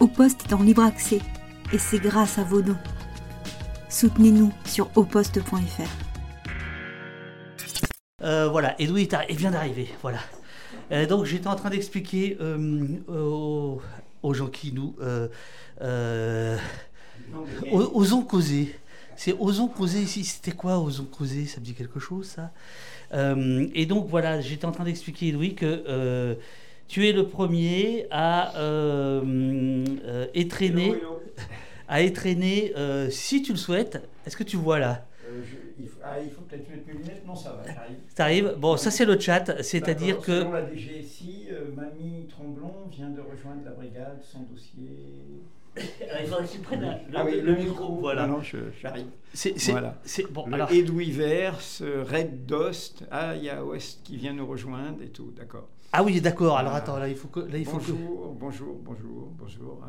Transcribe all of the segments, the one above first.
Au Poste est en libre accès et c'est grâce à vos dons. Soutenez-nous sur auposte.fr. Euh, voilà, Edoui vient d'arriver. Voilà. Euh, donc j'étais en train d'expliquer euh, aux, gens qui nous osons causer. C'est osons causer ici. C'était quoi osons causer Ça me dit quelque chose ça? Et donc voilà, j'étais en train d'expliquer Edoui que tu es le premier à étraîner, à étraîner, si tu le souhaites. Est-ce que tu vois là? Il faut, ah, il faut peut-être mettre mes lunettes. Non, ça va, j'arrive. T'arrives Bon, ça c'est le chat, c'est-à-dire que... Selon la DGSI, euh, Mamie Tremblon vient de rejoindre la brigade sans dossier... il faudrait que tu prennes le, ah oui, le, micro. Voilà. Non, j'arrive. C'est voilà. bon. Le alors... Edoui Vers, Red Dost, ah, il y a Ouest qui vient nous rejoindre et tout, d'accord. Ah oui, d'accord. Alors attends, là il faut que... Là, il faut bonjour, que... bonjour, bonjour, bonjour.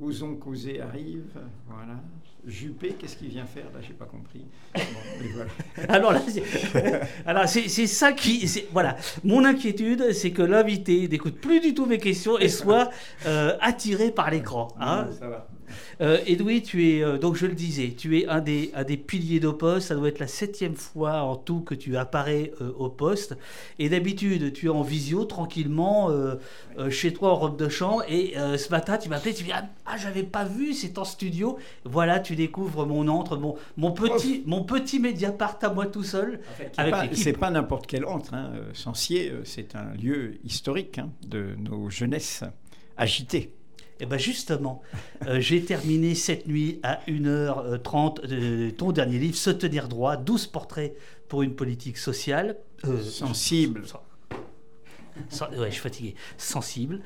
Osons causer arrive, voilà. Juppé, qu'est-ce qu'il vient faire Là, j'ai pas compris. alors alors c'est ça qui, voilà, mon inquiétude, c'est que l'invité n'écoute plus du tout mes questions et soit euh, attiré par l'écran. Hein. ça va. Euh, Edoui, tu es, euh, donc je le disais, tu es un des, un des piliers d'Oposte. Ça doit être la septième fois en tout que tu apparais euh, au poste. Et d'habitude, tu es en visio tranquillement chez toi en robe de champ. Et ce matin, tu m'appelais, tu dis Ah, j'avais pas vu, c'est en studio. Voilà, tu découvres mon entre, mon, mon, petit, mon petit Mediapart à moi tout seul. c'est pas n'importe quel entre. Hein. Sancier, c'est un lieu historique hein, de nos jeunesses agitées. Et eh bien justement, euh, j'ai terminé cette nuit à 1h30 de ton dernier livre, Se tenir droit, 12 portraits pour une politique sociale. Euh, sensible. ouais, je suis fatigué. Sensible.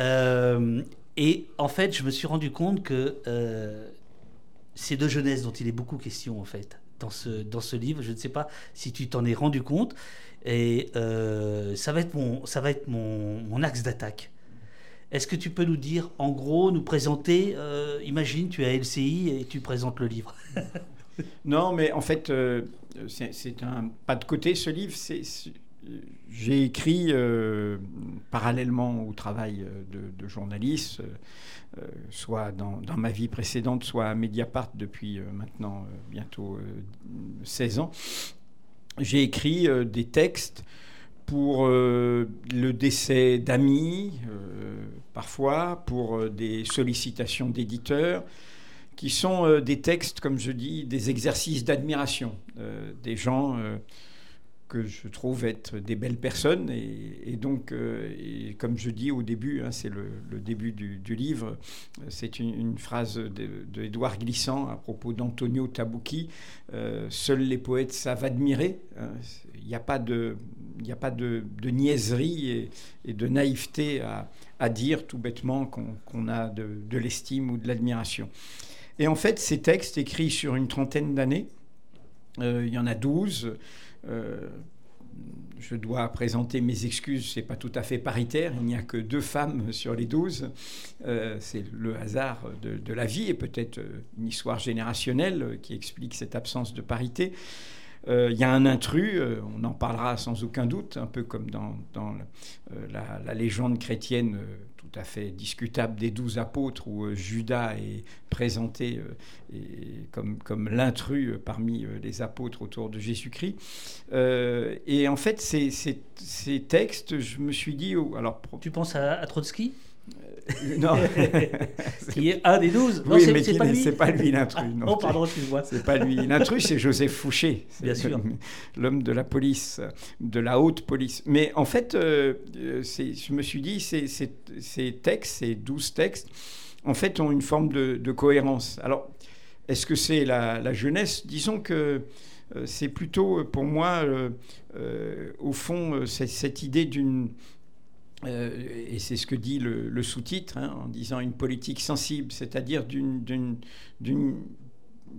Euh, et en fait, je me suis rendu compte que c'est de jeunesse dont il est beaucoup question, en fait, dans ce, dans ce livre. Je ne sais pas si tu t'en es rendu compte. Et ça va être mon, ça va être mon, mon axe d'attaque. Est-ce que tu peux nous dire, en gros, nous présenter, euh, imagine, tu es à LCI et tu présentes le livre Non, mais en fait, euh, c'est un pas de côté ce livre. J'ai écrit euh, parallèlement au travail de, journaliste, soit dans, dans, ma vie précédente, soit à Mediapart depuis maintenant bientôt 16 ans. J'ai écrit des textes pour le décès d'amis, parfois pour euh, des sollicitations d'éditeurs, qui sont euh, des textes, comme je dis, des exercices d'admiration, euh, des gens que je trouve être des belles personnes. Et, donc, comme je dis au début, hein, c'est le, début du, livre, c'est une, phrase d'Édouard de, Glissant à propos d'Antonio Tabucchi, Seuls les poètes savent admirer. Hein. Il n'y a pas de, il a pas de, niaiserie et, de naïveté à, dire tout bêtement qu'on a de, l'estime ou de l'admiration. Et en fait, ces textes écrits sur une trentaine d'années, euh, il y en a douze. Euh, je dois présenter mes excuses, c'est pas tout à fait paritaire, il n'y a que deux femmes sur les douze. Euh, c'est le hasard de la vie et peut-être une histoire générationnelle qui explique cette absence de parité. Il y a un intrus, on en parlera sans aucun doute, un peu comme dans, la, légende chrétienne tout à fait discutable des douze apôtres où Judas est présenté comme, comme l'intrus parmi les apôtres autour de Jésus-Christ. et en fait, ces, textes, je me suis dit... alors, tu penses à Trotsky? euh, non. qui est un des douze. oui, mais c'est pas, lui. pas lui l'intrus. Ah, oh, pardon, excuse-moi. C'est pas lui. L'intrus, c'est Joseph Fouché. Bien sûr. L'homme de la police, de la haute police. Mais en fait, euh, je me suis dit, ces, ces, textes, ces douze textes, en fait, ont une forme de, cohérence. Alors, est-ce que c'est la, jeunesse? Disons que euh, c'est plutôt, pour moi, au fond, cette idée d'une euh, et c'est ce que dit le, sous-titre, hein, en disant une politique sensible, c'est-à-dire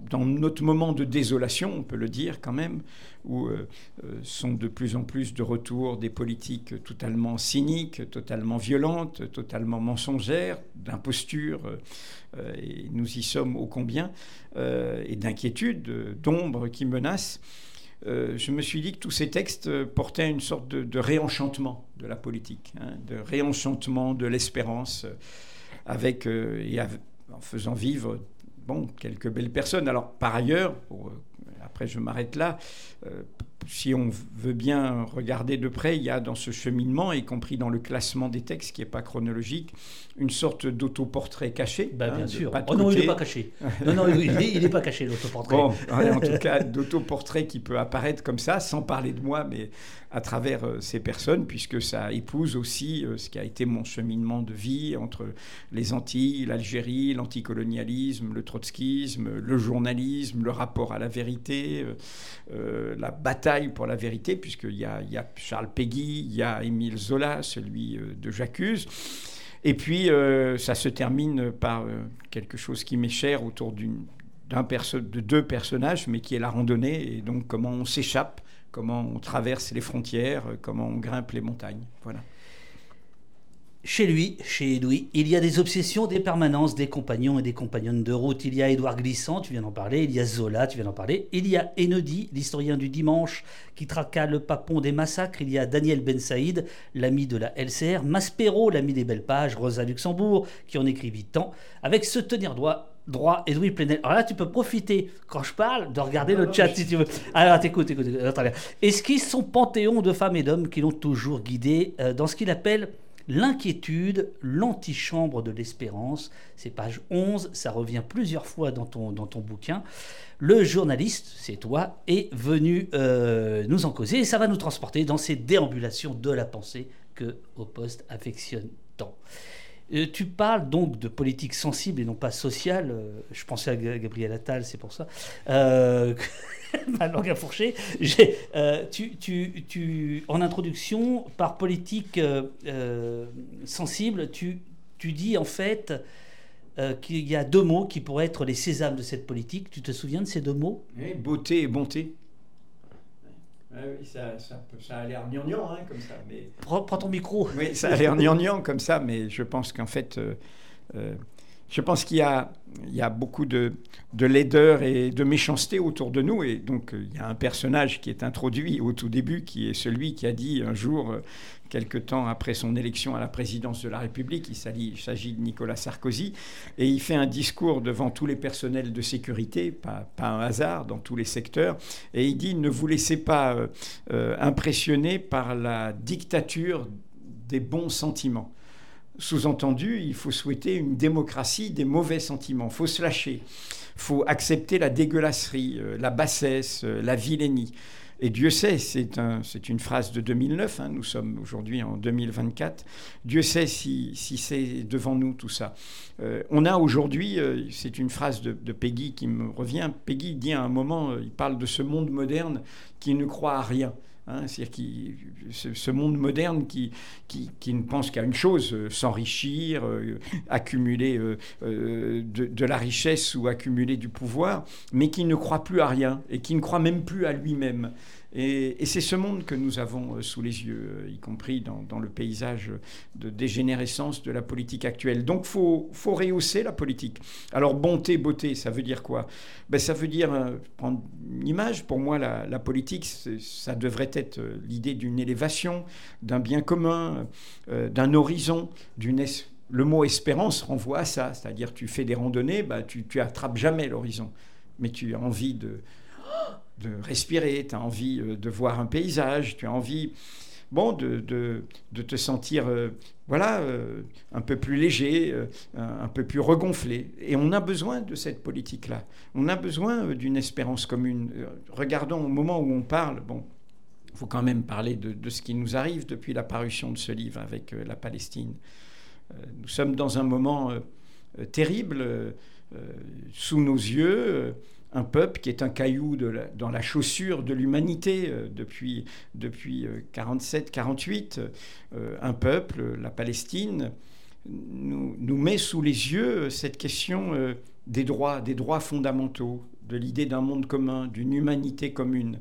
dans notre moment de désolation, on peut le dire quand même, où euh, euh, sont de plus en plus de retour des politiques totalement cyniques, totalement violentes, totalement mensongères, d'imposture, et nous y sommes ô combien, et d'inquiétude, d'ombre qui menacent. Euh, je me suis dit que tous ces textes euh, portaient une sorte de, réenchantement de la politique, hein, de réenchantement de l'espérance. avec, et en faisant vivre bon, quelques belles personnes. Alors, par ailleurs, après je m'arrête là, si on veut bien regarder de près, il y a dans ce cheminement, y compris dans le classement des textes qui n'est pas chronologique, une sorte d'autoportrait caché. Bah, bien hein, sûr. Oh non, il n'est pas caché. Non, non, il n'est pas caché, l'autoportrait. Bon, en tout cas, d'autoportrait qui peut apparaître comme ça, sans parler de moi, mais à travers euh, ces personnes, puisque ça épouse aussi euh, ce qui a été mon cheminement de vie entre les Antilles, l'Algérie, l'anticolonialisme, le trotskisme, le journalisme, le rapport à la vérité, euh, la bataille pour la vérité, puisqu'il y a, y a Charles Péguy, il y a Émile Zola, celui de J'accuse. Et puis, ça se termine par quelque chose qui m'est cher autour de deux personnages, mais qui est la randonnée, et donc comment on s'échappe comment on traverse les frontières, euh, comment on grimpe les montagnes. Voilà. Chez lui, chez Edoui, il y a des obsessions, des permanences, des compagnons et des compagnonnes de route. Il y a Édouard Glissant, tu viens d'en parler. Il y a Zola, tu viens d'en parler. Il y a Enodi, l'historien du dimanche, qui traqua le papon des massacres. Il y a Daniel Ben Saïd, l'ami de la LCR. Maspero, l'ami des belles pages. Rosa Luxembourg, qui en écrivit tant. Avec se tenir droit droit Edoui Plenel. Alors là, tu peux profiter, quand je parle, de regarder le chat si tu veux. Alors, t'écoute, écoute, écoute. Esquisse son panthéon de femmes et d'hommes qui l'ont toujours guidé euh, dans ce qu'il appelle L'inquiétude, l'antichambre de l'espérance, c'est page 11, ça revient plusieurs fois dans ton, dans ton bouquin. Le journaliste, c'est toi, est venu euh, nous en causer et ça va nous transporter dans ces déambulations de la pensée que Au Poste affectionne tant. Euh, tu parles donc de politique sensible et non pas sociale. Euh, je pensais à Gabriel Attal, c'est pour ça. Euh, ma langue a fourché. Tu, en introduction, par politique sensible, tu, dis en fait qu'il y a deux mots qui pourraient être les sésames de cette politique. Tu te souviens de ces deux mots? Beauté et bonté. Ah oui, ça, ça, a l'air gnangnan hein, comme ça. Mais... Prends, ton micro. Oui, ça a l'air gnangnan comme ça, mais je pense qu'en fait, euh, euh, je pense qu'il y a, beaucoup de, de laideur et de méchanceté autour de nous. Et donc, euh, il y a un personnage qui est introduit au tout début, qui est celui qui a dit un jour quelque temps après son élection à la présidence de la République. Il s'agit de Nicolas Sarkozy. Et il fait un discours devant tous les personnels de sécurité, pas, un hasard, dans tous les secteurs. Et il dit, ne vous laissez pas euh, euh, impressionner par la dictature des bons sentiments. Sous-entendu, il faut souhaiter une démocratie des mauvais sentiments. Il faut se lâcher. Il faut accepter la dégueulasserie, euh, la bassesse, la vilainie. Et Dieu sait, c'est un, une phrase de 2009, hein, nous sommes aujourd'hui en 2024, Dieu sait si, si c'est devant nous tout ça. Euh, on a aujourd'hui, euh, c'est une phrase de, Peggy qui me revient, Peggy dit à un moment, euh, il parle de ce monde moderne qui ne croit à rien. Hein, c'est-à-dire ce, monde moderne qui, qui, ne pense qu'à une chose, euh, s'enrichir, euh, accumuler euh, de, la richesse ou accumuler du pouvoir, mais qui ne croit plus à rien et qui ne croit même plus à lui-même. Et, c'est ce monde que nous avons euh, sous les yeux, euh, y compris dans, le paysage de dégénérescence de la politique actuelle. Donc faut, faut rehausser la politique. Alors bonté, beauté, ça veut dire quoi? Ben, Ça veut dire, euh, prendre une image, pour moi la, politique, ça devrait être l'idée d'une élévation, d'un bien commun, d'un horizon, le mot espérance renvoie à ça, c'est-à-dire tu fais des randonnées, bah, tu, tu attrapes jamais l'horizon, mais tu as envie de, de respirer, tu as envie euh, de voir un paysage, tu as envie bon, de, de, te sentir euh, voilà, euh, un peu plus léger, un, peu plus regonflé. Et on a besoin de cette politique-là. On a besoin d'une espérance commune. regardons au moment où on parle, bon, il faut quand même parler de, de, ce qui nous arrive depuis la parution de ce livre avec la Palestine. nous sommes dans un moment terrible sous nos yeux un peuple qui est un caillou dans la chaussure de l'humanité euh, depuis, depuis 47-48. Euh, euh, un peuple, la Palestine, nous, met sous les yeux cette question des droits, des droits fondamentaux, de l'idée d'un monde commun, d'une humanité commune.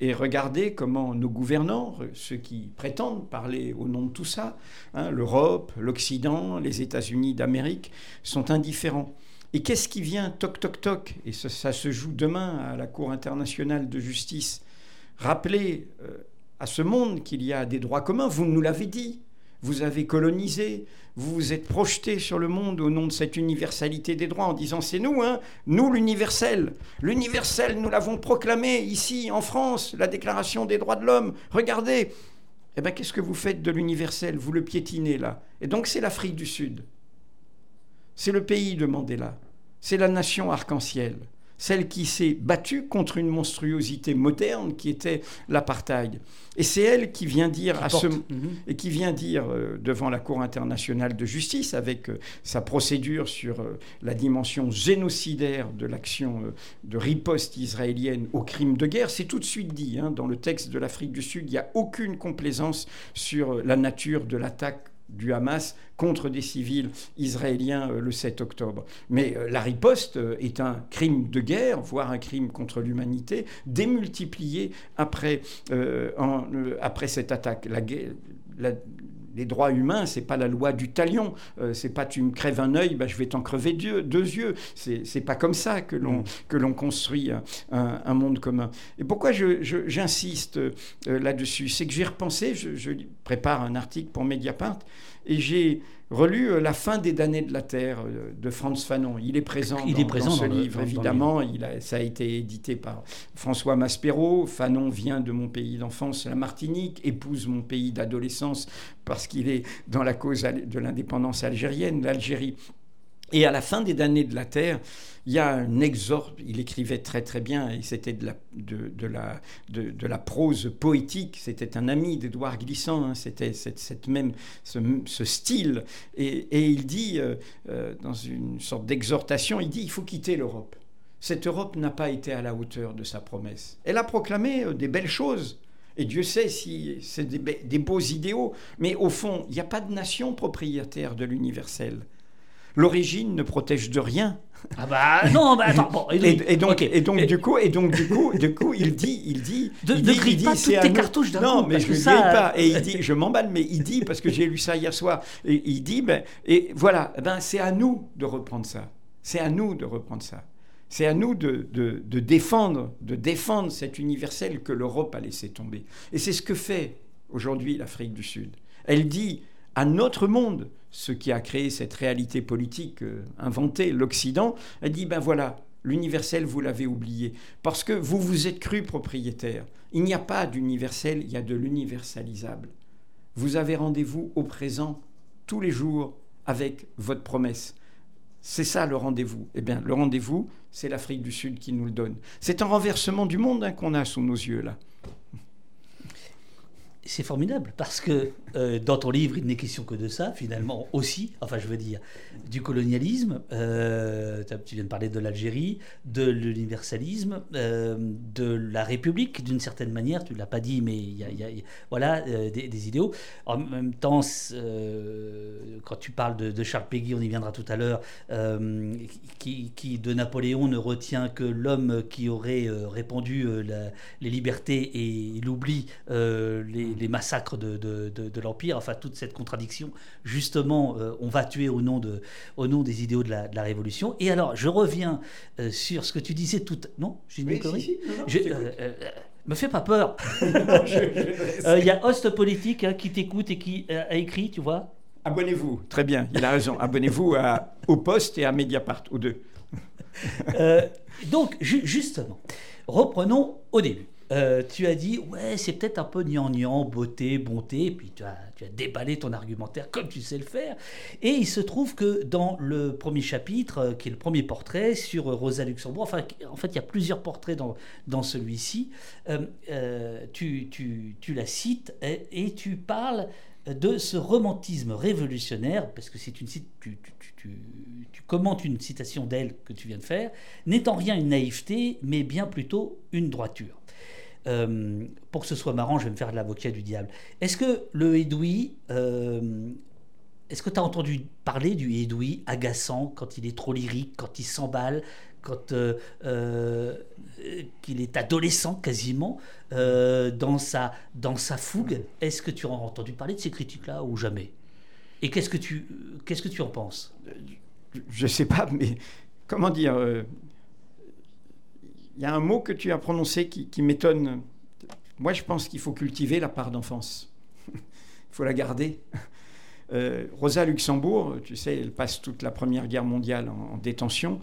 Et regardez comment nos gouvernants, ceux qui prétendent parler au nom de tout ça, hein, l'Europe, l'Occident, les États-Unis d'Amérique, sont indifférents. Et qu'est-ce qui vient, toc, toc, toc, et ça, se joue demain à la Cour internationale de justice, rappeler euh, à ce monde qu'il y a des droits communs, vous nous l'avez dit. vous avez colonisé, vous vous êtes projeté sur le monde au nom de cette universalité des droits en disant c'est nous, hein, nous l'universel. L'universel, nous l'avons proclamé ici en France, la Déclaration des droits de l'homme. Regardez. Eh bien, qu'est-ce que vous faites de l'universel? Vous le piétinez là. Et donc, c'est l'Afrique du Sud. C'est le pays de Mandela. C'est la nation arc-en-ciel celle qui s'est battue contre une monstruosité moderne qui était l'apartheid. Et c'est elle qui vient dire à ce, et qui vient dire euh, devant la Cour internationale de justice avec euh, sa procédure sur euh, la dimension génocidaire de l'action de riposte israélienne aux crimes de guerre, c'est tout de suite dit hein, dans le texte de l'Afrique du Sud, il n'y a aucune complaisance sur la nature de l'attaque du Hamas contre des civils israéliens euh, le 7 octobre. Mais euh, la riposte euh, est un crime de guerre, voire un crime contre l'humanité, démultiplié après, après cette attaque. La, les droits humains, c'est pas la loi du talion. c'est pas tu me crèves un œil, bah, je vais t'en crever deux, deux yeux. C'est pas comme ça que l'on mm. que l'on construit un, monde commun. Et pourquoi j'insiste là-dessus, c'est que j'ai repensé. Je, je, prépare un article pour Mediapart et j'ai relu euh, La fin des damnés de la Terre euh, de Franz Fanon. Il est présent, il dans, est présent dans ce livre, évidemment. Il a, ça a été édité par François Maspero. Fanon vient de mon pays d'enfance, la Martinique, épouse mon pays d'adolescence parce qu'il est dans la cause de l'indépendance algérienne, l'Algérie. Et à la fin des damnés de la Terre, il y a un exorbe, il écrivait très très bien, et c'était de la, de, la, de, la prose poétique, c'était un ami d'Édouard Glissant, hein, c'était cette, même, ce, style. Et, il dit, euh, euh, dans une sorte d'exhortation, il dit, il faut quitter l'Europe. Cette Europe n'a pas été à la hauteur de sa promesse. Elle a proclamé euh, des belles choses, et Dieu sait si c'est des, des, beaux idéaux, mais au fond, il n'y a pas de nation propriétaire de l'universel. L'origine ne protège de rien. Ah bah non, bah attends. Bon, et, donc, et donc du coup, et donc du coup, du coup, il dit, il dit, de, il dit, il dit, pas toutes tes cartouches d'un Non, mais je ne ça... pas. Et il dit, je m'emballe, mais il dit parce que j'ai lu ça hier soir. Et il dit, ben, et voilà, ben c'est à nous de reprendre ça. C'est à nous de reprendre ça. C'est à nous de, de, de, défendre, de défendre cet universel que l'Europe a laissé tomber. Et c'est ce que fait aujourd'hui l'Afrique du Sud. Elle dit à notre monde, ce qui a créé cette réalité politique euh, inventée, l'Occident, elle dit, ben voilà, l'universel, vous l'avez oublié, parce que vous vous êtes cru propriétaire. Il n'y a pas d'universel, il y a de l'universalisable. Vous avez rendez-vous au présent tous les jours avec votre promesse. C'est ça le rendez-vous. Eh bien, le rendez-vous, c'est l'Afrique du Sud qui nous le donne. C'est un renversement du monde hein, qu'on a sous nos yeux là c'est formidable parce que euh, dans ton livre, il n'est question que de ça, finalement, aussi. Enfin, je veux dire, du colonialisme. Euh, tu viens de parler de l'Algérie, de l'universalisme, euh, de la République, d'une certaine manière. Tu l'as pas dit, mais il y, a, voilà des, idéaux. En même temps, quand tu parles de, Charles Péguy, on y viendra tout à l'heure, qui, de Napoléon ne retient que l'homme qui aurait répandu les libertés et l'oubli les les, massacres de, l'Empire, enfin toute cette contradiction, justement, euh, on va tuer au nom, de, au nom des idéaux de la, Révolution. Et alors, je reviens euh, sur ce que tu disais tout... Non J'ai une oui, euh, me fais pas peur. Il y a Host Politique hein, qui t'écoute et qui a écrit, tu vois. Abonnez-vous, très bien, il a raison. Abonnez-vous au Poste et à Mediapart, aux deux. donc, justement, reprenons au début. Euh, tu as dit, ouais, c'est peut-être un peu gnangnan, beauté, bonté, puis tu as, déballé ton argumentaire comme tu sais le faire. Et il se trouve que dans le premier chapitre, euh, qui est le premier portrait sur Rosa Luxembourg, enfin, en fait, il y a plusieurs portraits dans, dans celui-ci, euh, tu, tu, tu, la cites et, tu parles de ce romantisme révolutionnaire, parce que c'est une tu, tu, commentes une citation d'elle que tu viens de faire, n'étant rien une naïveté, mais bien plutôt une droiture. Euh, pour que ce soit marrant, je vais me faire de l'avocat du diable. Est-ce que le Edoui, euh, est-ce que tu as entendu parler du Edoui agaçant quand il est trop lyrique, quand il s'emballe, quand euh, qu'il est adolescent quasiment dans sa dans sa fougue? Est-ce que tu as entendu parler de ces critiques-là ou jamais? Et qu'est-ce que tu qu'est-ce que tu en penses? Je sais pas, mais comment dire il y a un mot que tu as prononcé qui, m'étonne. Moi, je pense qu'il faut cultiver la part d'enfance. Il faut la garder. Rosa Luxembourg, tu sais, elle passe toute la Première Guerre mondiale en, détention.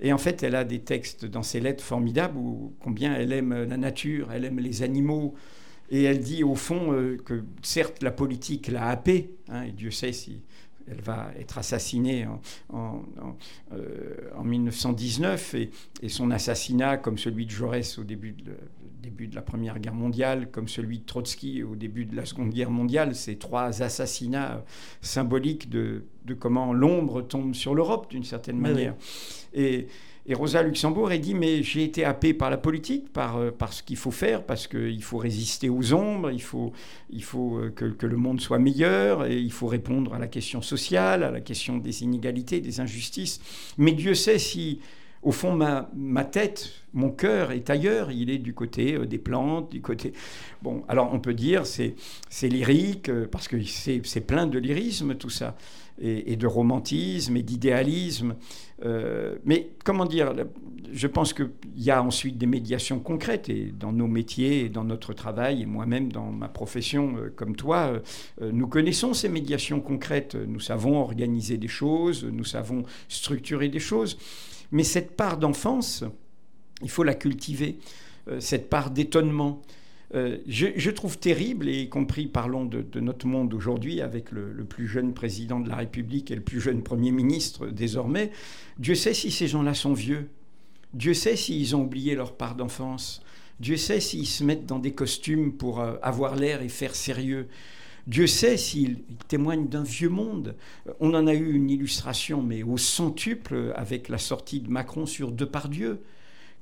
Et en fait, elle a des textes dans ses lettres formidables où combien elle aime la nature, elle aime les animaux. Et elle dit au fond que certes la politique l'a happée, hein, et Dieu sait si elle va être assassinée en, 1919 euh, et, son assassinat, comme celui de Jaurès au début de, début de la Première Guerre mondiale, comme celui de Trotsky au début de la Seconde Guerre mondiale, ces trois assassinats symboliques de, comment l'ombre tombe sur l'Europe d'une certaine manière. Et, et Rosa Luxembourg a dit Mais j'ai été happé par la politique, par, euh, par ce qu'il faut faire, parce qu'il faut résister aux ombres, il faut, il faut euh, que, que, le monde soit meilleur, et il faut répondre à la question sociale, à la question des inégalités, des injustices. Mais Dieu sait si, au fond, ma, tête, mon cœur est ailleurs, il est du côté euh, des plantes, du côté... Bon, alors on peut dire c'est c'est lyrique, parce que c'est plein de lyrisme tout ça et, de romantisme et d'idéalisme. Euh, mais comment dire, je pense qu'il y a ensuite des médiations concrètes et dans nos métiers et dans notre travail et moi-même dans ma profession euh, comme toi, euh, nous connaissons ces médiations concrètes. Nous savons organiser des choses, nous savons structurer des choses. Mais cette part d'enfance, il faut la cultiver, cette part d'étonnement. Euh, je, trouve terrible, et y compris parlons de, notre monde aujourd'hui avec le, plus jeune président de la République et le plus jeune Premier ministre désormais, Dieu sait si ces gens-là sont vieux. Dieu sait s'ils ont oublié leur part d'enfance. Dieu sait s'ils se mettent dans des costumes pour euh, avoir l'air et faire sérieux. Dieu sait s'ils témoignent d'un vieux monde. On en a eu une illustration, mais au centuple, avec la sortie de Macron sur Depardieu.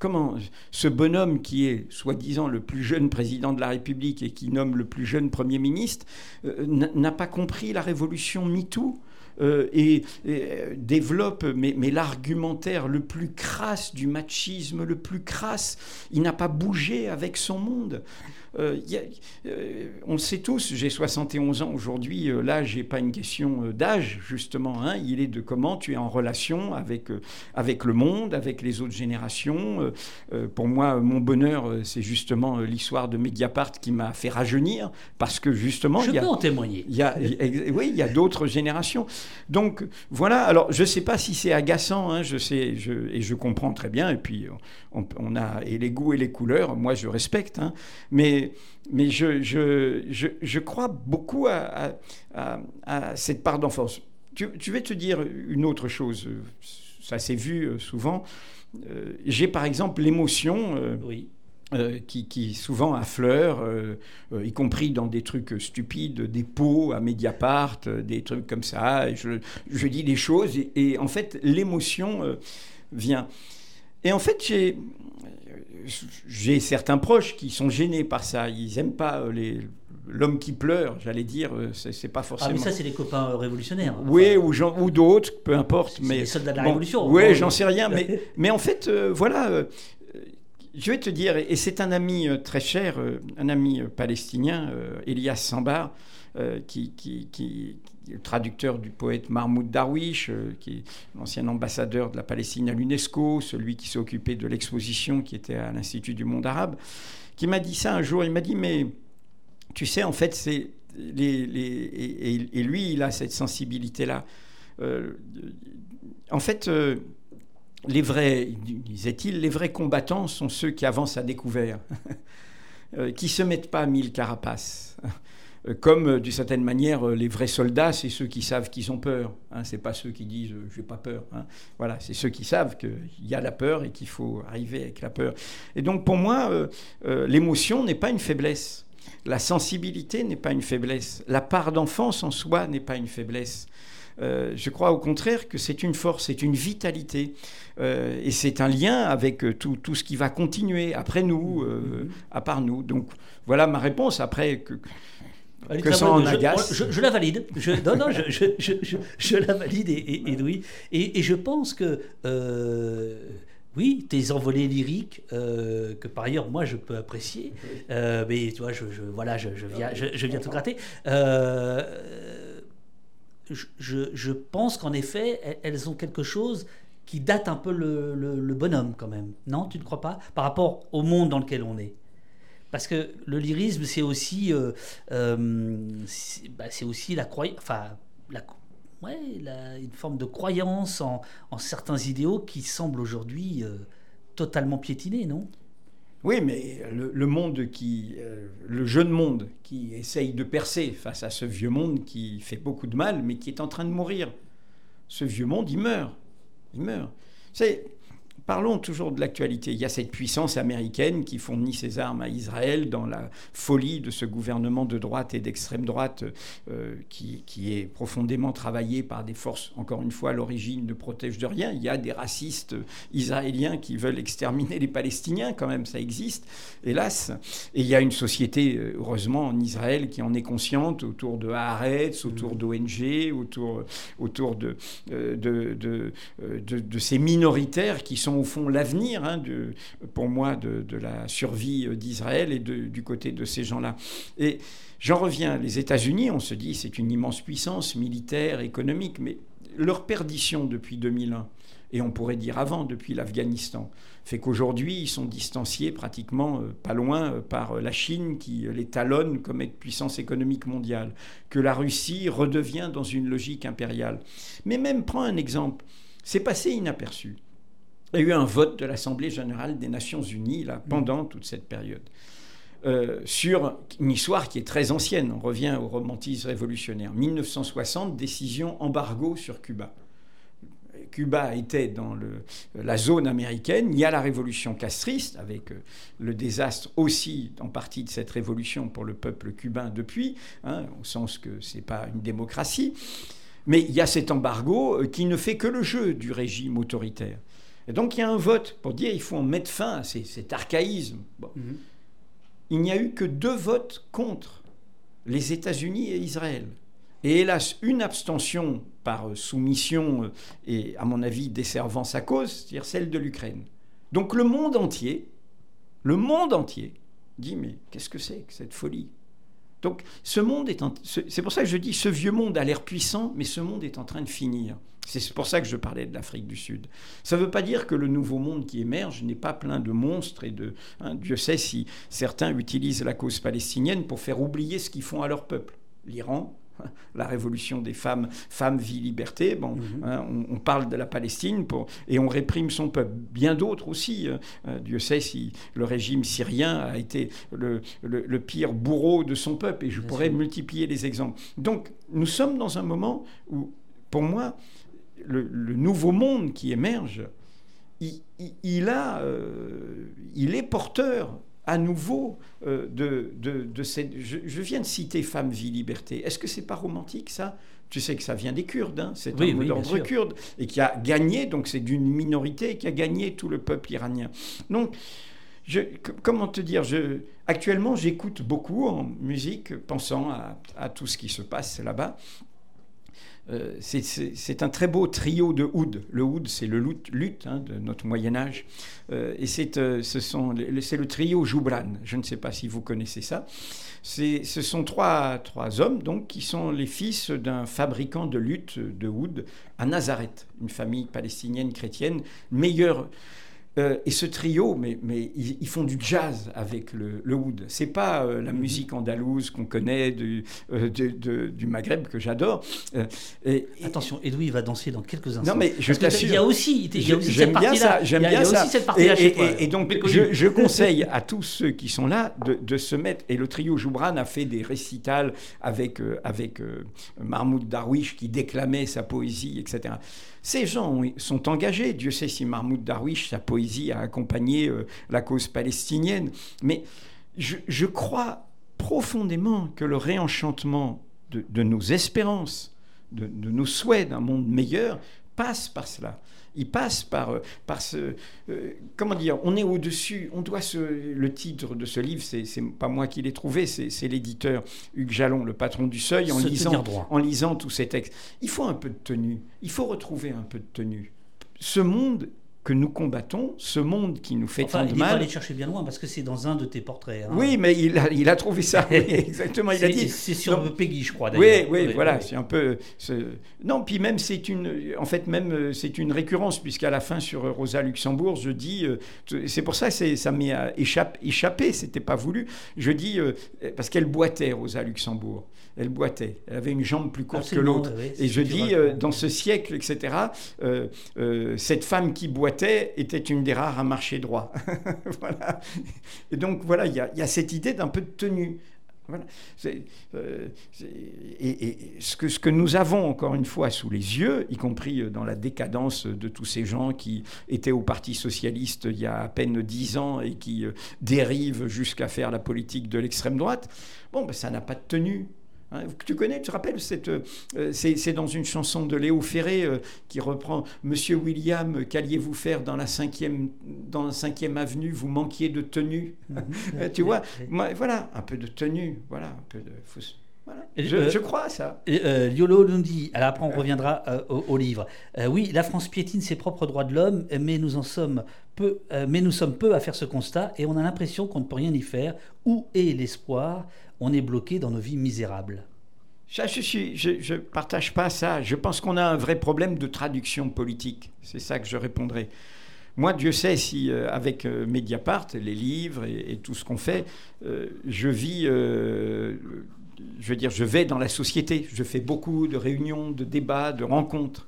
Comment ce bonhomme qui est soi-disant le plus jeune président de la République et qui nomme le plus jeune Premier ministre euh, n'a pas compris la révolution MeToo euh, et, euh, développe mais l'argumentaire le plus crasse du machisme le plus crasse. Il n'a pas bougé avec son monde. Euh, euh, on le sait tous, j'ai 71 ans aujourd'hui, euh, là, j'ai pas une question d'âge, justement. Hein. il est de comment tu es en relation avec, avec le monde, avec les autres générations. pour moi, mon bonheur, c'est justement l'histoire de Mediapart qui m'a fait rajeunir, parce que justement... Je peux en témoigner. Y a, oui, il y a d'autres générations. Donc, voilà. Alors, je sais pas si c'est agaçant, hein, je sais, je, et je comprends très bien, et puis on, a et les goûts et les couleurs, moi, je respecte, hein, mais mais, je, je, crois beaucoup à, cette part d'enfance. Tu, tu, vais te dire une autre chose, ça s'est vu euh, souvent. Euh, j'ai par exemple l'émotion. Euh, qui, souvent affleure, y compris dans des trucs stupides, des pots à Mediapart, des trucs comme ça. je, je, dis des choses et en fait, l'émotion vient. Et en fait, j'ai j'ai certains proches qui sont gênés par ça. Ils n'aiment pas euh, les, l'homme qui pleure, j'allais dire, euh, c'est, pas forcément. Ah, mais ça, c'est les copains euh, révolutionnaires. Oui, ou, ou d'autres, peu importe. mais les soldats de la Révolution. Oui, j'en sais rien. mais, mais en fait, voilà, je vais te dire, et c'est un ami très cher, un ami palestinien, Elias Sambar, qui, qui, qui, le traducteur du poète Mahmoud Darwish, euh, qui est l'ancien ambassadeur de la Palestine à l'UNESCO, celui qui s'est occupé de l'exposition qui était à l'Institut du monde arabe, qui m'a dit ça un jour. Il m'a dit, mais tu sais, en fait, c'est et, lui, il a cette sensibilité-là. Euh, en fait, euh, les vrais, disait-il, les vrais combattants sont ceux qui avancent à découvert, qui se mettent pas à mille carapaces. Euh, comme euh, d'une certaine manière, euh, les vrais soldats, c'est ceux qui savent qu'ils ont peur. Hein, c'est pas ceux qui disent je n'ai pas peur. Hein. Voilà, c'est ceux qui savent qu'il y a la peur et qu'il faut arriver avec la peur. Et donc pour moi, l'émotion n'est pas une faiblesse. La sensibilité n'est pas une faiblesse. La part d'enfance en soi n'est pas une faiblesse. je crois au contraire que c'est une force, c'est une vitalité. et c'est un lien avec tout, tout, ce qui va continuer après nous, mm-hmm. à part nous. Donc voilà ma réponse. Après, que, que ça en agace. Je, la valide. Je, non, non, je, la valide, et, et, et, je pense que. Euh, oui, tes envolées lyriques, euh, que par ailleurs, moi, je peux apprécier, euh, mais tu vois, je, voilà, je, viens, je, viens tout gratter. je, pense qu'en effet, elles ont quelque chose qui date un peu le, le bonhomme, quand même. Non, tu ne crois pas? Par rapport au monde dans lequel on est. Parce que le lyrisme, c'est aussi, euh, euh, bah, c'est aussi la croyance. Enfin, une forme de croyance en, certains idéaux qui semblent aujourd'hui euh, totalement piétinés, non? Oui, mais le, monde qui, le jeune monde qui essaye de percer face à ce vieux monde qui fait beaucoup de mal, mais qui est en train de mourir. Ce vieux monde, il meurt. Il meurt. C'est Parlons toujours de l'actualité. Il y a cette puissance américaine qui fournit ses armes à Israël dans la folie de ce gouvernement de droite et d'extrême droite euh, qui, est profondément travaillé par des forces, encore une fois, l'origine ne protège de rien. Il y a des racistes israéliens qui veulent exterminer les Palestiniens, quand même, ça existe, hélas. Et il y a une société, euh, heureusement, en Israël qui en est consciente autour de Haaretz, autour mmh. d'ONG, autour, autour de, euh, de, de, de ces minoritaires qui sont au fond l'avenir, hein, pour moi, de, la survie d'Israël et du côté de ces gens-là. Et j'en reviens, les États-Unis, on se dit, c'est une immense puissance militaire, économique, mais leur perdition depuis 2001, et on pourrait dire avant, depuis l'Afghanistan, fait qu'aujourd'hui, ils sont distanciés pratiquement euh, pas loin euh, par la Chine qui les talonne comme puissance économique mondiale, que la Russie redevient dans une logique impériale. Mais même, prends un exemple, c'est passé inaperçu. Il y a eu un vote de l'Assemblée générale des Nations unies là, pendant toute cette période. Euh, sur une histoire qui est très ancienne. On revient au romantisme révolutionnaire. 1960, décision embargo sur Cuba. Cuba était dans la zone américaine. Il y a la révolution castriste, avec euh, le désastre aussi en partie de cette révolution pour le peuple cubain depuis, hein, au sens que ce n'est pas une démocratie. Mais il y a cet embargo euh, qui ne fait que le jeu du régime autoritaire. Et donc il y a un vote pour dire qu'il faut en mettre fin à cet archaïsme. Mhm. Il n'y a eu que deux votes contre les États-Unis et Israël. Et hélas, une abstention par euh, soumission euh, et, à mon avis, desservant sa cause, c'est-à-dire celle de l'Ukraine. Donc le monde entier, le monde entier, dit mais qu'est-ce que c'est que cette folie? Donc ce monde est... C'est pour ça que je dis, ce vieux monde a l'air puissant, mais ce monde est en train de finir. C'est pour ça que je parlais de l'Afrique du Sud. Ça ne veut pas dire que le nouveau monde qui émerge n'est pas plein de monstres et de... Hein, Dieu sait si certains utilisent la cause palestinienne pour faire oublier ce qu'ils font à leur peuple. L'Iran, la révolution des femmes, femmes, vie, liberté. Bon, mhm. hein, on, parle de la Palestine pour, et on réprime son peuple. Bien d'autres aussi. Euh, euh, Dieu sait si le régime syrien a été le, pire bourreau de son peuple, et je pourrais multiplier les exemples. Donc, nous sommes dans un moment où, pour moi, le, nouveau monde qui émerge, il, a, euh, il est porteur à nouveau euh, de, de, cette... Je, viens de citer Femme, vie, liberté. Est-ce que c'est pas romantique ça? Tu sais que ça vient des Kurdes, hein c'est un mot d'ordre kurde, et qui a gagné, donc c'est d'une minorité qui a gagné tout le peuple iranien. Donc, je, comment te dire je, Actuellement, j'écoute beaucoup en musique, pensant à, à tout ce qui se passe là-bas. Euh, c'est un très beau trio de oud. Le oud, c'est le luth, hein, de notre Moyen Âge. Euh, et c'est euh, le trio Joubran. Je ne sais pas si vous connaissez ça. Ce sont trois, trois hommes donc, qui sont les fils d'un fabricant de luth, de oud, à Nazareth, une famille palestinienne chrétienne, meilleure euh, et ce trio, mais, mais ils, font du jazz avec le, le oud. C'est pas euh, la mhm. musique andalouse qu'on connaît du, euh, du Maghreb que j'adore. Et, Attention, Edoui va danser dans quelques instants. Non, mais je t'assure. Il y a aussi, il y a aussi cette partie-là. J'aime bien ça. Aussi cette partie-là. Et, donc, je, je, conseille à tous ceux qui sont là de, de, se mettre. Et le trio Joubran a fait des récitals avec, avec Mahmoud Darwish qui déclamait sa poésie, etc. Ces gens sont engagés. Dieu sait si Mahmoud Darwish, sa poésie, a accompagné euh, la cause palestinienne. Mais je, crois profondément que le réenchantement de, nos espérances, de nos souhaits d'un monde meilleur, passe par cela il passe par, euh, par ce... Euh, comment dire On est au-dessus, on doit se... Le titre de ce livre, c'est, c'est pas moi qui l'ai trouvé, c'est, l'éditeur Hugues Jalon, le patron du Seuil, en lisant, en lisant tous ces textes. Il faut un peu de tenue, il faut retrouver un peu de tenue. Ce monde que nous combattons ce monde qui nous fait Enfin, tant il de pas mal. allé chercher bien loin parce que c'est dans un de tes portraits. hein. Oui, mais il a, il a trouvé ça. oui, exactement. Il a dit. C'est sur Non. Peggy, je crois. Oui, oui, voilà, oui. c'est un peu. Non, puis même c'est une, en fait même c'est une récurrence puisqu'à la fin sur Rosa Luxembourg, je dis, euh, c'est pour ça c'est ça m'est euh, échappé, échappé, c'était pas voulu. Je dis euh, parce qu'elle boitait Rosa Luxembourg, elle boitait, elle avait une jambe plus courte que l'autre. oui, Et je dis, euh, dans ce siècle, etc., euh, euh, cette femme qui boitait était une des rares à marcher droit. voilà. Et donc, voilà, il y, a- il y a cette idée d'un peu de tenue. Voilà. Euh, et, et ce, que, ce que nous avons encore une fois sous les yeux, y compris dans la décadence de tous ces gens qui étaient au Parti socialiste il y a à peine dix ans et qui dérivent jusqu'à faire la politique de l'extrême droite, bon, ben, ça n'a pas de tenue. Hein, tu connais, tu te rappelles, cette, euh, c'est, dans une chanson de Léo Ferré euh, qui reprend Monsieur William, qu'alliez-vous faire dans la cinquième, dans la cinquième avenue Vous manquiez de tenue? Euh, tu vois, moi, voilà, un peu de tenue, voilà, un peu de. faut voilà. Je, euh, je crois à ça. Euh, Liolo nous dit, alors après on reviendra euh, au, au livre. Oui, la France piétine ses propres droits de l'homme, mais nous en sommes peu, mais nous sommes peu à faire ce constat et on a l'impression qu'on ne peut rien y faire. Où est l'espoir? On est bloqué dans nos vies misérables. Ça, je je partage pas ça. Je pense qu'on a un vrai problème de traduction politique. C'est ça que je répondrai. Moi, Dieu sait si, euh, avec euh, Mediapart, les livres et, tout ce qu'on fait, euh, je vis, je veux dire, je vais dans la société. Je fais beaucoup de réunions, de débats, de rencontres.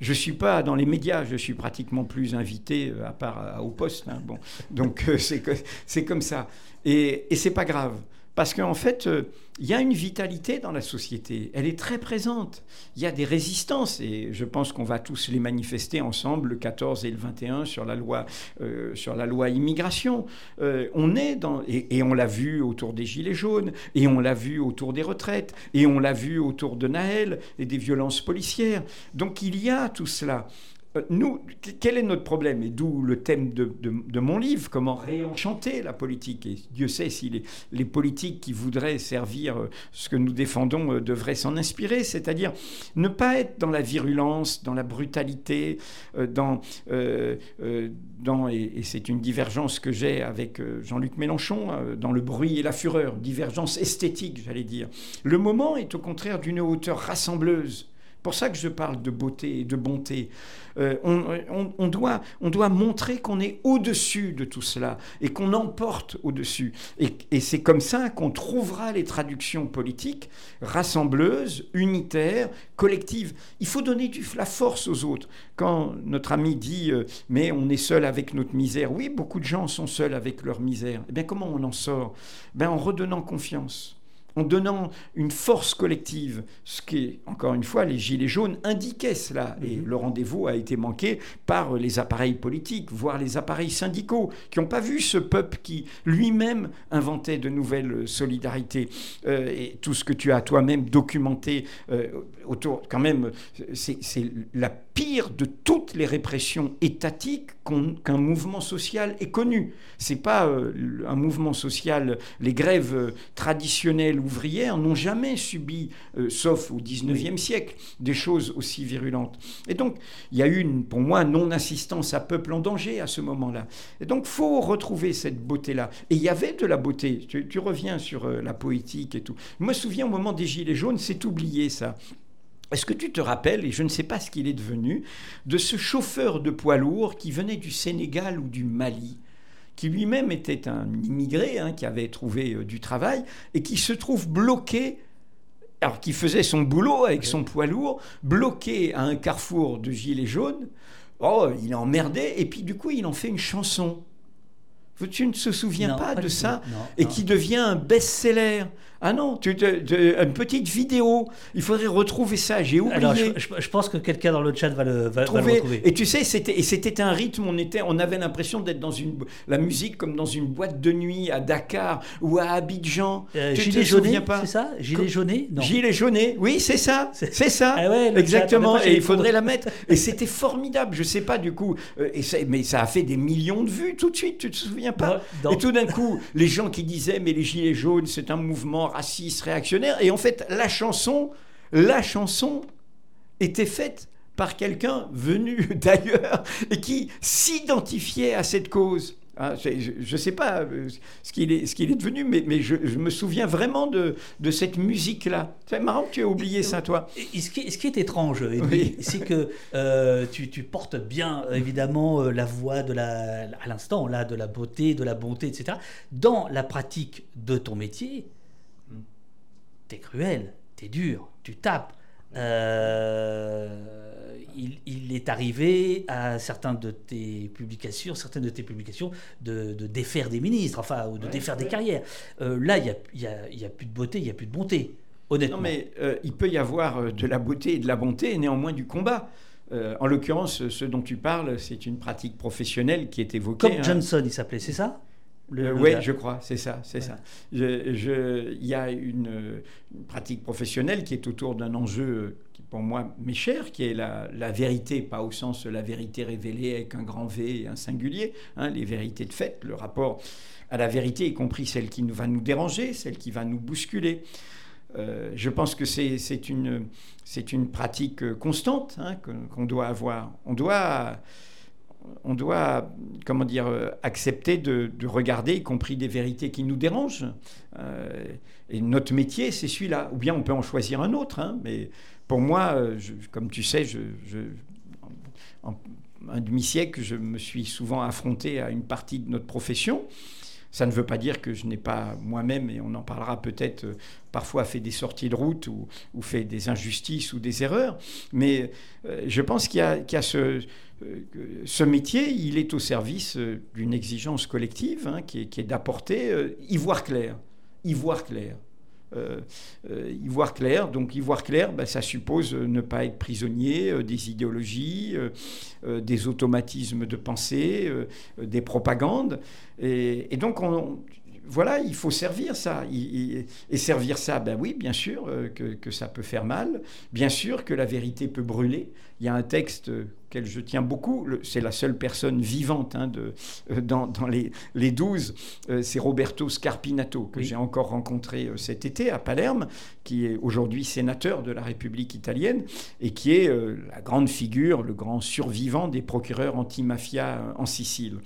Je suis pas dans les médias, je suis pratiquement plus invité, à part au poste. hein. Bon, donc c'est comme ça. Et, et c'est pas grave. Parce qu'en fait, euh, il y a une vitalité dans la société. Elle est très présente. Il y a des résistances. Et je pense qu'on va tous les manifester ensemble le 14 et le 21 sur la loi, euh, sur la loi immigration. Euh, on est dans. Et, et on l'a vu autour des Gilets jaunes. Et on l'a vu autour des retraites. Et on l'a vu autour de Naël et des violences policières. Donc il y a tout cela. Euh, Nous, quel est notre problème Et d'où le thème de, mon livre, comment réenchanter la politique. Et Dieu sait si les, politiques qui voudraient servir euh, ce que nous défendons euh, devraient s'en inspirer, c'est-à-dire ne pas être dans la virulence, dans la brutalité, dans, et, c'est une divergence que j'ai avec Jean-Luc Mélenchon, euh, dans le bruit et la fureur, divergence esthétique, j'allais dire. Le moment est au contraire d'une hauteur rassembleuse. Pour ça que je parle de beauté et de bonté. Euh, on, doit, on doit montrer qu'on est au-dessus de tout cela et qu'on emporte au-dessus. Et, c'est comme ça qu'on trouvera les traductions politiques rassembleuses, unitaires, collectives. Il faut donner du, la force aux autres. Quand notre ami dit euh, mais on est seul avec notre misère, oui, beaucoup de gens sont seuls avec leur misère. Eh bien, comment on en sort? Ben, En redonnant confiance en donnant une force collective, ce qui, encore une fois, les Gilets jaunes indiquaient cela. Et le rendez-vous a été manqué par les appareils politiques, voire les appareils syndicaux, qui n'ont pas vu ce peuple qui lui-même inventait de nouvelles solidarités. Euh, et tout ce que tu as toi-même documenté euh, autour, quand même, c'est la pire de toutes les répressions étatiques qu'un mouvement social ait connu. C'est pas euh, un mouvement social, les grèves euh, traditionnelles ouvrières n'ont jamais subi, euh, sauf au 19e siècle, des choses aussi virulentes. Et donc, il y a eu, une, pour moi, non-assistance à peuple en danger à ce moment-là. Et donc, faut retrouver cette beauté-là. Et il y avait de la beauté. Tu, tu reviens sur euh, la poétique et tout. Je me souviens au moment des Gilets jaunes, c'est oublié ça. Est-ce que tu te rappelles, et je ne sais pas ce qu'il est devenu, de ce chauffeur de poids lourd qui venait du Sénégal ou du Mali qui lui-même était un immigré, hein, qui avait trouvé euh, du travail, et qui se trouve bloqué, alors qu'il faisait son boulot avec son poids lourd, bloqué à un carrefour de gilets jaunes. Oh, il est emmerdé, et puis du coup, il en fait une chanson. Tu ne te souviens Non, pas, pas de ça. Non, Et non. qui devient un best-seller. Ah non, tu, une petite vidéo. Il faudrait retrouver ça. J'ai oublié. Alors, je, je- je pense que quelqu'un dans le chat va le, va, va le Trouver- retrouver. Et tu sais, c'était un rythme. On était, on avait l'impression d'être dans une la musique comme dans une boîte de nuit à Dakar ou à Abidjan. Euh, tu te gilet pas c'est ça? Gilet Co- jauné Non. Gilet jauné, oui, c'est ça, C'est- ça, Ah ouais, le chat, exactement. Et il faudrait la mettre. Et c'était formidable. Je sais pas du coup, euh, et ça- mais ça a fait des millions de vues tout de suite. Tu te souviens pas? Non, non. Et tout d'un coup, les gens qui disaient mais les gilets jaunes, c'est un mouvement raciste, réactionnaire. Et en fait, la chanson, la chanson était faite par quelqu'un venu d'ailleurs et qui s'identifiait à cette cause. Ah, je ne sais pas euh, ce qu'il est, est, devenu, mais, mais je, me souviens vraiment de, de cette musique-là. C'est marrant que tu aies oublié ça, toi. ce, qui, ce qui est étrange, c'est que euh, tu, tu, portes bien, évidemment, euh, la voix de la, à l'instant, là, de la beauté, de la bonté, etc. Dans la pratique de ton métier, tu es cruel, tu es dur, tu tapes. Euh, il, est arrivé à certaines de tes publications, certaines de tes publications, de, défaire des ministres, enfin, ou de défaire des carrières. Euh, là, il n'y a, y a, plus de beauté, il n'y a plus de bonté, honnêtement. Non, mais euh, il peut y avoir de la beauté et de la bonté, et néanmoins du combat. en l'occurrence, ce dont tu parles, c'est une pratique professionnelle qui est évoquée. Comme hein. Johnson, il s'appelait, c'est ça? Oui, je crois, c'est ça, c'est ça. Il y a une, pratique professionnelle qui est autour d'un enjeu pour moi m'est cher, qui est la, vérité, pas au sens de la vérité révélée avec un grand V et un singulier, hein, les vérités de fait, le rapport à la vérité, y compris celle qui va nous déranger, celle qui va nous bousculer. Euh, je pense que c'est une, une pratique constante hein, qu'on doit avoir. On doit, on doit comment dire, accepter de, regarder, y compris des vérités qui nous dérangent. Euh, et notre métier, c'est celui-là. Ou bien on peut en choisir un autre, hein, mais pour moi, euh, comme tu sais, je, en, un demi-siècle, je me suis souvent affronté à une partie de notre profession. Ça ne veut pas dire que je n'ai pas moi-même, et on en parlera peut-être, euh, parfois fait des sorties de route ou, fait des injustices ou des erreurs. Mais euh, je pense qu'il y a, ce, ce, métier, il est au service d'une exigence collective hein, qui est, d'apporter y clair. Y voir clair. Euh, euh, y voir clair. Donc y voir clair, ben, ça suppose ne pas être prisonnier euh, des idéologies, des automatismes de pensée, des propagandes. Et, donc on, voilà, il faut servir ça. Et servir ça, ben oui, bien sûr euh, que, ça peut faire mal. Bien sûr que la vérité peut brûler. Il y a un texte auquel je tiens beaucoup. C'est la seule personne vivante hein, de, euh, dans, les, les douze. Euh, c'est Roberto Scarpinato, que j'ai encore rencontré cet été à Palerme, qui est aujourd'hui sénateur de la République italienne et qui est la grande figure, le grand survivant des procureurs anti-mafia en Sicile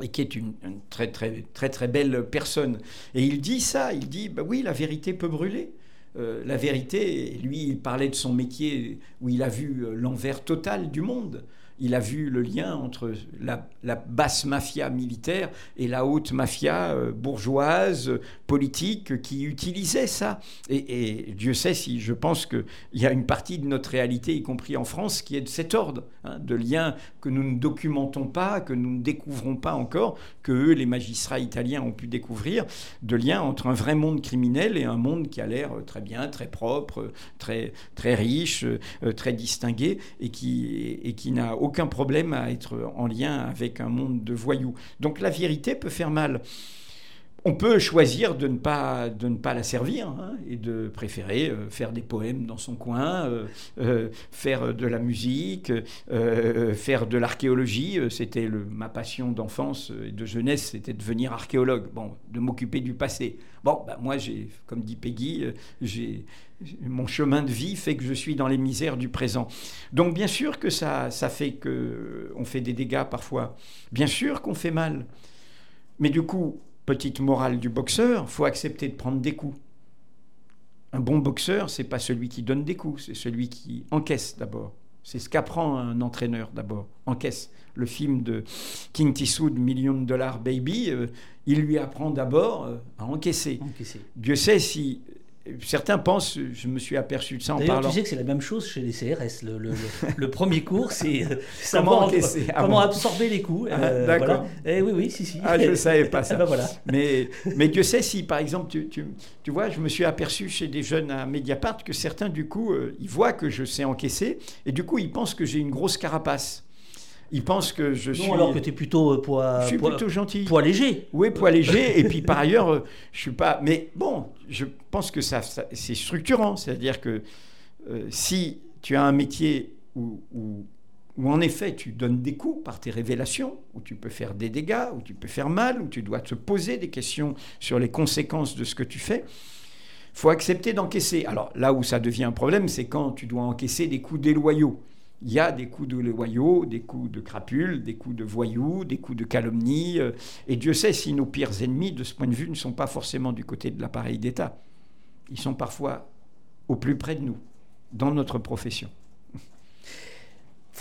et qui est une, très très très très belle personne. Et il dit ça, il dit bah oui, la vérité peut brûler. Euh, la vérité, lui, il parlait de son métier où il a vu euh, l'envers total du monde il a vu le lien entre la, basse mafia militaire et la haute mafia euh, bourgeoise, politique, qui utilisait ça. Et, Dieu sait si je pense qu'il y a une partie de notre réalité, y compris en France, qui est de cet ordre, hein, de liens que nous ne documentons pas, que nous ne découvrons pas encore, que eux, les magistrats italiens, ont pu découvrir, de liens entre un vrai monde criminel et un monde qui a l'air très bien, très propre, très, très riche, euh, très distingué, et qui, et qui n'a aucun aucun problème à être en lien avec un monde de voyous. Donc la vérité peut faire mal. On peut choisir de ne pas, de ne pas la servir hein, et de préférer euh, faire des poèmes dans son coin, euh, euh, faire de la musique, faire de l'archéologie. C'était ma passion d'enfance et de jeunesse, c'était de devenir archéologue, bon, de m'occuper du passé. Bon, bah, moi, j'ai, comme dit Peggy, j'ai, mon chemin de vie fait que je suis dans les misères du présent. Donc bien sûr que ça, ça fait que on fait des dégâts parfois. Bien sûr qu'on fait mal. Mais du coup, petite morale du boxeur, faut accepter de prendre des coups. Un bon boxeur, c'est pas celui qui donne des coups, c'est celui qui encaisse d'abord. C'est ce qu'apprend un entraîneur d'abord, encaisse. Le film de King Eastwood, Million de dollars Baby, euh, il lui apprend d'abord euh, à encaisser. encaisser. Dieu sait si Certains pensent, je me suis aperçu de ça en parlant. Tu sais que c'est la même chose chez les CRS. Le, premier cours, c'est comment, ah comment absorber les coups. Ah, euh, D'accord. Eh oui, oui, si, si. Ah, je ne savais pas ça. Ben, voilà. mais, mais Dieu sait si, par exemple, tu, tu, tu, vois, je me suis aperçu chez des jeunes à Mediapart que certains, du coup, euh, ils voient que je sais encaisser et du coup, ils pensent que j'ai une grosse carapace. Il pense que je suis. Non, alors que tu es plutôt euh, poids. Je suis plutôt gentil. Poids léger. Oui, poids léger. et puis par ailleurs, je suis pas. Mais bon, je pense que ça, c'est structurant. C'est-à-dire que euh, si tu as un métier où, en effet tu donnes des coups par tes révélations, où tu peux faire des dégâts, où tu peux faire mal, où tu dois te poser des questions sur les conséquences de ce que tu fais faut accepter d'encaisser. Alors là où ça devient un problème, c'est quand tu dois encaisser des coups déloyaux il y a des coups de loyaux, des coups de crapules, des coups de voyous, des coups de calomnie. euh, et Dieu sait si nos pires ennemis, de ce point de vue, ne sont pas forcément du côté de l'appareil d'État. Ils sont parfois au plus près de nous, dans notre profession.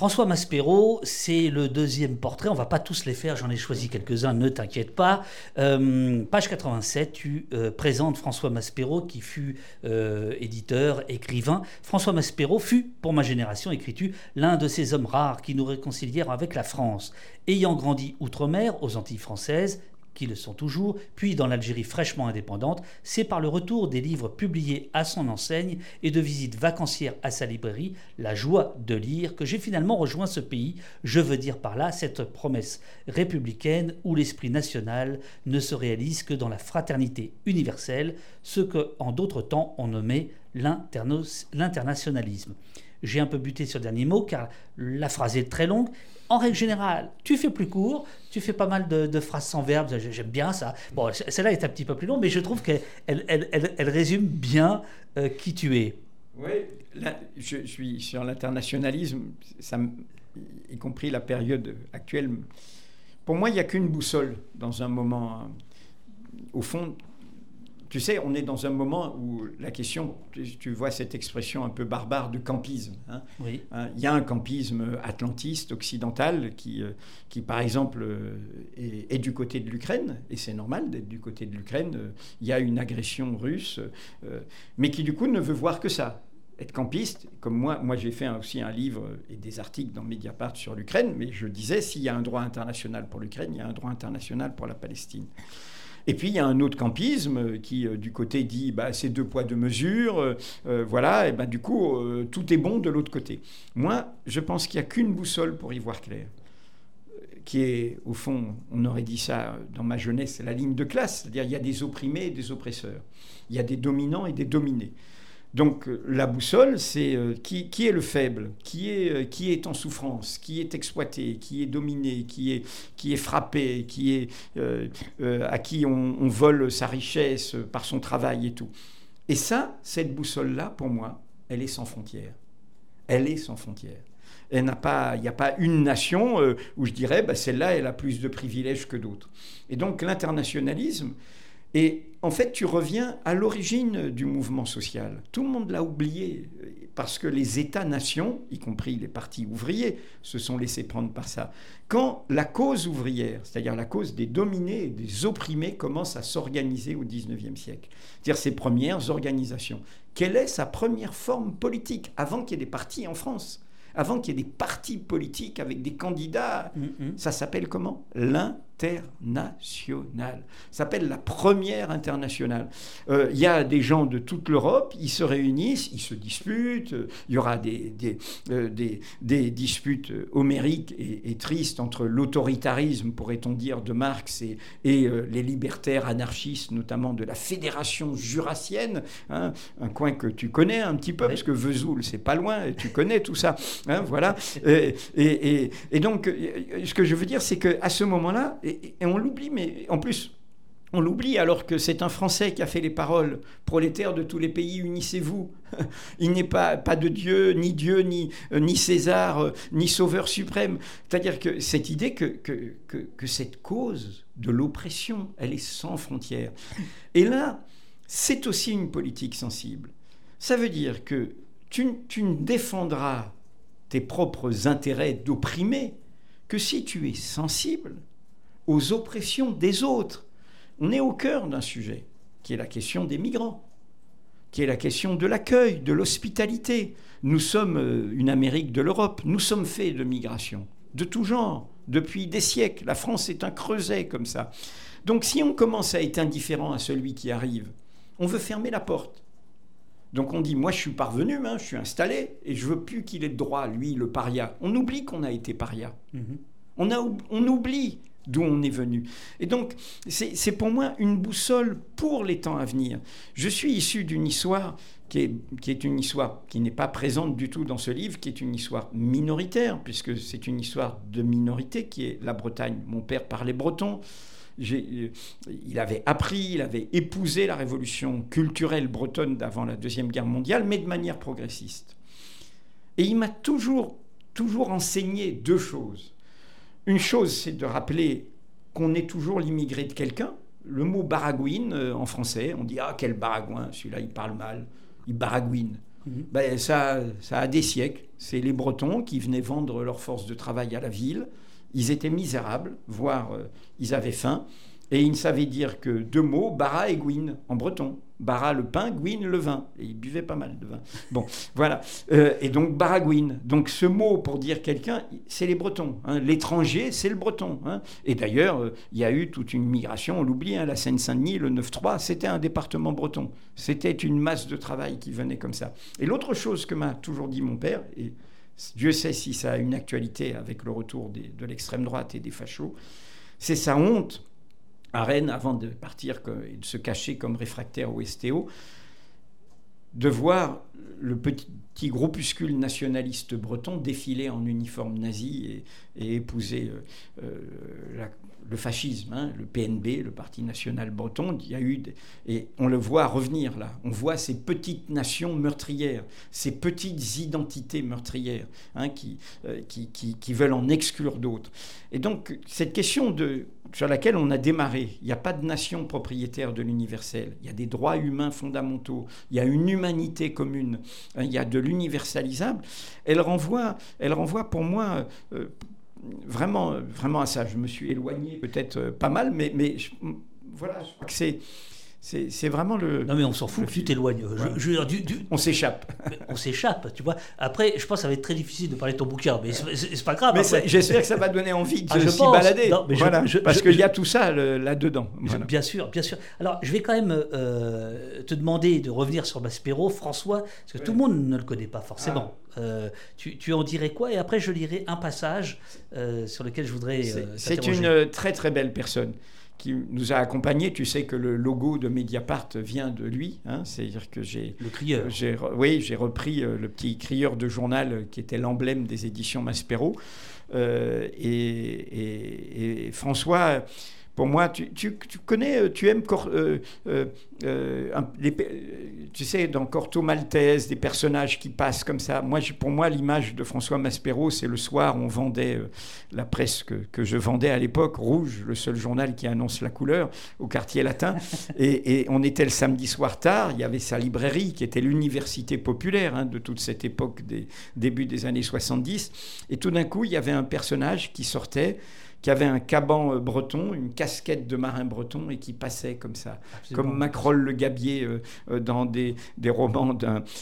François Maspero, c'est le deuxième portrait. On va pas tous les faire, j'en ai choisi quelques-uns, ne t'inquiète pas. Euh, page 87, tu euh, présentes François Maspero, qui fut euh, éditeur, écrivain. François Maspero fut, pour ma génération, écris-tu, l'un de ces hommes rares qui nous réconcilièrent avec la France. Ayant grandi outre-mer, aux Antilles françaises, qui le sont toujours, puis dans l'Algérie fraîchement indépendante, c'est par le retour des livres publiés à son enseigne et de visites vacancières à sa librairie, La joie de lire, que j'ai finalement rejoint ce pays, je veux dire par là cette promesse républicaine où l'esprit national ne se réalise que dans la fraternité universelle, ce que en d'autres temps on nommait l'internationalisme. J'ai un peu buté sur le dernier mot car la phrase est très longue. En règle générale, tu fais plus court, tu fais pas mal de, phrases sans verbe, j'ai- j'aime bien ça. Bon, celle-là est un petit peu plus longue, mais je trouve qu'elle elle, résume bien euh, qui tu es. Oui, là, je suis sur l'internationalisme, y compris la période actuelle. Pour moi, il n'y a qu'une boussole dans un moment. euh, Au fond, tu sais, on est dans un moment où la question, tu, tu vois cette expression un peu barbare de campisme. hein. Oui. Hein, Il y a un campisme atlantiste, occidental, qui, euh, qui par exemple, euh, est, est du côté de l'Ukraine, et c'est normal d'être du côté de l'Ukraine. euh, Il y a une agression russe, mais qui du coup ne veut voir que ça. Être campiste, comme moi, moi j'ai fait aussi un livre et des articles dans Mediapart sur l'Ukraine, mais je disais, s'il y a un droit international pour l'Ukraine, il y a un droit international pour la Palestine. Et puis il y a un autre campisme euh, qui, euh, du côté, dit bah, c'est deux poids, deux mesures, euh, voilà, et ben du coup, tout est bon de l'autre côté. Moi, je pense qu'il n'y a qu'une boussole pour y voir clair, qui est, au fond, on aurait dit ça dans ma jeunesse, la ligne de classe, c'est-à-dire il y a des opprimés et des oppresseurs, il y a des dominants et des dominés. Donc euh, la boussole, c'est euh, qui, est le faible, qui est, euh, qui est en souffrance, qui est exploité, qui est dominé, qui est, qui est frappé, qui est, à qui on, vole sa richesse par son travail et tout. Et ça, cette boussole-là, pour moi, elle est sans frontières. Elle est sans frontières. Il n'y a pas une nation où je dirais, bah, celle-là, elle a plus de privilèges que d'autres. Et donc l'internationalisme, et en fait, tu reviens à l'origine du mouvement social. Tout le monde l'a oublié, parce que les États-nations, y compris les partis ouvriers, se sont laissés prendre par ça. Quand la cause ouvrière, c'est-à-dire la cause des dominés et des opprimés, commence à s'organiser au XIXe siècle, c'est-à-dire ses premières organisations, quelle est sa première forme politique, avant qu'il y ait des partis en France? Avant qu'il y ait des partis politiques avec des candidats, Mhm. ça s'appelle comment? L'international. Ça s'appelle la première internationale. Euh, Il y a des gens de toute l'Europe, ils se réunissent, ils se disputent, euh, il y aura des, des, euh, des, des disputes euh, homériques et, et tristes entre l'autoritarisme, pourrait-on dire, de Marx et, et euh, les libertaires anarchistes, notamment de la Fédération jurassienne, hein, un coin que tu connais un petit peu, parce que Vesoul, c'est pas loin, et tu connais tout ça. hein, voilà. Et, et- donc, euh, ce que je veux dire, c'est qu'à ce moment-là, et, on l'oublie, mais en plus, on l'oublie alors que c'est un Français qui a fait les paroles. Prolétaires de tous les pays, unissez-vous. Il n'est pas, pas de Dieu, ni Dieu, ni, euh, ni César, euh, ni Sauveur suprême. C'est-à-dire que cette idée que, que, que, cette cause de l'oppression, elle est sans frontières. Et là, c'est aussi une politique sensible. Ça veut dire que tu, tu ne défendras tes propres intérêts d'opprimer que si tu es sensible aux oppressions des autres. On est au cœur d'un sujet qui est la question des migrants, qui est la question de l'accueil, de l'hospitalité. Nous sommes euh, une Amérique de l'Europe, nous sommes faits de migration, de tout genre, depuis des siècles. La France est un creuset comme ça. Donc si on commence à être indifférent à celui qui arrive, on veut fermer la porte. Donc on dit, moi je suis parvenu, hein, je suis installé, et je veux plus qu'il ait de droit, lui, le paria. On oublie qu'on a été paria. Mhm. On, a, on oublie d'où on est venu. Et donc, c'est pour moi une boussole pour les temps à venir. Je suis issu d'une histoire qui est, qui est une histoire qui n'est pas présente du tout dans ce livre, qui est une histoire minoritaire, puisque c'est une histoire de minorité qui est la Bretagne. Mon père parlait breton. Euh, il avait appris, il avait épousé la révolution culturelle bretonne d'avant la Deuxième Guerre mondiale, mais de manière progressiste. Et il m'a toujours toujours enseigné deux choses. Une chose, c'est de rappeler qu'on est toujours l'immigré de quelqu'un. Le mot baragouine euh, en français, on dit Ah, quel baragouin, celui-là il parle mal, il baragouine. Mhm. Ben, ça, ça a des siècles. C'est les Bretons qui venaient vendre leur force de travail à la ville. Ils étaient misérables, voire euh, ils avaient faim. Et ils ne savaient dire que deux mots, bara et gouine, en breton. Bara le pain, Gwyn le vin. Et il buvait pas mal de vin. Bon, voilà. Euh, et donc Baragouine. Donc ce mot pour dire quelqu'un, c'est les Bretons. Hein. L'étranger, c'est le Breton. Hein. Et d'ailleurs, euh, il y a eu toute une migration, on l'oublie, hein, la Seine-Saint-Denis, le 9-3, c'était un département breton. C'était une masse de travail qui venait comme ça. Et l'autre chose que m'a toujours dit mon père, et Dieu sait si ça a une actualité avec le retour de l'extrême droite et des fachos, c'est sa honte à Rennes avant de partir et de se cacher comme réfractaire au STO, de voir le petit groupuscule nationaliste breton défiler en uniforme nazi et, épouser euh, euh, le fascisme, hein, le PNB, le Parti national breton. Il y a eu et on le voit revenir là. On voit ces petites nations meurtrières, ces petites identités meurtrières hein, euh, qui, qui veulent en exclure d'autres. Et donc cette question de sur laquelle on a démarré. Il n'y a pas de nation propriétaire de l'universel. Il y a des droits humains fondamentaux. Il y a une humanité commune. Hein, il y a de l'universalisable. Elle renvoie, elle renvoie pour moi euh, vraiment, vraiment à ça. Je me suis éloigné peut-être euh, pas mal, mais, mais voilà, je crois que c'est c'est vraiment le. Non, mais on s'en fout que tu t'éloignes. On s'échappe. on s'échappe, tu vois. Après, je pense que ça va être très difficile de parler de ton bouquin, mais c'est pas grave. Mais j'espère que ça va donner envie de ah, s'y balader. voilà, parce qu'il y a tout ça là-dedans. Bien sûr, bien sûr. Alors, je vais quand même euh, te demander de revenir sur Maspero, François, parce que tout le monde ne le connaît pas forcément. Ah. Euh, tu, tu, en dirais quoi? Et après, je lirai un passage euh, sur lequel je voudrais. c'est une très très belle personne qui nous a accompagnés. Tu sais que le logo de Mediapart vient de lui. Hein. C'est-à-dire que j'ai. Le crieur. oui, j'ai repris euh, le petit crieur de journal qui était l'emblème des éditions Maspero. Euh, et, et, François pour moi, tu, tu, tu, connais, euh, tu aimes, euh, euh, tu sais, dans Corto Maltese, des personnages qui passent comme ça. Moi, pour moi, l'image de François Maspero, c'est le soir, on vendait la presse que, que je vendais à l'époque, Rouge, le seul journal qui annonce la couleur, au quartier latin. Et, et, on était le samedi soir tard, il y avait sa librairie qui était l'université populaire hein, de toute cette époque des début des années 70. Et tout d'un coup, il y avait un personnage qui sortait qui avait un caban euh, breton, une casquette de marin breton et qui passait comme ça, comme Macrol le Gabier euh, euh, dans des, des romans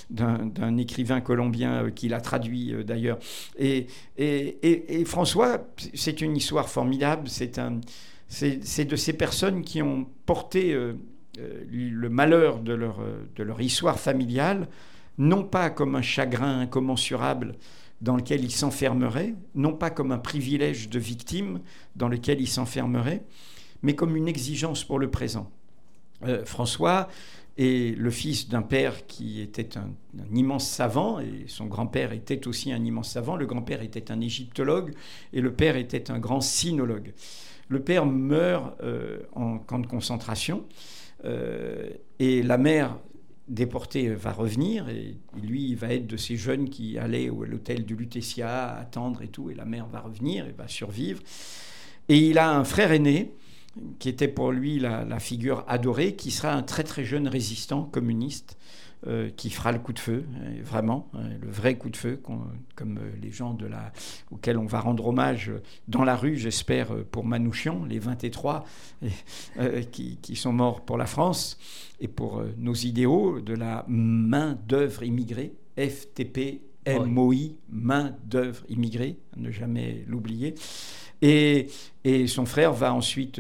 d'un écrivain colombien qui l'a traduit d'ailleurs. Et, et, et, François, c'est une histoire formidable, c'est de ces personnes qui ont porté le malheur de leur, de leur histoire familiale, non pas comme un chagrin incommensurable, dans lequel il s'enfermerait, non pas comme un privilège de victime dans lequel il s'enfermerait, mais comme une exigence pour le présent. Euh, François est le fils d'un père qui était un, immense savant, et son grand-père était aussi un immense savant. Le grand-père était un égyptologue, et le père était un grand sinologue. Le père meurt euh, en camp de concentration, euh, et la mère déporté va revenir et lui il va être de ces jeunes qui allaient à l'hôtel du Lutetia attendre et tout et la mère va revenir et va survivre. Et il a un frère aîné qui était pour lui la, figure adorée qui sera un très très jeune résistant communiste euh, qui fera le coup de feu, euh, vraiment, euh, le vrai coup de feu, comme les gens auxquels on va rendre hommage dans la rue, j'espère, pour Manouchian, les 23 qui, sont morts pour la France et pour nos idéaux de la main-d'œuvre immigrée, FTP. MOI, main d'œuvre immigrée, ne jamais l'oublier. Et, son frère va ensuite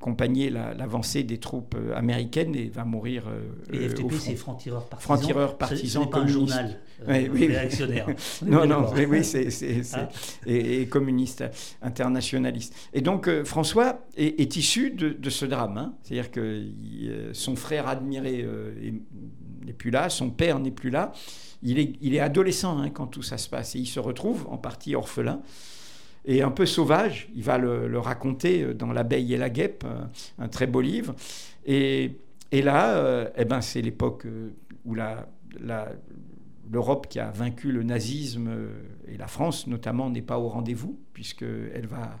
accompagner l'avancée des troupes euh, américaines et va mourir. Euh, et FTP, c'est franc-tireur partisan. Franc-tireur partisan, pas un journal euh, oui, réactionnaire. non, non, oui, c'est ah. et, communiste internationaliste. Et donc François est, issu de, ce drame. Hein. C'est-à-dire que son frère admiré n'est plus là, son père n'est plus là. Il est, il est adolescent hein, quand tout ça se passe et il se retrouve en partie orphelin et un peu sauvage. Il va le, raconter euh, dans L'abeille et la guêpe, un, très beau livre. Et, là, euh, eh ben, c'est l'époque euh, où l'Europe qui a vaincu le nazisme et la France notamment n'est pas au rendez-vous puisqu'elle va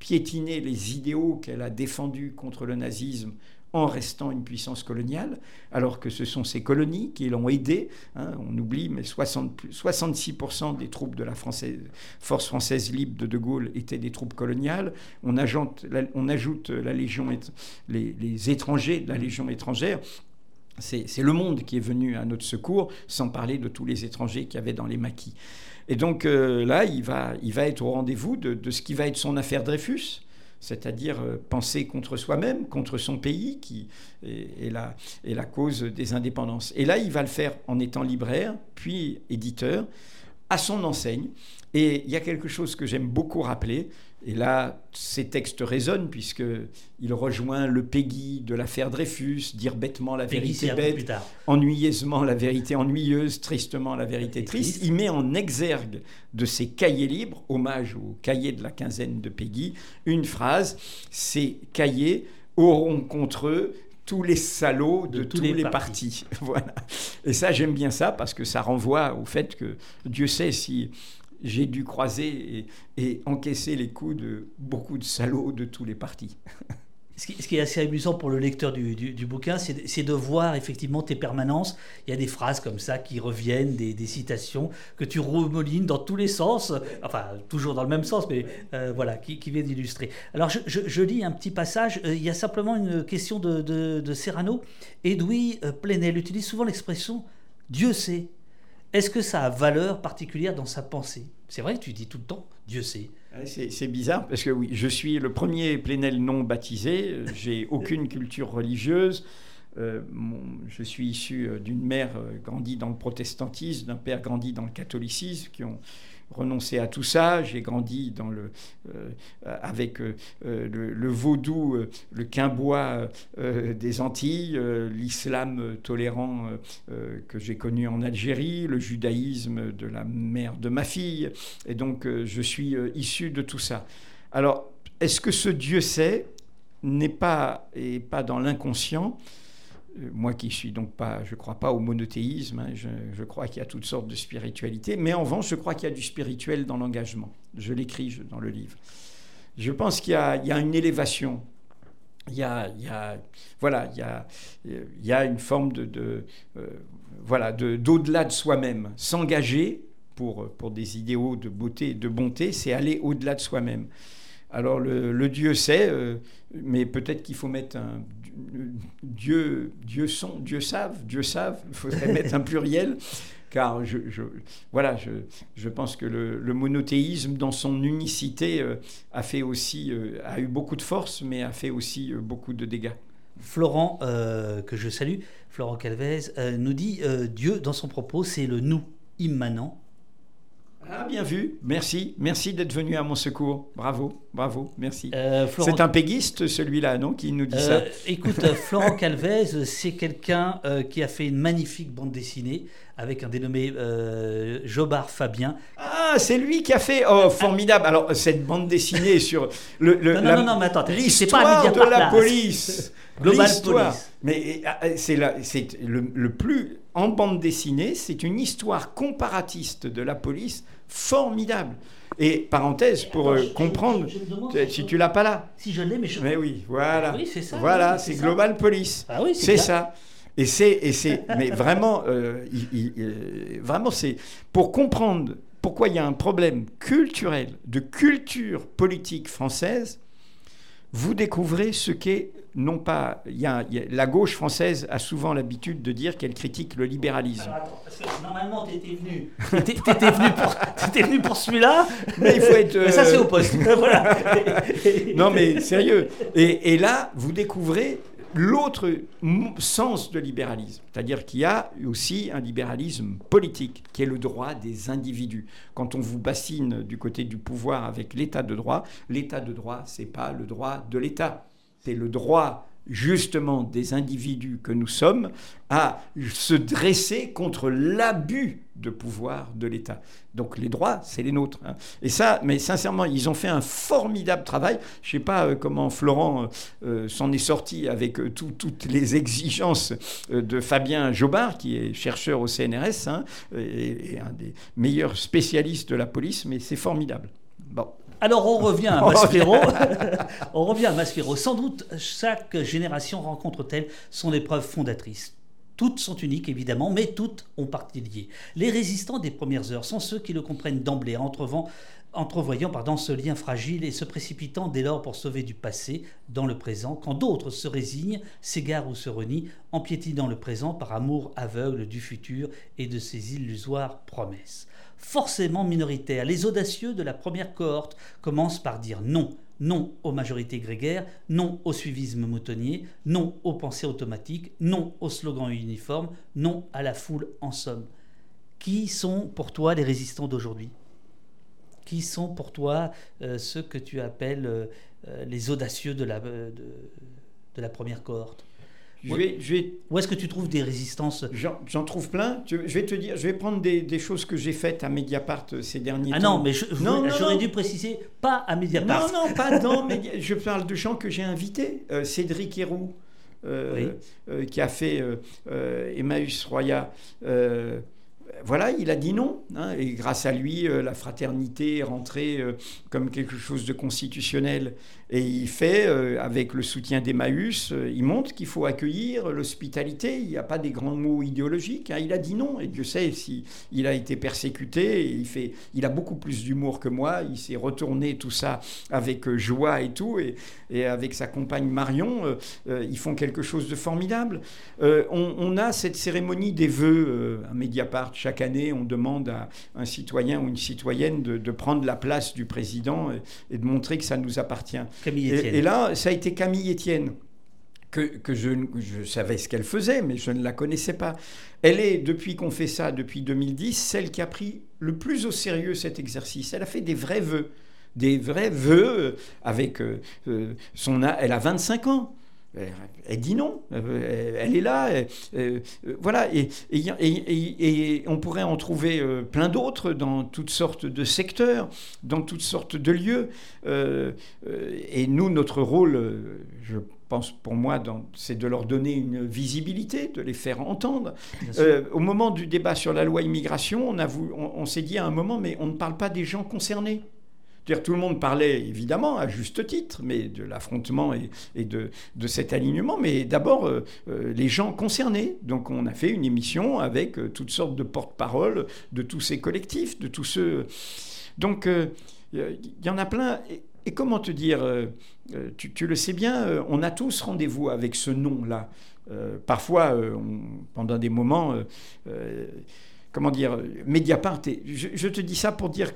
piétiner les idéaux qu'elle a défendus contre le nazisme en restant une puissance coloniale, alors que ce sont ces colonies qui l'ont aidé. Hein, on oublie, mais 60, 66% des troupes de la force française libre de De Gaulle étaient des troupes coloniales. On ajoute la, légion, les, étrangers de la Légion étrangère. C'est le monde qui est venu à notre secours, sans parler de tous les étrangers qu'il y avait dans les maquis. Et donc euh, là, il va, être au rendez-vous de, de, ce qui va être son affaire Dreyfus c'est-à-dire euh, penser contre soi-même, contre son pays, qui est, la, est, la, cause des indépendances. Et là, il va le faire en étant libraire, puis éditeur, à son enseigne. Et il y a quelque chose que j'aime beaucoup rappeler, et là, ces textes résonnent puisqu'il rejoint le Peggy de l'affaire Dreyfus, dire bêtement la vérité bête, ennuyeusement la vérité ennuyeuse, tristement la vérité triste. Il met en exergue de ses cahiers libres, hommage au cahier de la quinzaine de Peggy, une phrase Ces cahiers auront contre eux tous les salauds de, tous, les, partis. voilà. Et ça, j'aime bien ça parce que ça renvoie au fait que Dieu sait si j'ai dû croiser et, encaisser les coups de beaucoup de salauds de tous les partis. Ce qui, est assez amusant pour le lecteur du, bouquin, c'est de voir effectivement tes permanences. Il y a des phrases comme ça qui reviennent, des, citations que tu remolines dans tous les sens, enfin toujours dans le même sens, mais euh, voilà, qui, viennent illustrer. Alors je, lis un petit passage, euh, il y a simplement une question de, de Serrano. Edoui euh, Plenel utilise souvent l'expression Dieu sait est-ce que ça a valeur particulière dans sa pensée? C'est vrai que tu dis tout le temps, Dieu sait. C'est bizarre parce que oui, je suis le premier plénel non baptisé, j'ai aucune culture religieuse. Euh, je suis issu euh, d'une mère euh, grandie dans le protestantisme, d'un père grandi dans le catholicisme, qui ont renoncé à tout ça. J'ai grandi euh, avec euh, euh, le, vaudou, le quimbois des Antilles, l'islam tolérant que j'ai connu en Algérie, le judaïsme de la mère de ma fille. Et donc, je suis issu de tout ça. Alors, est-ce que ce Dieu sait n'est pas, pas dans l'inconscient? Moi qui suis donc pas, je crois pas au monothéisme, hein, je, crois qu'il y a toutes sortes de spiritualités, mais en revanche, je crois qu'il y a du spirituel dans l'engagement. Je l'écris dans le livre. Je pense qu'il y, a une élévation. Il y a, voilà, il y a, une forme de, euh, voilà, d'au-delà de, soi-même. S'engager pour, pour des idéaux de beauté de bonté, c'est aller au-delà de soi-même. Alors le, Dieu sait, euh, mais peut-être qu'il faut mettre un Dieu, Dieu sont, Dieu savent, Dieu savent. Il faudrait mettre un pluriel, car je, voilà, je, pense que le, monothéisme, dans son unicité, euh, a fait aussi, euh, a eu beaucoup de force, mais a fait aussi beaucoup de dégâts. Florent, que je salue, Florent Calvez, nous dit Dieu, dans son propos, c'est le nous immanent ah, bien vu. Merci. Merci d'être venu à mon secours. Bravo. Bravo. Merci. Euh, c'est un péguiste, celui-là, non Qui nous dit ça euh, Écoute, euh, Florent Calvez, c'est quelqu'un qui a fait une magnifique bande dessinée avec un dénommé Jobard Fabien. Ah, c'est lui qui a fait. Oh, formidable. Alors, cette bande dessinée sur le, non, non, non, mais attends, l'histoire de la police. Global Police. Mais c'est le, le plus en bande dessinée, c'est une histoire comparatiste de la police formidable. Et parenthèse, pour euh, comprendre, si tu l'as pas là. Si je l'ai, mais je. Mais oui, voilà. Oui, c'est ça. Voilà, c'est Global Police. Ah oui, c'est ça. Et c'est, et c'est, mais vraiment, euh, vraiment, c'est pour comprendre pourquoi il y a un problème culturel, de culture politique française. Vous découvrez ce qu'est non pas. Y a, la gauche française a souvent l'habitude de dire qu'elle critique le libéralisme. Attends, parce que normalement, tu étais venu. Tu étais, venu pour, venu pour celui-là. Mais il faut être. Mais ça, c'est au poste. voilà. non, mais sérieux. Et, et là, vous découvrez l'autre sens de libéralisme, c'est-à-dire qu'il y a aussi un libéralisme politique, qui est le droit des individus. Quand on vous bassine du côté du pouvoir avec l'état de droit, l'état de droit, c'est pas le droit de l'État c'est le droit justement des individus que nous sommes à se dresser contre l'abus de pouvoir de l'État. Donc les droits, c'est les nôtres. Hein. Et ça, mais sincèrement, ils ont fait un formidable travail. Je ne sais pas euh, comment Florent euh, euh, s'en est sorti avec toutes les exigences de Fabien Jobard, qui est chercheur au CNRS hein, et, et, un des meilleurs spécialistes de la police, mais c'est formidable. Bon. Alors on revient à Maspero. on revient à Maspero. Sans doute, chaque génération rencontre-t-elle son épreuve fondatrice. Toutes sont uniques, évidemment, mais toutes ont partie liée. Les résistants des premières heures sont ceux qui le comprennent d'emblée, entrevoyant pardon, ce lien fragile et se précipitant dès lors pour sauver du passé dans le présent, quand d'autres se résignent, s'égarent ou se renient, en piétinant le présent par amour aveugle du futur et de ses illusoires promesses. Forcément minoritaires, les audacieux de la première cohorte commencent par dire non non aux majorités grégaires, non au suivisme moutonnier, non aux pensées automatiques, non aux slogans uniformes, non à la foule en somme. Qui sont pour toi les résistants d'aujourd'hui? Qui sont pour toi euh, ceux que tu appelles euh, euh, les audacieux de la, de la première cohorte? Je vais, je vais... Où est-ce que tu trouves des résistances? J'en trouve plein. Je vais te dire, je vais prendre des, des choses que j'ai faites à Mediapart ces derniers ah temps. Ah non, mais j'aurais dû préciser, pas à Mediapart. Non, non, pas dans Mediapart. Je parle de gens que j'ai invités. Euh, Cédric Héroux, qui a fait Emmaüs Roya voilà, il a dit non. Hein, et grâce à lui, la fraternité est rentrée comme quelque chose de constitutionnel. Et il fait, euh, avec le soutien d'Emmaüs, euh, il montre qu'il faut accueillir l'hospitalité. Il n'y a pas des grands mots idéologiques. Hein. Il a dit non. Et Dieu sait s'il il a été persécuté. il, fait, il a beaucoup plus d'humour que moi. Il s'est retourné tout ça avec euh, joie et tout. Et, avec sa compagne Marion, ils font quelque chose de formidable. On, a cette cérémonie des vœux à Mediapart. Chaque année, on demande à un citoyen ou une citoyenne de, prendre la place du président et de montrer que ça nous appartient. Et, là, ça a été Camille Etienne. Que, que je, je, savais ce qu'elle faisait, mais je ne la connaissais pas. Elle est, depuis qu'on fait ça, depuis 2010, celle qui a pris le plus au sérieux cet exercice. Elle a fait des vrais vœux, des vrais vœux avec euh, euh, son... Elle a 25 ans. Elle dit non, elle est là, voilà, et, et, on pourrait en trouver euh, plein d'autres dans toutes sortes de secteurs, dans toutes sortes de lieux. Euh, euh, et nous, notre rôle, je pense pour moi, c'est de leur donner une visibilité, de les faire entendre. au moment du débat sur la loi immigration, on, on s'est dit à un moment, mais on ne parle pas des gens concernés tout le monde parlait évidemment à juste titre, mais de l'affrontement et, de, cet alignement, mais d'abord euh, euh, les gens concernés. Donc on a fait une émission avec euh, toutes sortes de porte-paroles de tous ces collectifs, de tous ceux. Donc il y, en a plein. Et, comment te dire, tu, le sais bien, on a tous rendez-vous avec ce nom-là. parfois, pendant des moments comment dire, Mediapart. je, te dis ça pour dire,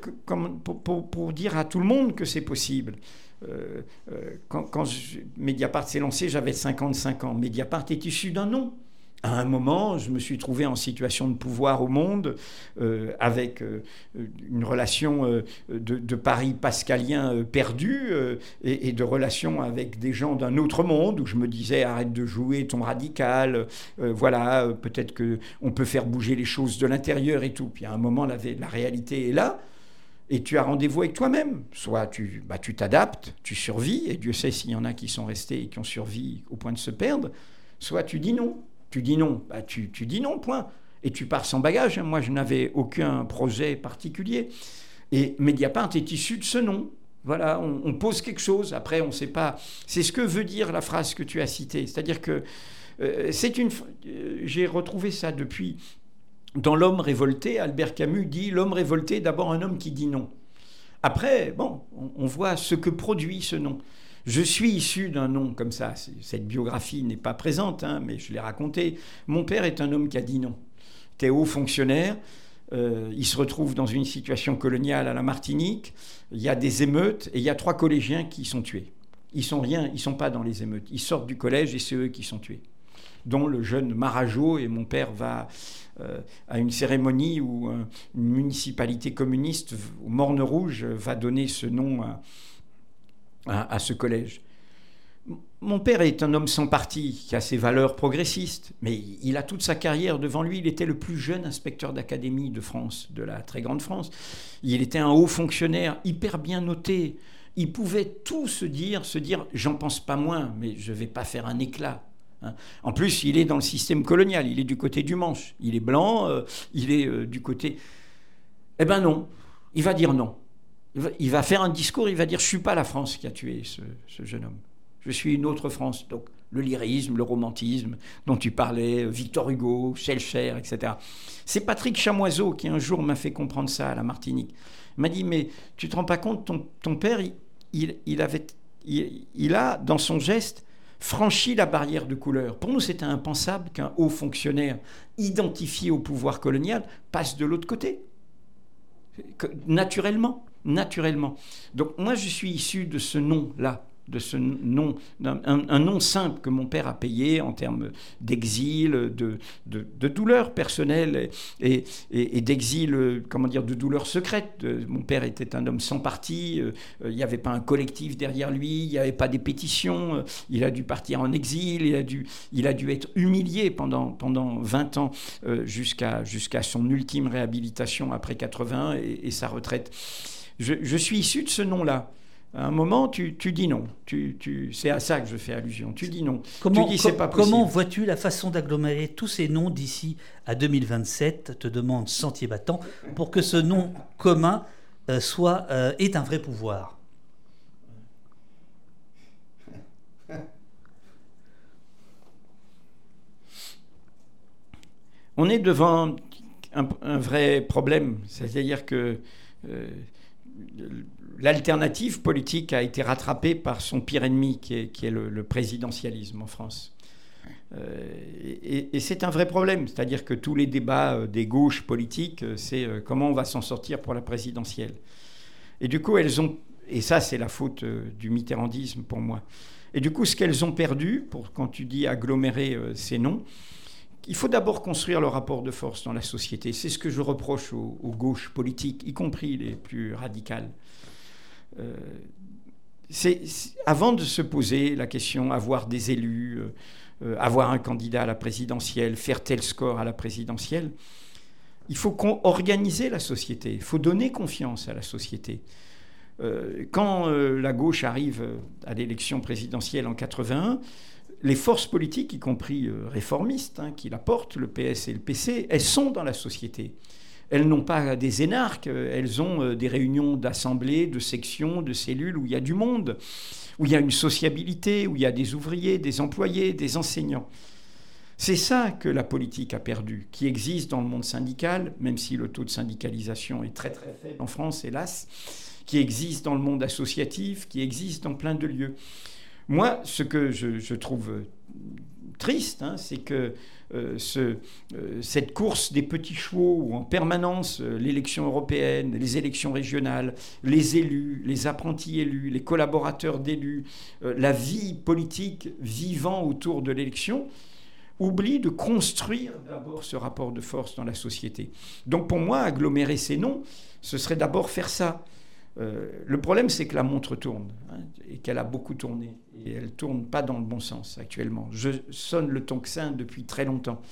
à tout le monde que c'est possible. Euh, euh, quand, quand Mediapart s'est lancé, j'avais 55 ans. Mediapart est issu d'un nom à un moment, je me suis trouvé en situation de pouvoir au monde, euh, avec euh, une relation euh, de, Paris pascalien perdu et, de relation avec des gens d'un autre monde où je me disais arrête de jouer ton radical, voilà, peut-être que on peut faire bouger les choses de l'intérieur et tout. Puis à un moment, la, réalité est là. Et tu as rendez-vous avec toi-même. Soit tu bah, tu t'adaptes, tu survis, et Dieu sait s'il y en a qui sont restés et qui ont survécu au point de se perdre. Soit tu dis non, tu dis non, bah, tu, dis non, point. Et tu pars sans bagage. Moi, je n'avais aucun projet particulier. Et Mediapart est issu de ce nom. Voilà, on, pose quelque chose. Après, on ne sait pas. C'est ce que veut dire la phrase que tu as citée. C'est-à-dire que euh, c'est une. Euh, j'ai retrouvé ça depuis. Dans L'homme révolté, Albert Camus dit L'homme révolté, d'abord un homme qui dit non. Après, bon, on voit ce que produit ce nom. Je suis issu d'un nom comme ça. Cette biographie n'est pas présente, hein, mais je l'ai raconté. Mon père est un homme qui a dit non. Était haut fonctionnaire. Euh, il se retrouve dans une situation coloniale à la Martinique. Il y a des émeutes et il y a trois collégiens qui sont tués. Ils sont rien, ils sont pas dans les émeutes. Ils sortent du collège et c'est eux qui sont tués. Dont le jeune Marajo et mon père va euh, à une cérémonie où euh, une municipalité communiste, Morne Rouge, va donner ce nom à, à, ce collège. mon père est un homme sans parti, qui a ses valeurs progressistes, mais il a toute sa carrière devant lui. Il était le plus jeune inspecteur d'académie de France, de la très grande France. Il était un haut fonctionnaire, hyper bien noté. Il pouvait tout se dire, se dire, j'en pense pas moins, mais je vais pas faire un éclat. Hein. En plus, il est dans le système colonial, il est du côté du Manche. Il est blanc, euh, il est euh, du côté... Eh ben non, il va dire non. Il va, faire un discours, il va dire, je suis pas la France qui a tué ce jeune homme. Je suis une autre France. Donc le lyrisme, le romantisme dont tu parlais, Victor Hugo, Schellcher, etc. C'est Patrick Chamoiseau qui un jour m'a fait comprendre ça à la Martinique. Il m'a dit, mais tu te rends pas compte, ton, père, il, avait, il, a, dans son geste, franchi la barrière de couleur. Pour nous, c'était impensable qu'un haut fonctionnaire identifié au pouvoir colonial passe de l'autre côté. Naturellement, naturellement. Donc moi, je suis issu de ce nom-là de ce nom, un, nom simple que mon père a payé en termes d'exil, de, de, douleur personnelle et, et, d'exil, comment dire, de douleur secrète. Mon père était un homme sans parti, euh, il n'y avait pas un collectif derrière lui, il n'y avait pas des pétitions, euh, il a dû partir en exil, il a dû, il a dû être humilié pendant, pendant 20 ans euh, jusqu'à jusqu'à son ultime réhabilitation après 80 et, sa retraite. Je, je suis issu de ce nom-là à un moment, tu, dis non. Tu, c'est à ça que je fais allusion. Tu dis non. Comment, tu dis, pas comment vois-tu la façon d'agglomérer tous ces noms d'ici à 2027 te demande Sentier Battant pour que ce nom commun euh, soit euh, ait un vrai pouvoir? On est devant un, vrai problème, c'est-à-dire que euh, l'alternative politique a été rattrapée par son pire ennemi, qui est, le, présidentialisme en France. Euh, et, c'est un vrai problème, c'est-à-dire que tous les débats euh, des gauches politiques, euh, c'est comment on va s'en sortir pour la présidentielle. Et du coup, elles ont, et ça c'est la faute du mitterrandisme pour moi. Et du coup, ce qu'elles ont perdu, pour quand tu dis agglomérer ces noms, il faut d'abord construire le rapport de force dans la société. C'est ce que je reproche aux, gauches politiques, y compris les plus radicales. Euh, avant de se poser la question avoir des élus, euh, euh, avoir un candidat à la présidentielle, faire tel score à la présidentielle, il faut organiser la société, il faut donner confiance à la société. quand la gauche arrive à l'élection présidentielle en 81, les forces politiques, y compris euh, réformistes, hein, qui la portent, le PS et le PC, elles sont dans la société. Elles n'ont pas des énarques, elles ont euh, des réunions d'assemblées, de sections, de cellules où il y a du monde, où il y a une sociabilité, où il y a des ouvriers, des employés, des enseignants. C'est ça que la politique a perdu, qui existe dans le monde syndical, même si le taux de syndicalisation est très très faible en France, hélas, qui existe dans le monde associatif, qui existe dans plein de lieux. Moi, ce que je, trouve euh, triste, hein, c'est que euh, euh, cette course des petits chevaux où en permanence l'élection européenne, les élections régionales, les élus, les apprentis élus, les collaborateurs d'élus, la vie politique vivant autour de l'élection, oublie de construire d'abord ce rapport de force dans la société. Donc pour moi, agglomérer ces noms, ce serait d'abord faire ça. Euh, le problème, c'est que la montre tourne hein, et qu'elle a beaucoup tourné. Et elle tourne pas dans le bon sens actuellement. Je sonne le tocsin depuis très longtemps.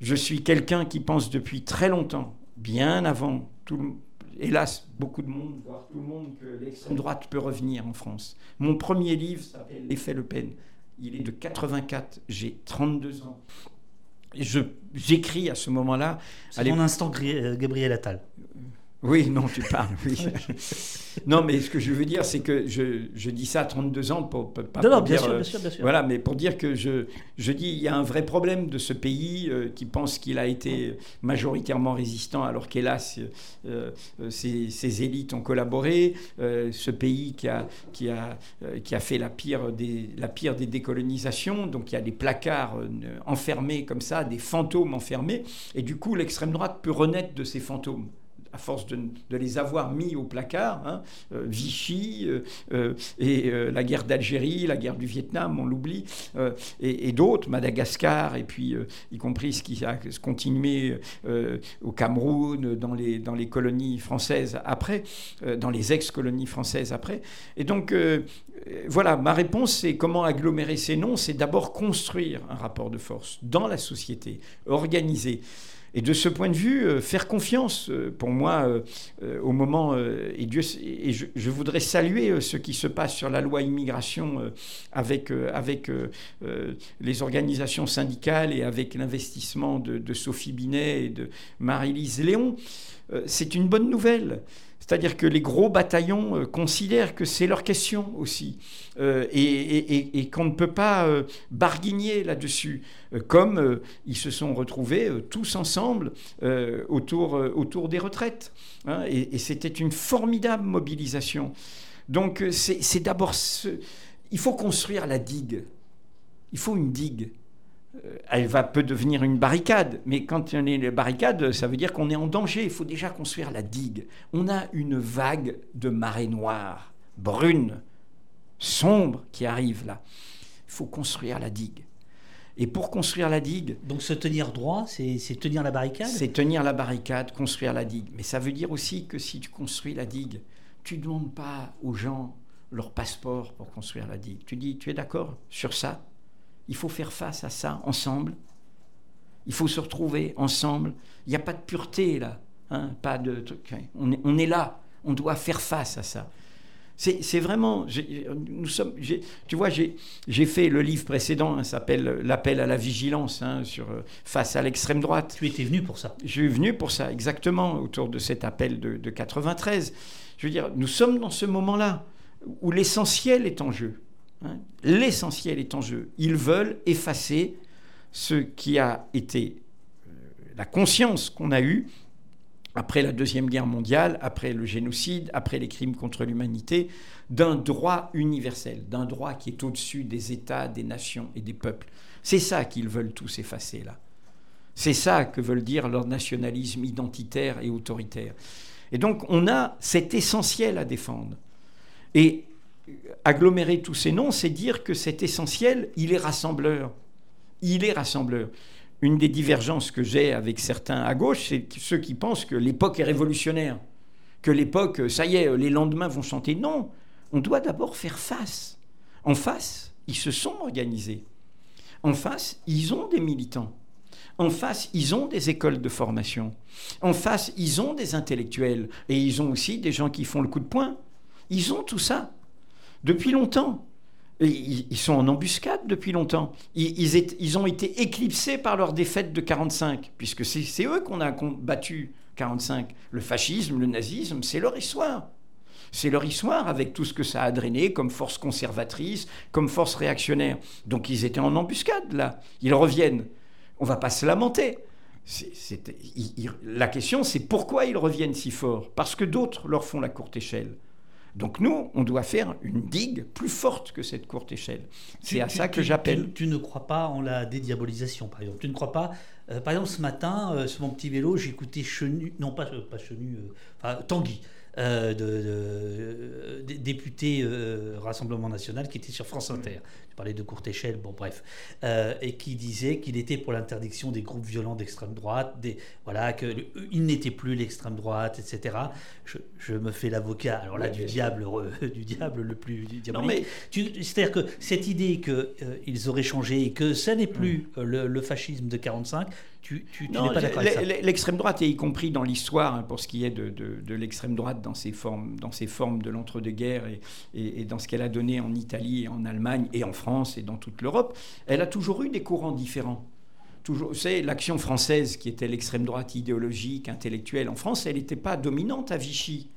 Je suis quelqu'un qui pense depuis très longtemps, bien avant, tout hélas, beaucoup de monde, voire tout le monde, que l'extrême droite peut revenir en France. Mon premier livre s'appelle L'effet Le Pen. Il est de 84, j'ai 32 ans. J'écris à ce moment-là. C'est mon instant Gabriel Attal. Oui, non, tu parles, oui. non, mais ce que je veux dire, c'est que je, je, dis ça à 32 ans pour, pas non, non, bien, sûr, bien sûr, bien sûr. Voilà, mais pour dire que je, je dis il y a un vrai problème de ce pays euh, qui pense qu'il a été majoritairement résistant alors qu'hélas, euh, euh ses, élites ont collaboré. Euh, ce pays qui a, qui, a, qui a fait la pire, des, la pire des décolonisations. Donc il y a des placards enfermés comme ça, des fantômes enfermés. Et du coup, l'extrême droite peut renaître de ces fantômes à force de, les avoir mis au placard, hein, euh, Vichy euh, euh, et la guerre d'Algérie, la guerre du Vietnam, on l'oublie, et, d'autres, Madagascar, et puis y compris ce qui a continué au Cameroun, dans les, dans les colonies françaises après, dans les ex-colonies françaises après. Et donc, voilà, ma réponse, c'est comment agglomérer ces noms, c'est d'abord construire un rapport de force dans la société, organiser. Et de ce point de vue, euh, faire confiance, euh, pour moi, euh, au moment, et, Dieu, et je, voudrais saluer ce qui se passe sur la loi immigration avec, avec les organisations syndicales et avec l'investissement de, de, Sophie Binet et de Marie-Lise Léon. C'est une bonne nouvelle. C'est-à-dire que les gros bataillons euh, considèrent que c'est leur question aussi, euh, et, qu'on ne peut pas euh, barguigner là-dessus, comme ils se sont retrouvés tous ensemble autour, des retraites. Hein, et, c'était une formidable mobilisation. Donc c'est d'abord... Il faut construire la digue. Il faut une digue. Euh, elle va peut devenir une barricade, mais quand on est une barricade, ça veut dire qu'on est en danger. Il faut déjà construire la digue. On a une vague de marée noire, brune, sombre qui arrive là. Il faut construire la digue. Et pour construire la digue. Donc se tenir droit, c'est tenir la barricade? C'est tenir la barricade, construire la digue. Mais ça veut dire aussi que si tu construis la digue, tu ne demandes pas aux gens leur passeport pour construire la digue. Tu dis, tu es d'accord sur ça? Il faut faire face à ça ensemble. Il faut se retrouver ensemble. Il n'y a pas de pureté là. Hein, pas de truc. On est, on est là. On doit faire face à ça. C'est vraiment. Nous sommes, tu vois, j'ai fait le livre précédent, hein, s'appelle L'appel à la vigilance, hein, sur, euh, face à l'extrême droite. Tu étais venu pour ça Je suis venu pour ça, exactement, autour de cet appel de, de 93. Je veux dire, nous sommes dans ce moment-là où l'essentiel est en jeu. Hein. L'essentiel est en jeu. Ils veulent effacer ce qui a été euh, la conscience qu'on a eue après la Deuxième Guerre mondiale, après le génocide, après les crimes contre l'humanité, d'un droit universel, d'un droit qui est au-dessus des États, des nations et des peuples. C'est ça qu'ils veulent tous effacer là. C'est ça que veulent dire leur nationalisme identitaire et autoritaire. Et donc on a cet essentiel à défendre. Et agglomérer tous ces noms, c'est dire que cet essentiel, il est rassembleur. Il est rassembleur. Une des divergences que j'ai avec certains à gauche, c'est ceux qui pensent que l'époque est révolutionnaire, que l'époque, ça y est, les lendemains vont chanter. Non, on doit d'abord faire face. En face, ils se sont organisés. En face, ils ont des militants. En face, ils ont des écoles de formation. En face, ils ont des intellectuels. Et ils ont aussi des gens qui font le coup de poing. Ils ont tout ça depuis longtemps. Ils, sont en embuscade depuis longtemps. Ils, ont été éclipsés par leur défaite de 45, puisque c'est eux qu'on a combattu 45. Le fascisme, le nazisme, c'est leur histoire. C'est leur histoire avec tout ce que ça a drainé comme force conservatrice, comme force réactionnaire. Donc ils étaient en embuscade là. Ils reviennent. On va pas se lamenter. la question c'est pourquoi ils reviennent si fort? Parce que d'autres leur font la courte échelle. Donc nous, on doit faire une digue plus forte que cette courte échelle. C'est à ça que j'appelle. Tu, ne crois pas en la dédiabolisation, par exemple. Tu ne crois pas. Euh, par exemple, ce matin, euh, sur mon petit vélo, j'écoutais Chenu, non pas, euh, pas Chenu, enfin Tanguy. Euh, de, député euh, Rassemblement National qui était sur France Inter. Je parlais de courte échelle, bon bref, euh, et qui disait qu'il était pour l'interdiction des groupes violents d'extrême droite, des, voilà, qu'il n'était plus l'extrême droite, etc. Je, me fais l'avocat, alors là, du diable, du diable le plus diabolique. C'est-à-dire que cette idée qu'ils auraient changé et que ça n'est plus le, le fascisme de 45, tu, n'es pas d'accord L'extrême droite, et y compris dans l'histoire, hein, pour ce qui est de, l'extrême droite dans ses formes, dans ses formes de l'entre-deux-guerres et, et, dans ce qu'elle a donné en Italie, en Allemagne et en France et dans toute l'Europe, elle a toujours eu des courants différents. C'est l'action française qui était l'extrême droite idéologique, intellectuelle en France, elle n'était pas dominante à Vichy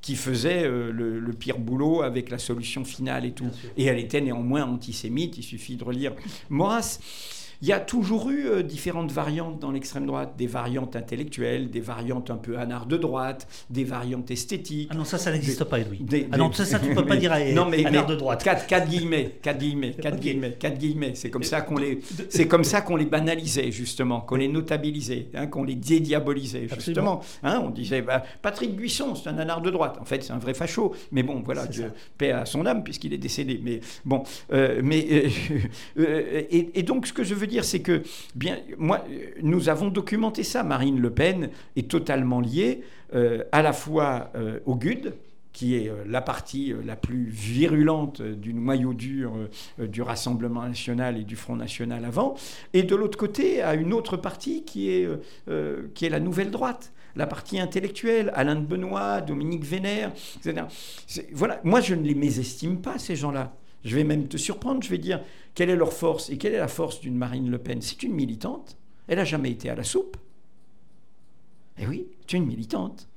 qui faisait euh, le, le, pire boulot avec la solution finale et tout. Et elle était néanmoins antisémite, il suffit de relire Maurras. Il y a toujours eu euh, différentes variantes dans l'extrême droite, des variantes intellectuelles, des variantes un peu anard de droite, des variantes esthétiques. Ah non, ça, ça n'existe pas, Edoui. ah non, ça, ça, tu peux pas dire à, non, mais, de droite. Quatre, quatre guillemets, quatre guillemets, quatre guillemets, quatre guillemets. C'est comme ça qu'on les, c'est comme ça qu'on les banalisait justement, qu'on les notabilisait, hein, qu'on les dédiabolisait justement. Hein, on disait, bah, Patrick Buisson, c'est un anard de droite. En fait, c'est un vrai facho. Mais bon, voilà, Dieu paix à son âme puisqu'il est décédé. Mais bon, euh, mais euh, et, et donc ce que je veux dire c'est que, bien, moi, nous avons documenté ça. Marine Le Pen est totalement liée euh, à la fois euh, au GUD, qui est la partie la plus virulente du noyau dur du Rassemblement national et du Front national avant, et de l'autre côté, à une autre partie qui est, qui est la nouvelle droite la partie intellectuelle, Alain de Benoît, Dominique Vénère, etc. Voilà, moi je ne les mésestime pas, ces gens-là. Je vais même te surprendre, je vais dire quelle est leur force et quelle est la force d'une Marine Le Pen? C'est une militante, elle n'a jamais été à la soupe. Eh oui, c'est une militante.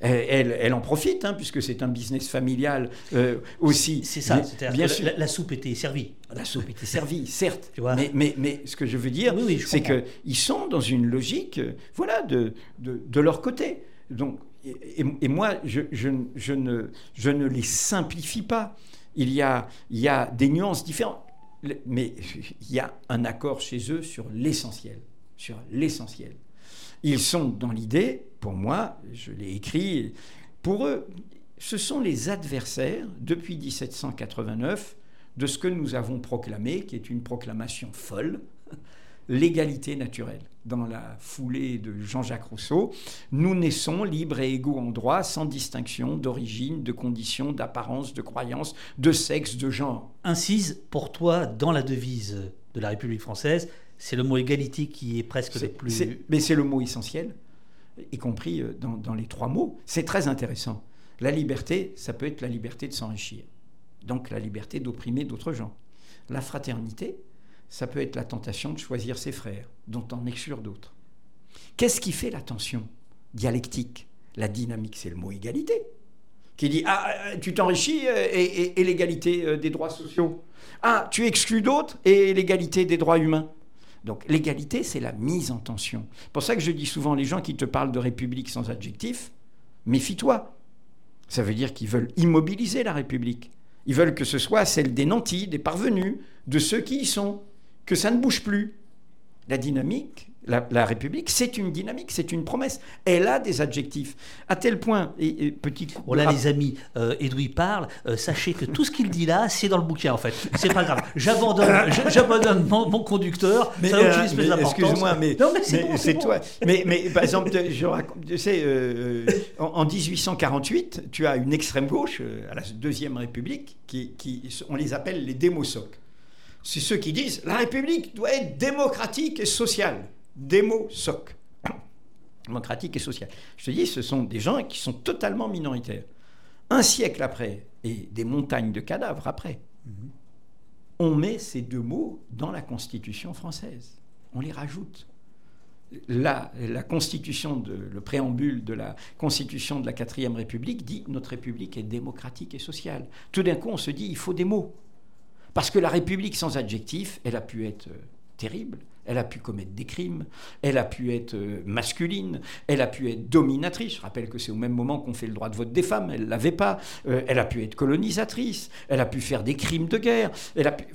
Elle, en profite, hein, puisque c'est un business familial euh, aussi. C'est ça, bien sûr. La, soupe était servie. La soupe était servie, certes. mais, mais, ce que je veux dire, c'est qu'ils sont dans une logique euh, voilà, de, de, leur côté. Donc, et, moi, je, je, je, ne, je ne les simplifie pas. Il y a, des nuances différentes. Mais il y a un accord chez eux sur l'essentiel. Sur l'essentiel. Ils sont dans l'idée, pour moi, je l'ai écrit, pour eux, ce sont les adversaires, depuis 1789, de ce que nous avons proclamé, qui est une proclamation folle, l'égalité naturelle. Dans la foulée de Jean-Jacques Rousseau, nous naissons libres et égaux en droit, sans distinction d'origine, de condition, d'apparence, de croyance, de sexe, de genre. Incise, pour toi, dans la devise de la République française, c'est le mot égalité qui est presque le plus. Mais c'est le mot essentiel, y compris euh, dans, les trois mots. C'est très intéressant. La liberté, ça peut être la liberté de s'enrichir, donc la liberté d'opprimer d'autres gens. La fraternité, ça peut être la tentation de choisir ses frères, dont on exclure d'autres. Qu'est-ce qui fait la tension dialectique? La dynamique, c'est le mot égalité, qui dit Ah, euh, tu t'enrichis euh, et l'égalité des droits sociaux. Ah, tu exclus d'autres et l'égalité des droits humains. Donc l'égalité, c'est la mise en tension. C'est pour ça que je dis souvent, les gens qui te parlent de république sans adjectif, méfie-toi. Ça veut dire qu'ils veulent immobiliser la République. Ils veulent que ce soit celle des nantis, des parvenus, de ceux qui y sont, que ça ne bouge plus. La dynamique, la, République, c'est une dynamique, c'est une promesse. Elle a des adjectifs. À tel point, et, petit. Voilà, les amis, euh, Edoui parle. Euh, sachez que tout ce qu'il dit là, c'est dans le bouquin, en fait. C'est pas grave. J'abandonne, j'abandonne mon, conducteur. Mais, euh, excuse-moi, mais, c'est toi. Mais, mais par exemple, je raconte, tu sais, euh, en, 1848, tu as une extrême gauche à la deuxième République qui, qui on les appelle les démosocs. C'est ceux qui disent la République doit être démocratique et sociale démo-soc, démocratique et social. Je te dis, ce sont des gens qui sont totalement minoritaires. Un siècle après, et des montagnes de cadavres après, mhm. on met ces deux mots dans la Constitution française. On les rajoute. La, la Constitution, de, le préambule de la Constitution de la quatrième République dit notre République est démocratique et sociale. Tout d'un coup, on se dit il faut des mots. Parce que la République sans adjectif, elle a pu être euh, terrible, elle a pu commettre des crimes, elle a pu être euh, masculine, elle a pu être dominatrice. Je rappelle que c'est au même moment qu'on fait le droit de vote des femmes, elle ne l'avait pas. Euh, elle a pu être colonisatrice, elle a pu faire des crimes de guerre, elle a pu,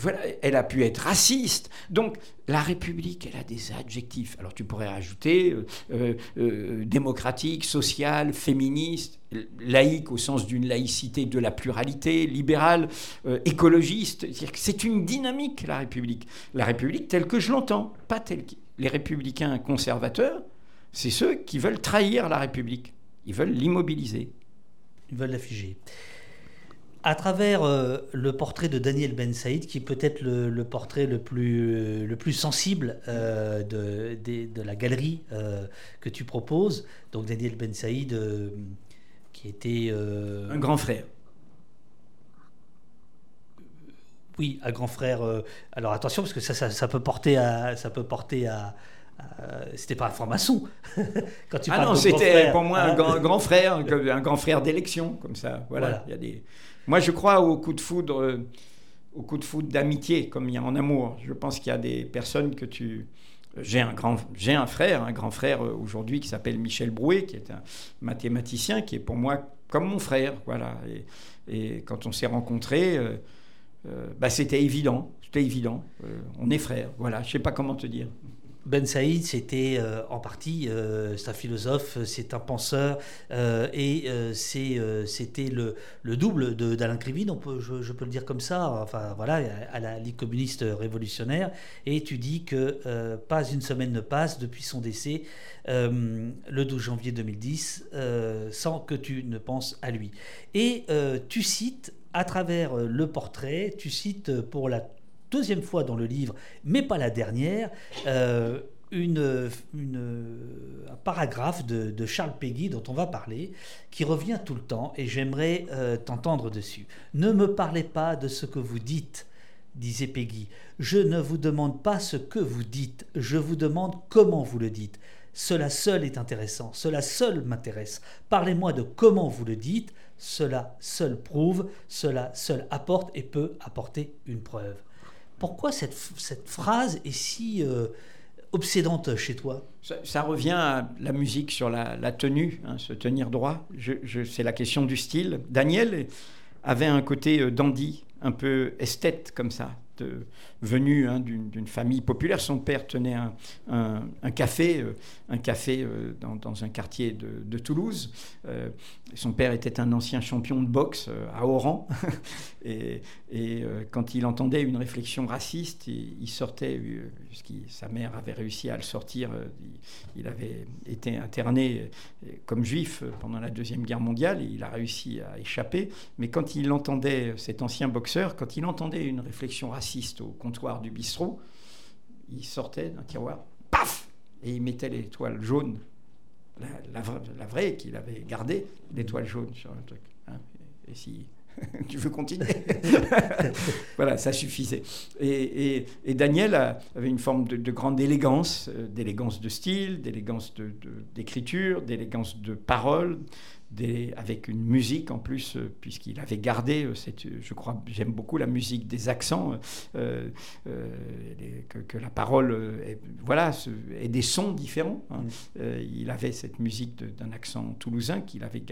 elle a pu être raciste. Donc la République, elle a des adjectifs. Alors tu pourrais rajouter euh, démocratique, sociale, féministe, laïque au sens d'une laïcité de la pluralité, libérale, écologiste. C'est une dynamique, la République. La République telle que je l'entends pas tels les républicains conservateurs, c'est ceux qui veulent trahir la République. Ils veulent l'immobiliser. Ils veulent la figer. À travers euh, le portrait de Daniel Ben Saïd, qui est peut-être le, portrait le plus, le plus sensible euh, de, de, la galerie euh, que tu proposes, donc Daniel Ben Saïd, qui était... Un grand frère. Oui, un grand frère. Euh, alors attention, parce que ça, ça, peut porter à. Ça peut porter à, c'était pas un franc-maçon. Quand tu ah non, c'était pour moi un hein. grand, frère, un grand frère d'élection, comme ça. Voilà. Il y a des... Moi, je crois au coup de foudre, euh, au coup de foudre d'amitié, comme il y a en amour. Je pense qu'il y a des personnes que tu. J'ai un grand, j'ai un frère, un grand frère euh, aujourd'hui qui s'appelle Michel Brouet, qui est un mathématicien, qui est pour moi comme mon frère, voilà. Et, quand on s'est rencontrés. Euh, bah, c'était évident. C'était évident. Euh, on est frères. Voilà, je sais pas comment te dire. Ben Saïd, c'était euh, en partie, euh, c'est un philosophe, c'est un penseur, euh, et c'était le, le, double d'Alain Krivine, on je, peux le dire comme ça, enfin voilà, à la Ligue communiste révolutionnaire, et tu dis que pas une semaine ne passe depuis son décès, le 12 janvier 2010, sans que tu ne penses à lui. Et tu cites, à travers le portrait, tu cites pour la deuxième fois dans le livre, mais pas la dernière, euh, une, un paragraphe de, Charles Peggy dont on va parler, qui revient tout le temps, et j'aimerais euh, t'entendre dessus. Ne me parlez pas de ce que vous dites, disait Peggy. Je ne vous demande pas ce que vous dites, je vous demande comment vous le dites. Cela seul est intéressant, cela seul m'intéresse. Parlez-moi de comment vous le dites, cela seul prouve, cela seul apporte et peut apporter une preuve. Pourquoi cette, cette phrase est si euh, obsédante chez toi? Ça, revient à la musique sur la, tenue, hein, se tenir droit. Je, c'est la question du style. Daniel avait un côté euh, dandy, un peu esthète comme ça venu hein, d'une famille populaire. Son père tenait un, café, un café euh, euh, dans, un quartier de, Toulouse. Euh, son père était un ancien champion de boxe à Oran. et, quand il entendait une réflexion raciste, il, sortait, sa mère avait réussi à le sortir. Il, avait été interné comme juif pendant la Deuxième Guerre mondiale et il a réussi à échapper. Mais quand il entendait, cet ancien boxeur, quand il entendait une réflexion raciste, au comptoir du bistrot, il sortait d'un tiroir, paf Et il mettait l'étoile jaune, la, vraie qu'il avait gardée, l'étoile jaune sur un truc. Hein. et si tu veux continuer Voilà, ça suffisait. Et, Daniel avait une forme de, grande élégance, euh, d'élégance de style, d'élégance d'écriture, d'élégance de parole, avec une musique en plus, euh, puisqu'il avait gardé, euh, cette, je crois, j'aime beaucoup la musique des accents, euh, que, la parole, voilà, et des sons différents. Hein. Mm. il avait cette musique d'un accent toulousain qu'il avait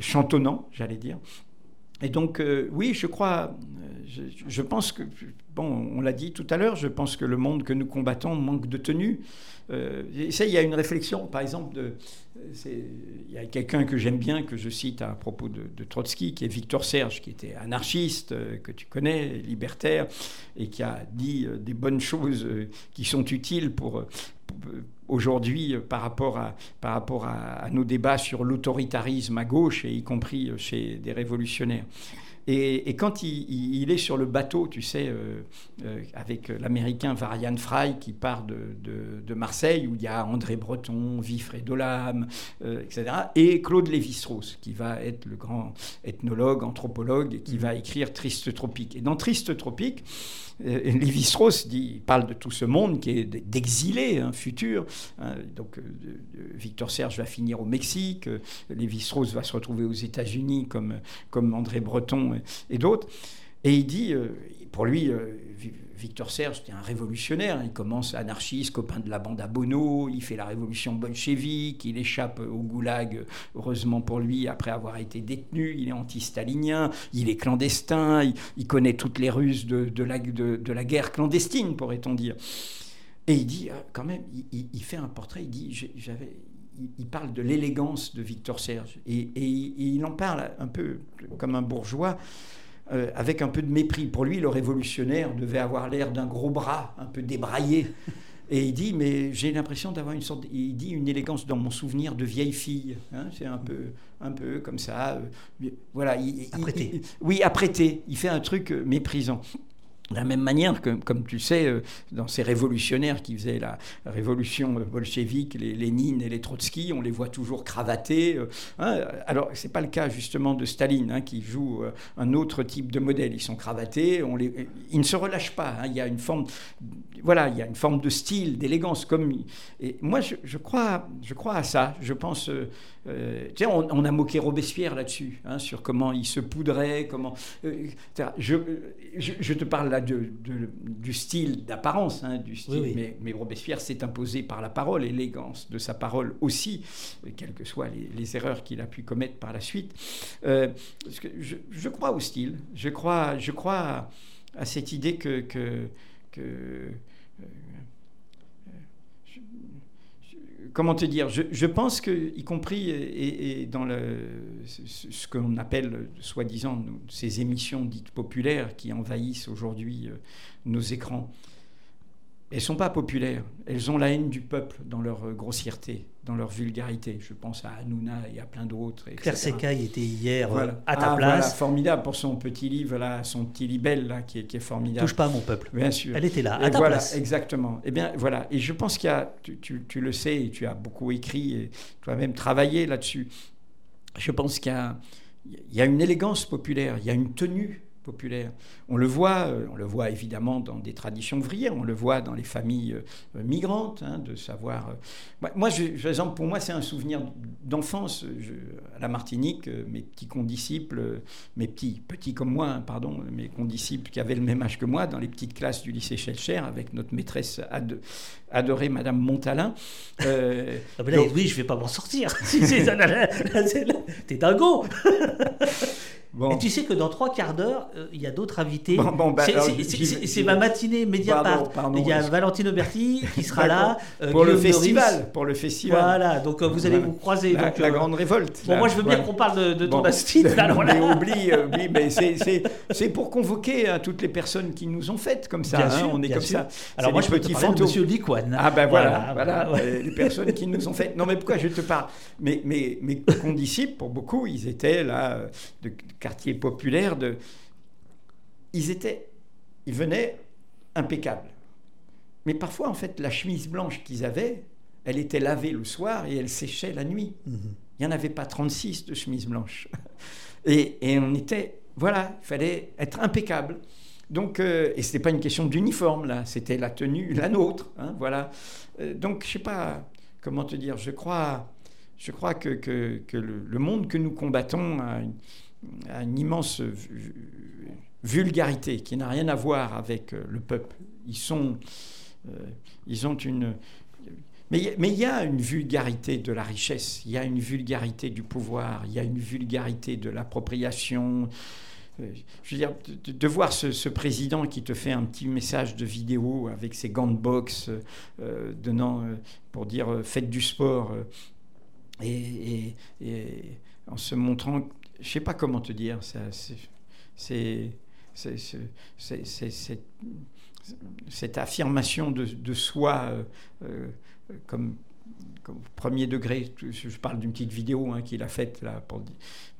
chantonnant, j'allais dire. Et donc, oui, je crois, je, je, pense que, bon, on l'a dit tout à l'heure, je pense que le monde que nous combattons manque de tenue. Euh, ça, il y a une réflexion, par exemple, il y a quelqu'un que j'aime bien, que je cite à propos de, Trotsky, qui est Victor Serge, qui était anarchiste, euh, que tu connais, libertaire, et qui a dit euh, des bonnes choses qui sont utiles pour, aujourd'hui par rapport, à, par rapport à nos débats sur l'autoritarisme à gauche, et y compris chez des révolutionnaires. Et, quand il, est sur le bateau, tu sais, euh, euh, avec l'américain Varian Fry qui part de, Marseille, où il y a André Breton, Vifre Dolam, euh, etc., et Claude Lévi-Strauss, qui va être le grand ethnologue, anthropologue, et qui va écrire Triste Tropique. Et dans Triste Tropique, euh, Lévi-Strauss parle de tout ce monde qui est d'exilés un futur. Hein. donc euh, Victor Serge va finir au Mexique, euh, Lévi-Strauss va se retrouver aux États-Unis comme, comme André Breton et, d'autres. Et il dit, pour lui, Victor Serge, c'était un révolutionnaire. Il commence anarchiste, copain de la bande à Bono. Il fait la révolution bolchevique. Il échappe au goulag, heureusement pour lui, après avoir été détenu. Il est anti-stalinien. Il est clandestin. Il, connaît toutes les ruses de, la, guerre clandestine, pourrait-on dire. Et il dit, euh, quand même, il, fait un portrait. Il dit, j'avais il parle de l'élégance de Victor Serge et, il en parle un peu comme un bourgeois euh, avec un peu de mépris. Pour lui, le révolutionnaire devait avoir l'air d'un gros bras, un peu débraillé. Et il dit, mais j'ai l'impression d'avoir une sorte, il dit une élégance dans mon souvenir de vieille fille. Hein, c'est un peu, un peu comme ça. Euh, voilà. Il, oui, apprêté. Il fait un truc euh, méprisant. De la même manière que, comme tu sais, euh, dans ces révolutionnaires qui faisaient la révolution bolchevique, les Lénine et les Trotsky, on les voit toujours cravatés. Euh, hein. Alors, ce n'est pas le cas justement de Staline, hein, qui joue euh, un autre type de modèle. Ils sont cravatés, on les, ils ne se relâchent pas. Hein. Il y a une forme, voilà, il y a une forme de style, d'élégance. Comme, et moi, je, crois, je crois à ça. Je pense. tiens, on, a moqué Robespierre là-dessus, sur comment il se poudrait, comment. je, je, te parle du style d'apparence, hein, du style, Mais, Robespierre s'est imposé par la parole, l'élégance de sa parole aussi, quelles que soient les, erreurs qu'il a pu commettre par la suite. Euh, je, crois au style, je crois, je crois à, cette idée que, que, que euh, comment te dire je, pense que, y compris et, dans le, ce qu'on appelle, soi-disant, ces émissions dites populaires qui envahissent aujourd'hui euh, nos écrans, elles sont pas populaires. Elles ont la haine du peuple dans leur grossièreté, dans leur vulgarité. Je pense à Hanouna et à plein d'autres. Claire Secaille était hier euh, à ta ah, place. Voilà, formidable pour son petit livre, là, son petit libelle là, qui est, qui est formidable. Touche pas à mon peuple. Bien sûr. Elle était là, à ta voilà, place. Exactement. Et eh bien voilà. Et je pense qu'il y a, tu, tu, le sais, et tu as beaucoup écrit et toi-même travaillé là-dessus. Je pense qu'il y y a une élégance populaire, il y a une tenue On le voit, euh, on le voit évidemment dans des traditions ouvrières, on le voit dans les familles euh, migrantes, hein, de savoir. Euh, moi, par exemple, pour moi, c'est un souvenir d'enfance. À la Martinique, mes petits condisciples, mes petits, petits comme moi, hein, pardon, mes condisciples qui avaient le même âge que moi, dans les petites classes du lycée Schelcher, avec notre maîtresse adorée, Madame Montalin. Ah ben oui, je vais pas m'en sortir. T'es dingo et tu sais que dans trois quarts d'heure, euh, il y a d'autres invités. Bah, c'est ma matinée Mediapart. il y a Valentine Auberti qui sera là. Euh, pour le festival. Pour le festival. Voilà, donc euh, vous allez vous croiser. La, donc, la grande révolte. Bon, moi je veux bien qu'on parle de, ton astuce. mais oublie, oublie, mais c'est pour convoquer hein, toutes les personnes qui nous ont faites comme ça. Hein, on est comme ça. Alors moi je peux te parler de Monsieur Ah ben voilà, voilà, les personnes qui nous ont fait. Non mais pourquoi je te parle? Mais mes condisciples, pour beaucoup, ils étaient là de quartier populaire, de... ils étaient, ils venaient impeccables. Mais parfois, en fait, la chemise blanche qu'ils avaient, elle était lavée le soir et elle séchait la nuit. Mhm. Il n'y en avait pas 36 de chemises blanches. Et, et on était, voilà, il fallait être impeccable. Donc, euh, et ce n'était pas une question d'uniforme, là, c'était la tenue, la nôtre. Hein, voilà. Euh, donc, je ne sais pas comment te dire, je crois, je crois que, que, le, monde que nous combattons a une, immense vulgarité qui n'a rien à voir avec euh, le peuple. Ils sont, ils ont une, mais, il y a une vulgarité de la richesse, il y a une vulgarité du pouvoir, il y a une vulgarité de l'appropriation. Euh, je veux dire, de, voir ce, président qui te fait un petit message de vidéo avec ses gants de boxe, donnant, pour dire faites du sport, et, en se montrant je sais pas comment te dire, c'est cette affirmation de, soi euh, euh, premier degré. Je parle d'une petite vidéo hein, qu'il a faite là,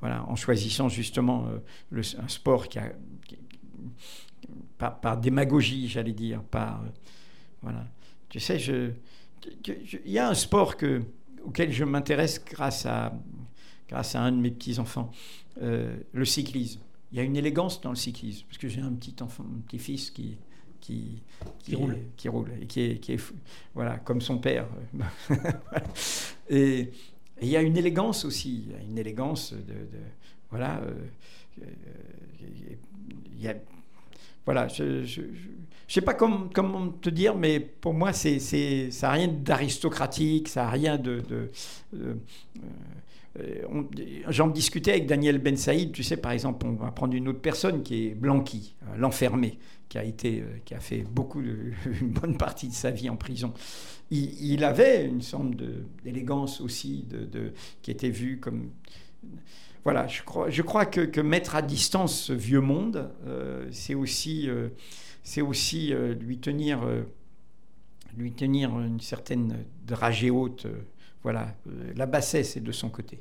en choisissant justement euh, un sport qui a, par, démagogie, j'allais dire, par voilà. Tu sais, il y a un sport que, auquel je m'intéresse grâce à un de mes petits-enfants, euh, le cyclisme. Il y a une élégance dans le cyclisme, parce que j'ai un petit enfant, un petit-fils qui, qui, qui, roule. qui roule et qui est, qui est voilà, comme son père. et, il y a une élégance aussi, une élégance de, voilà. Euh, il y a, voilà, je ne sais pas comment, comment, te dire, mais pour moi, c'est, ça n'a rien d'aristocratique, ça n'a rien de, de, de euh, j'en discutais avec Daniel Ben Saïd, tu sais, par exemple, on va prendre une autre personne qui est Blanqui, euh, l'enfermé, qui a, euh, qui a fait beaucoup une bonne partie de sa vie en prison. Il, avait une sorte d'élégance aussi, qui était vue comme... Voilà, je crois, que, mettre à distance ce vieux monde, c'est aussi, aussi lui, tenir, lui tenir une certaine dragée haute voilà, euh, la bassesse est de son côté.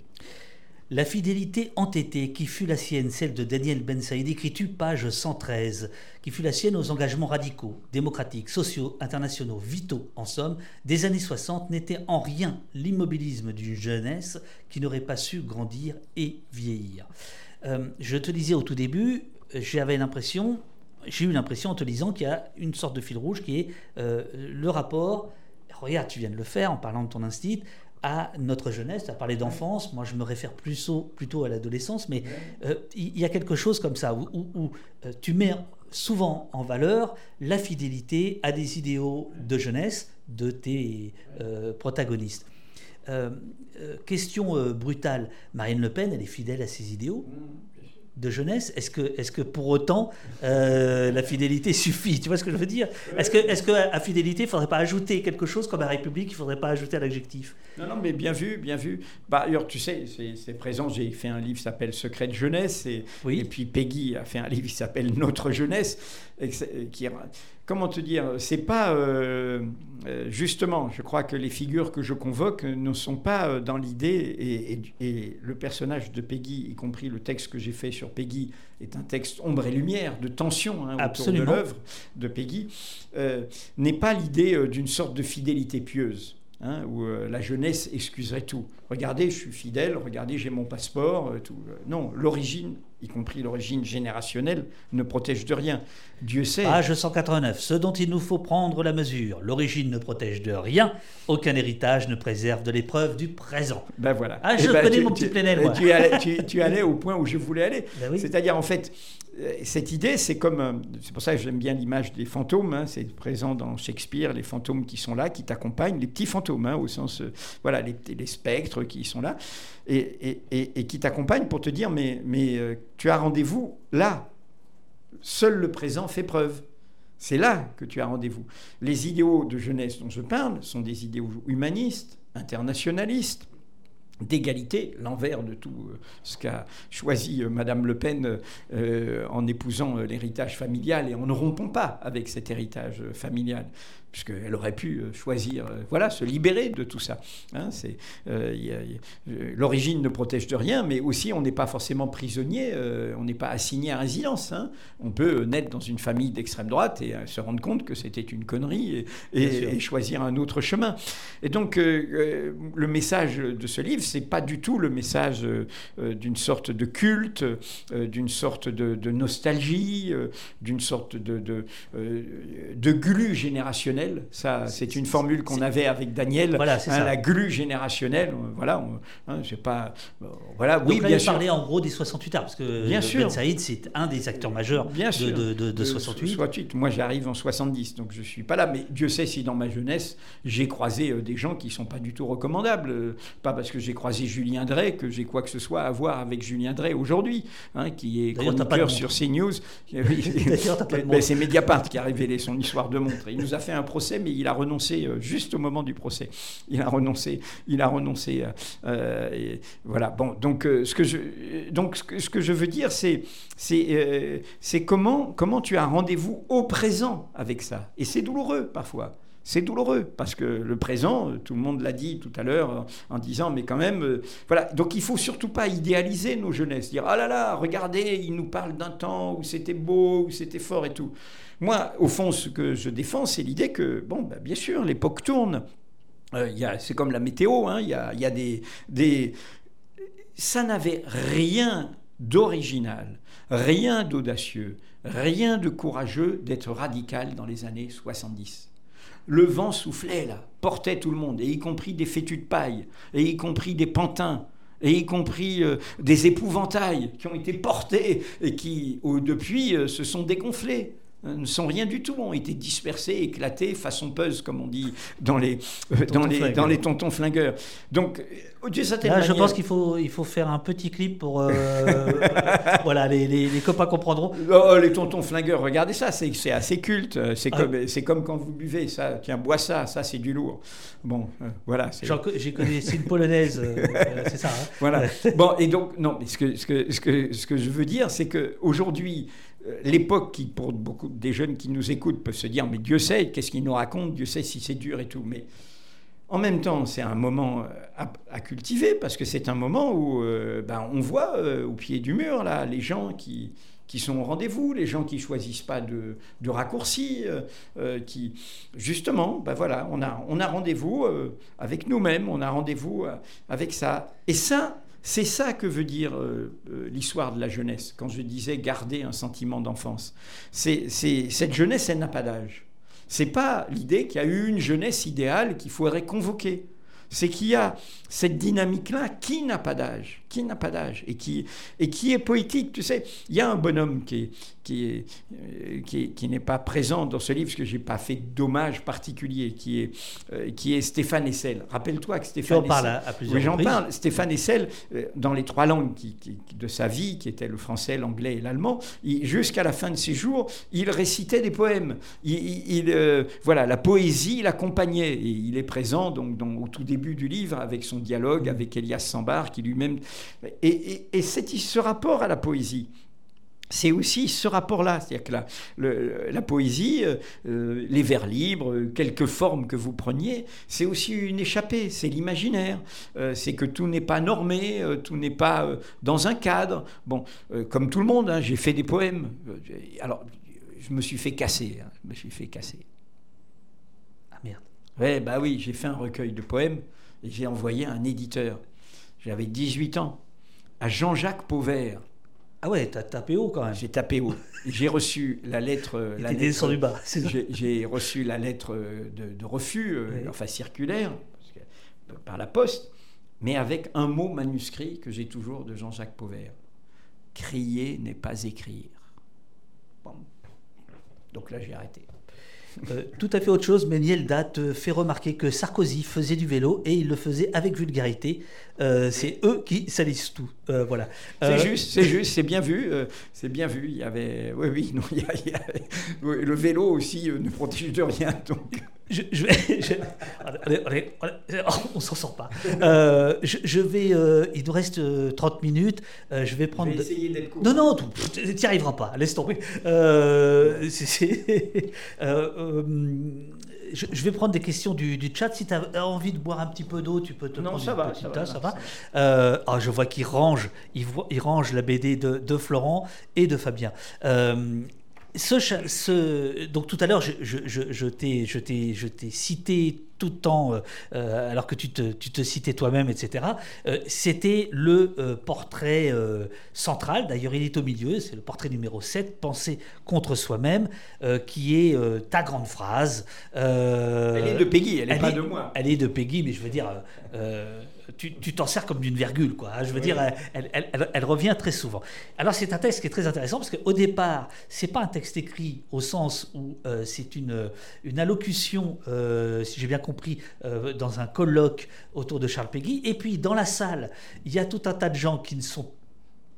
La fidélité entêtée qui fut la sienne, celle de Daniel Ben Saïd, écrit-tu page 113, qui fut la sienne aux engagements radicaux, démocratiques, sociaux, internationaux, vitaux, en somme, des années 60, n'était en rien l'immobilisme d'une jeunesse qui n'aurait pas su grandir et vieillir. Euh, je te disais au tout début, j'avais l'impression, j'ai eu l'impression en te lisant qu'il y a une sorte de fil rouge qui est euh, le rapport. Regarde, tu viens de le faire en parlant de ton instinct à notre jeunesse. Tu as parlé d'enfance, moi je me réfère plutôt, plutôt à l'adolescence, mais euh, il y a quelque chose comme ça où, euh, tu mets souvent en valeur la fidélité à des idéaux de jeunesse de tes euh, protagonistes. question brutale, Marine Le Pen, elle est fidèle à ses idéaux de jeunesse, est-ce que, est que pour autant euh, la fidélité suffit? Tu vois ce que je veux dire? Est-ce que, est qu'à fidélité, il ne faudrait pas ajouter quelque chose comme à République, il ne faudrait pas ajouter à l'adjectif? Non, non, mais bien vu, bien vu. Bah, D'ailleurs, tu sais, c'est présent, j'ai fait un livre qui s'appelle Secret de jeunesse, et, et puis Peggy a fait un livre qui s'appelle Notre jeunesse, qui, comment te dire, c'est pas euh, euh, justement, je crois que les figures que je convoque ne sont pas euh, dans l'idée et, le personnage de Peggy, y compris le texte que j'ai fait sur Peggy, est un texte ombre et lumière de tension hein, autour de l'œuvre de Peggy, n'est pas l'idée d'une sorte de fidélité pieuse. Hein, où la jeunesse excuserait tout. Regardez, je suis fidèle, regardez, j'ai mon passeport, tout. non, l'origine y compris l'origine générationnelle, ne protège de rien. Dieu sait. Page 189. Ce dont il nous faut prendre la mesure. L'origine ne protège de rien. Aucun héritage ne préserve de l'épreuve du présent. Ben voilà. Ah, je eh ben, connais mon petit plénel. Tu allais, tu, allais, au point où je voulais aller. Ben C'est-à-dire, en fait, euh, cette idée, c'est comme. Euh, c'est pour ça que j'aime bien l'image des fantômes. Hein, c'est présent dans Shakespeare, les fantômes qui sont là, qui t'accompagnent, les petits fantômes, hein, au sens. Euh, voilà, les, les, spectres qui sont là, et, qui t'accompagnent pour te dire mais, mais tu as rendez-vous là. Seul le présent fait preuve. C'est là que tu as rendez-vous. Les idéaux de jeunesse dont je parle sont des idéaux humanistes, internationalistes, d'égalité, l'envers de tout euh, ce qu'a choisi euh, Madame Le Pen euh, en épousant l'héritage familial et en ne rompant pas avec cet héritage familial puisqu'elle aurait pu euh, choisir, euh, voilà, se libérer de tout ça. Hein, c'est, euh, l'origine ne protège de rien, mais aussi on n'est pas forcément prisonnier, on n'est pas assigné à résidence. Hein. On peut naître dans une famille d'extrême droite et se rendre compte que c'était une connerie et, choisir un autre chemin. Et donc le message de ce livre, c'est pas du tout le message d'une sorte de culte, d'une sorte de, nostalgie, d'une sorte de, de, de glu générationnel ça, c'est une formule qu'on avait avec Daniel. Voilà, hein, la glu générationnelle. Voilà, hein, pas. voilà, oui, bien sûr. parler en gros des 68 arts, parce que bien sûr. Ben Saïd, c'est un des acteurs majeurs bien de, de, de, de, 68. 68. Moi, j'arrive en 70, donc je suis pas là. Mais Dieu sait si dans ma jeunesse, j'ai croisé euh, des gens qui sont pas du tout recommandables. Euh, pas parce que j'ai croisé Julien Drey que j'ai quoi que ce soit à voir avec Julien Drey aujourd'hui, hein, qui est chroniqueur sur CNews. Ben, c'est Mediapart qui a révélé son histoire de montre. Il nous a fait un mais il a renoncé euh, juste au moment du procès. Il a renoncé. Il a renoncé. Euh, euh, voilà. Bon, donc ce que je, donc ce que, je veux dire, c'est, c'est, c'est comment, comment tu as rendez-vous au présent avec ça. Et c'est douloureux parfois c'est douloureux parce que le présent, tout le monde l'a dit tout à l'heure en disant, mais quand même, voilà. Donc il faut surtout pas idéaliser nos jeunesses, dire ah là là, regardez, il nous parle d'un temps où c'était beau, où c'était fort et tout. Moi, au fond, ce que je défends, c'est l'idée que, bon, bah, bien sûr, l'époque tourne. Euh, c'est comme la météo, hein, il y, a, des, des... Ça n'avait rien d'original, rien d'audacieux, rien de courageux d'être radical dans les années 70. Le vent soufflait là, portait tout le monde, et y compris des fétus de paille, et y compris des pantins, et y compris euh, des épouvantails qui ont été portés et qui, depuis, euh, se sont dégonflés. Euh, ne sont rien du tout, ont été dispersés, éclatés, façon puzzle, comme on dit dans les, euh, dans les, dans les tontons flingueurs. Donc, euh, Là, je pense qu'il faut, il faut faire un petit clip pour. voilà, les, les, les, copains comprendront. Oh, les tontons flingueurs, regardez ça, c'est assez culte. C'est ah. comme, c'est comme quand vous buvez, ça. Tiens, bois ça, ça c'est du lourd. Bon, voilà. J'ai connu une polonaise, c'est ça. Hein. voilà. bon, et donc, non, mais ce que, ce que, ce que, ce que je veux dire, c'est qu'aujourd'hui, euh, l'époque qui, pour beaucoup des jeunes qui nous écoutent, peuvent se dire mais Dieu sait, qu'est-ce qu'il nous raconte, Dieu sait si c'est dur et tout. Mais en même temps, c'est un moment euh, à, cultiver parce que c'est un moment où euh, ben, on voit au pied du mur là les gens qui, qui sont au rendez-vous, les gens qui choisissent pas de, de raccourcis, qui justement, ben voilà, on a, on a rendez-vous avec nous-mêmes, on a rendez-vous avec ça. Et ça, c'est ça que veut dire euh, euh, l'histoire de la jeunesse, quand je disais garder un sentiment d'enfance. C'est, cette jeunesse, elle n'a pas d'âge. C'est pas l'idée qu'il y a eu une jeunesse idéale qu'il faudrait convoquer. C'est qu'il y a cette dynamique-là qui n'a pas d'âge, qui n'a pas d'âge et qui, et qui est poétique. Tu sais, il y a un bonhomme qui qui euh, qui, qui n'est pas présent dans ce livre parce que j'ai pas fait d'hommage particulier, qui est, euh, qui est Stéphane Essel. Rappelle-toi que Stéphane. Tu en parles à, à plusieurs Oui, j'en parle. Stéphane Essel, euh, dans les trois langues qui- qui- de sa vie, qui étaient le français, l'anglais et l'allemand, jusqu'à la fin de ses jours, il récitait des poèmes. Il, il- il, euh, voilà, la poésie l'accompagnait. Et il est présent donc, dans- au tout début du livre avec son dialogue avec Elias Sambar, qui lui-même. Et, et- ce rapport à la poésie. C'est aussi ce rapport-là, c'est-à-dire que la, poésie, euh, euh, les vers libres, euh, quelques formes que vous preniez, c'est aussi une échappée, c'est l'imaginaire, c'est que tout n'est pas normé, tout n'est pas dans un cadre. Bon, comme tout le monde, hein, j'ai fait des poèmes. Alors, je me suis fait casser, hein, fait casser. Ah merde. Ouais, bah oui, j'ai fait un recueil de poèmes et j'ai envoyé un éditeur. J'avais 18 ans, à Jean-Jacques Pauvert. Ah ouais, t'as tapé haut quand même. J'ai tapé haut. J'ai reçu la lettre. euh, la descendu bas. J'ai reçu la lettre euh, de, de refus, euh, enfin circulaire, que- par la poste, mais avec un mot manuscrit que j'ai toujours de Jean-Jacques Pauvert. Crier n'est pas écrire. Bon. Donc là, j'ai arrêté. Euh, tout à fait autre chose, mais Nielda te fait remarquer que Sarkozy faisait du vélo et il le faisait avec vulgarité. Euh, c'est eux qui salissent tout. Euh, voilà. C'est juste, c'est juste, c'est bien vu, c'est bien vu. Il y avait, oui, oui, non, il y a- il y a- oui, le vélo aussi ne protège de rien, donc. Je, je vais. je- allez, on s'en sort pas. Euh, je, je vais. euh, il nous reste euh, 30 minutes. Euh, je vais prendre. de- essayer d'être court. Non, non, tu n'y arriveras pas, laisse tomber. Euh, c'est- c'est- euh, euh, je, je vais prendre des questions du, du chat. Si tu as envie de boire un petit peu d'eau, tu peux te Non, prendre ça une va, petite ça tasse, ça va. ça Euh, ah, je vois qu'il range, il, voit- il range la BD de, de Florent et de Fabien. Ce, cha- ce- donc tout à l'heure, je, je, je, je t'ai, cité tout le temps, euh, euh, alors que tu te, tu te citais toi-même, etc. Euh, c'était le euh, portrait central, d'ailleurs il est au milieu, c'est le portrait numéro 7, Penser contre soi-même, qui est ta grande phrase. Elle est de Peggy, elle n'est pas est- de moi. elle est de Peggy, mais je veux dire, tu t'en sers comme d'une virgule, quoi. hein. Je veux Oui. dire, elle, elle- elle- elle revient très souvent. Alors c'est un texte qui est très intéressant parce qu'au départ, c'est pas un texte écrit au sens où euh, c'est une, une allocution, euh, si j'ai bien compris, euh, dans un colloque autour de Charles Peggy. Et puis dans la salle, il y a tout un tas de gens qui ne sont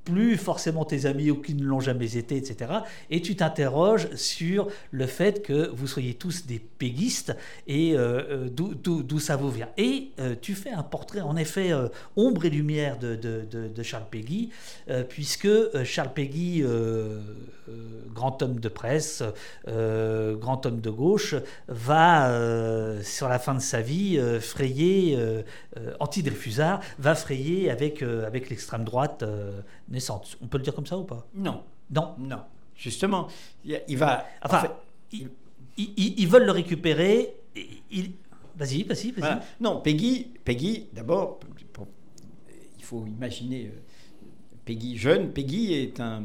plus forcément tes amis ou qui ne l'ont jamais été, etc. Et tu t'interroges sur le fait que vous soyez tous des péguistes et euh, euh, d'où- ça vous vient. Et euh, tu fais un portrait, en effet, ombre et lumière de, de- de- Charles Péguy, puisque Charles Péguy, grand homme de presse, grand homme de gauche, va, sur la fin de sa vie, frayer, anti-Dreyfusard, va frayer avec, avec l'extrême droite naissante. On peut le dire comme ça ou pas? Non, Non? non. Justement, il va. en Enfin, ils, ils- ils veulent le récupérer. ils- Vas-y, vas-y, vas-y. Voilà. Non, Peggy, Peggy d'abord, il faut imaginer euh, Peggy jeune. Peggy est un,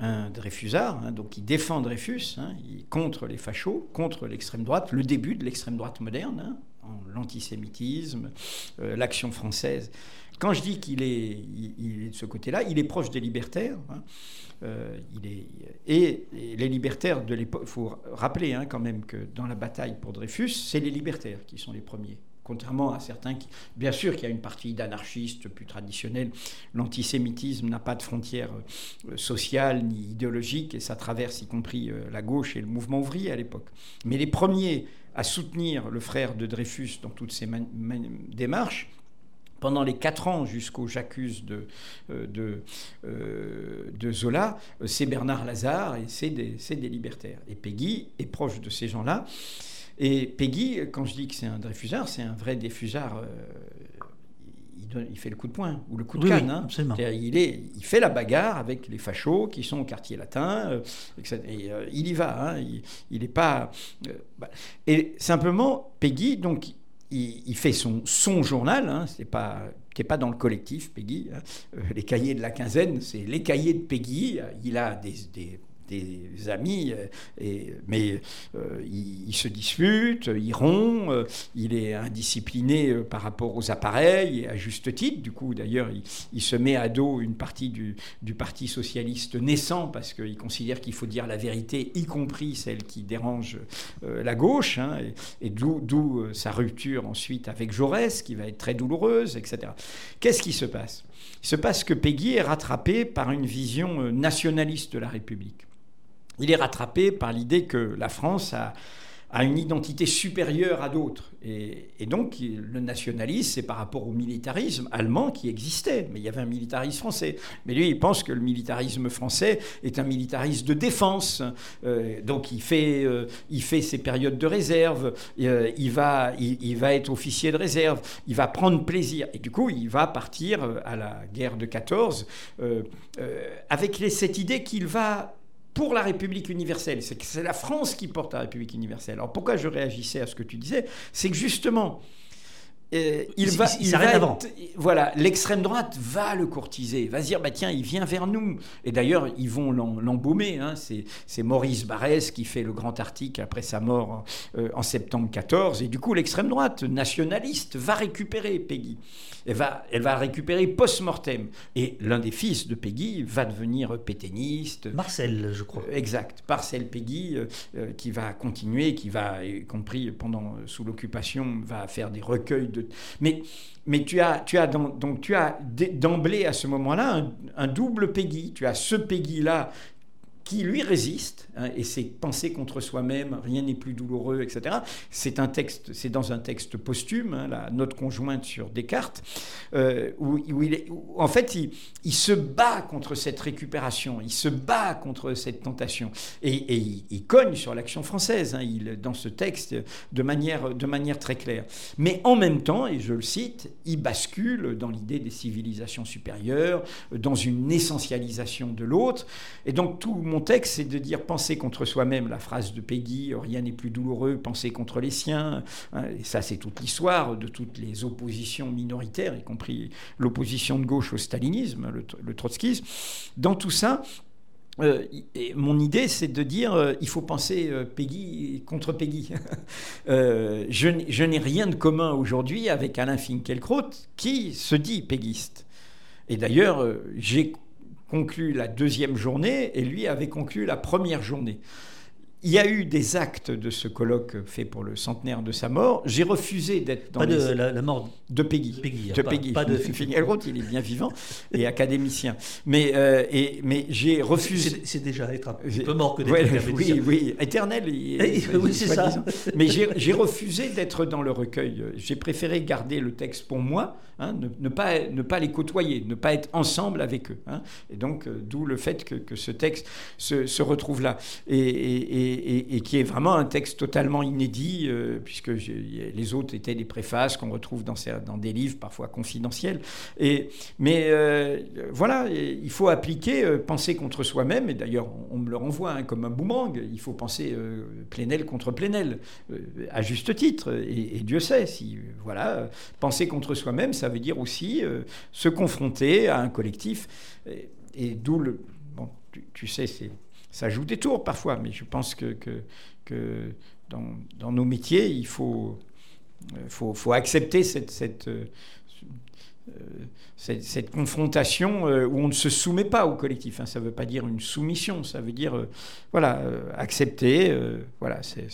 un, un Dreyfusard, hein, donc il défend Dreyfus, hein, il est contre les fachos, contre l'extrême droite, le début de l'extrême droite moderne, hein, en l'antisémitisme, euh, l'action française. Quand je dis qu'il est, de ce côté-là, il est proche des libertaires. hein. Euh, il est, et, les libertaires de l'époque, il faut rappeler hein, quand même que dans la bataille pour Dreyfus, c'est les libertaires qui sont les premiers. Contrairement à certains qui. Bien sûr qu'il y a une partie d'anarchistes plus traditionnels. L'antisémitisme n'a pas de frontières euh, sociales ni idéologiques et ça traverse y compris euh, la gauche et le mouvement ouvrier à l'époque. Mais les premiers à soutenir le frère de Dreyfus dans toutes ces démarches, pendant les quatre ans jusqu'au J'accuse de, euh, de, euh, de Zola, euh, c'est Bernard Lazare et c'est des, libertaires. Et Peggy est proche de ces gens-là. Et Peggy, quand je dis que c'est un Dreyfusard, c'est un vrai Dreyfusard. euh, il, donne- il fait le coup de poing ou le coup de Oui, canne. hein. Il, est, il fait la bagarre avec les fachos qui sont au quartier latin. euh, etc. et euh, il y va. hein. il n'est pas. bah. Et simplement, Peggy, donc, il, fait son, journal. Hein, pas. T'es pas dans le collectif, Peggy. hein. Euh, les cahiers de la quinzaine, c'est les cahiers de Peggy. Il a des, des des amis, et, mais il, se dispute, il rompt, il est indiscipliné par rapport aux appareils, et à juste titre. Du coup, d'ailleurs, il, se met à dos une partie du, Parti socialiste naissant, parce qu'il considère qu'il faut dire la vérité, y compris celle qui dérange la gauche, hein, et, et d'où sa rupture ensuite avec Jaurès, qui va être très douloureuse, etc. Qu'est-ce qui se passe? Il se passe que Peggy est rattrapé par une vision euh, nationaliste de la République. Il est rattrapé par l'idée que la France a a une identité supérieure à d'autres. Et, donc, le nationalisme, c'est par rapport au militarisme allemand qui existait. Mais il y avait un militarisme français. Mais lui, il pense que le militarisme français est un militarisme de défense. Euh, donc, il fait, euh, il fait ses périodes de réserve. Euh, il, va, il, va être officier de réserve. Il va prendre plaisir. Et du coup, il va partir à la guerre de 14 avec cette idée qu'il va pour la République universelle. C'est la France qui porte la République universelle. Alors pourquoi je réagissais à ce que tu disais? C'est que justement, euh, il, va, il, avant. voilà, l'extrême droite va le courtiser, va se dire bah tiens, il vient vers nous. Et d'ailleurs, ils vont l'embaumer. Hein. C'est Maurice Barrès qui fait le grand article après sa mort euh, en septembre 14. Et du coup, l'extrême droite nationaliste va récupérer Peggy. Elle va, elle va récupérer post-mortem. Et l'un des fils de Peggy va devenir pétainiste. Marcel, je crois. exact. Marcel Peggy, euh, qui va continuer, qui va, y compris pendant sous l'occupation, va faire des recueils mais, mais tu as, donc, tu as d'emblée à ce moment-là un, double Peggy. Tu as ce Peggy-là qui lui résiste, hein, et c'est penser contre soi-même, rien n'est plus douloureux, etc. C'est dans un texte posthume, hein, la note conjointe sur Descartes, euh, où, en fait il, se bat contre cette récupération, il se bat contre cette tentation, et, il, cogne sur l'action française, hein, il, dans ce texte, de manière, de manière très claire. Mais en même temps, et je le cite, il bascule dans l'idée des civilisations supérieures, dans une essentialisation de l'autre, et donc tout mon texte, c'est de dire penser contre soi-même, la phrase de Peggy, rien n'est plus douloureux, penser contre les siens. Hein, et ça, c'est toute l'histoire de toutes les oppositions minoritaires, y compris l'opposition de gauche au stalinisme, le, trotskisme. Dans tout ça, euh, mon idée, c'est de dire euh, il faut penser euh, Peggy contre Peggy. je, n'ai rien de commun aujourd'hui avec Alain Finkielkraut qui se dit péguiste. Et d'ailleurs, j'ai conclu la deuxième journée et lui avait conclu la première journée. Il y a eu des actes de ce colloque fait pour le centenaire de sa mort. J'ai refusé d'être dans pas de la, mort de Peggy. Peggy de Peggy. Pas, de il est bien vivant et académicien. Mais euh, et mais j'ai refusé. C'est déjà être un peu mort que d'être ouais, Oui, oui, éternel. Eh, oui, c'est ça. Mais j'ai refusé d'être dans le recueil. J'ai préféré garder le texte pour moi, hein, ne, pas ne pas les côtoyer, ne pas être ensemble avec eux. Hein. Et donc euh, d'où le fait que, que, ce texte se, se retrouve là. et, et et, qui est vraiment un texte totalement inédit, euh, puisque les autres étaient des préfaces qu'on retrouve dans, des livres parfois confidentiels. Mais euh, voilà, il faut appliquer euh, penser contre soi-même, et d'ailleurs on, me le renvoie hein, comme un boomerang, il faut penser Plénel contre Plénel, à juste titre, et, Dieu sait, si voilà, penser contre soi-même, ça veut dire aussi se confronter à un collectif, et, d'où le... Bon, tu sais, c'est ça joue des tours parfois, mais je pense que, dans, nos métiers, il faut, euh, accepter cette, euh, confrontation euh, où on ne se soumet pas au collectif. Hein. Ça ne veut pas dire une soumission, ça veut dire voilà, accepter. voilà, c'est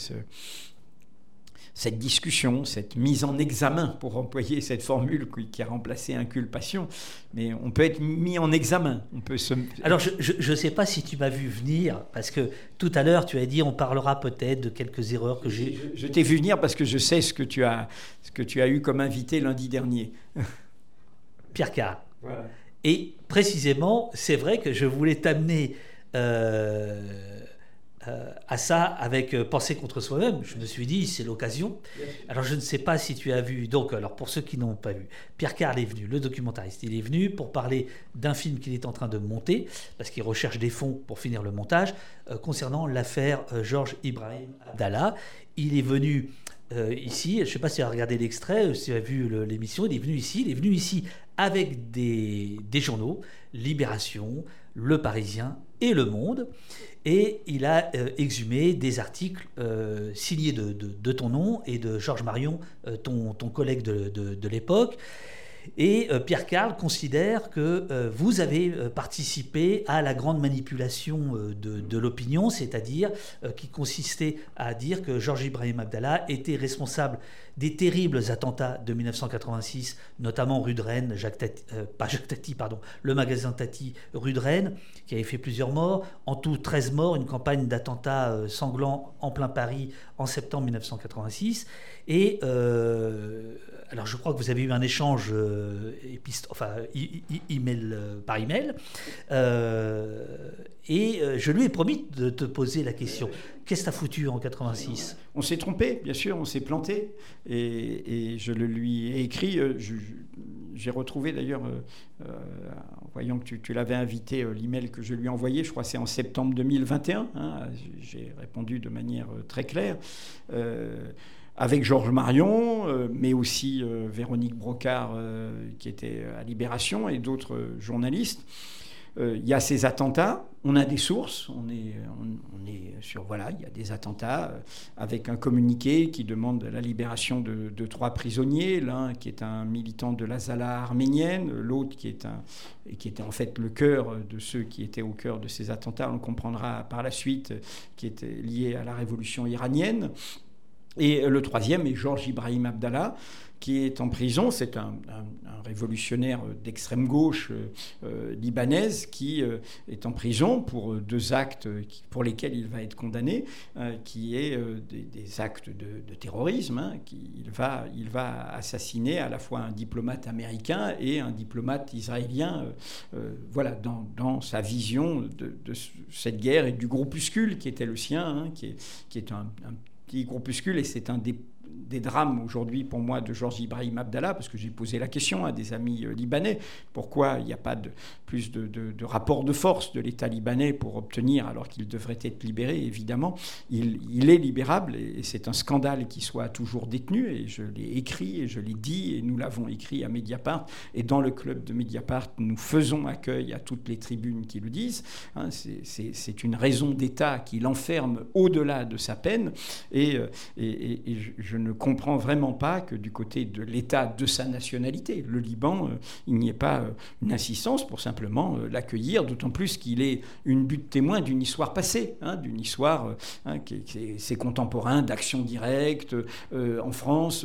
cette discussion, cette mise en examen, pour employer cette formule qui a remplacé inculpation, mais on peut être mis en examen. On peut se... Alors, je ne sais pas si tu m'as vu venir, parce que tout à l'heure, tu as dit on parlera peut-être de quelques erreurs que j'ai. Je, t'ai vu venir parce que je sais ce que tu as, ce que tu as eu comme invité lundi dernier. Pierre Carr. Et précisément, c'est vrai que je voulais t'amener. Euh, euh, à ça avec euh, Penser contre soi-même. Je me suis dit, c'est l'occasion. Alors, je ne sais pas si tu as vu. Donc, alors pour ceux qui n'ont pas vu, Pierre Carl est venu, le documentariste. Il est venu pour parler d'un film qu'il est en train de monter, parce qu'il recherche des fonds pour finir le montage, euh, concernant l'affaire Georges Ibrahim Abdallah. Il est venu. ici, je ne sais pas si tu as regardé l'extrait, si tu as vu l'émission, il est venu ici, il est venu ici avec des, des journaux, Libération, Le Parisien Le Monde. Et il a exhumé des articles signés de, ton nom et de Georges Marion, ton, collègue de l'époque. Et euh, Pierre Carl considère que euh, vous avez euh, participé à la grande manipulation de, l'opinion, c'est-à-dire qui consistait à dire que Georges Ibrahim Abdallah était responsable des terribles attentats de 1986, notamment rue Rennes, pas Jacques Tati, pardon, le magasin Tati, rue qui avait fait plusieurs morts, en tout 13 morts, une campagne d'attentats sanglants en plein Paris en septembre 1986. Et alors je crois que vous avez eu un échange euh, enfin, email, euh, par email, euh, et je lui ai promis de te poser la question. Qu'est-ce que t'as foutu en 86 On s'est trompé, bien sûr, on s'est planté, et, je le lui ai écrit. J'ai retrouvé d'ailleurs, en voyant que tu, l'avais invité, l'email que je lui ai envoyé, je crois que c'est en septembre 2021, hein, j'ai répondu de manière très claire avec Georges Marion, euh, mais aussi euh, Véronique Brocard, euh, qui était à Libération, et d'autres journalistes. Il y a ces attentats, on a des sources, on est, sur, voilà, il y a des attentats avec un communiqué qui demande la libération de, trois prisonniers, l'un qui est un militant de la Zala arménienne, l'autre qui, qui était en fait le cœur de ceux qui étaient au cœur de ces attentats, on comprendra par la suite, qui était lié à la révolution iranienne. Et le troisième est Georges Ibrahim Abdallah, qui est en prison. C'est un, révolutionnaire d'extrême gauche euh, euh, libanaise qui euh, est en prison pour deux actes pour lesquels il va être condamné, qui est des, actes de, terrorisme. Hein, il, va, assassiner à la fois un diplomate américain et un diplomate israélien. voilà, dans, sa vision de, cette guerre et du groupuscule qui était le sien, hein, qui, est, un petit groupuscule, et c'est un des des drames aujourd'hui pour moi de Georges Ibrahim Abdallah, parce que j'ai posé la question à des amis euh, libanais, pourquoi il n'y a pas de, plus de, de, rapport de force de l'État libanais pour obtenir, alors qu'il devrait être libéré, évidemment, il, est libérable, et c'est un scandale qu'il soit toujours détenu, et je l'ai écrit, et je l'ai dit, et nous l'avons écrit à Mediapart, et dans le club de Mediapart, nous faisons accueil à toutes les tribunes qui le disent, hein, c'est une raison d'État qui l'enferme au-delà de sa peine, et, euh, et, et je ne comprend vraiment pas que du côté de l'État de sa nationalité, le Liban, euh, il n'y ait pas euh, une insistance pour simplement euh, l'accueillir, d'autant plus qu'il est une butte témoin d'une histoire passée, hein, d'une histoire hein, qui, est, c'est contemporain, d'action directe en France,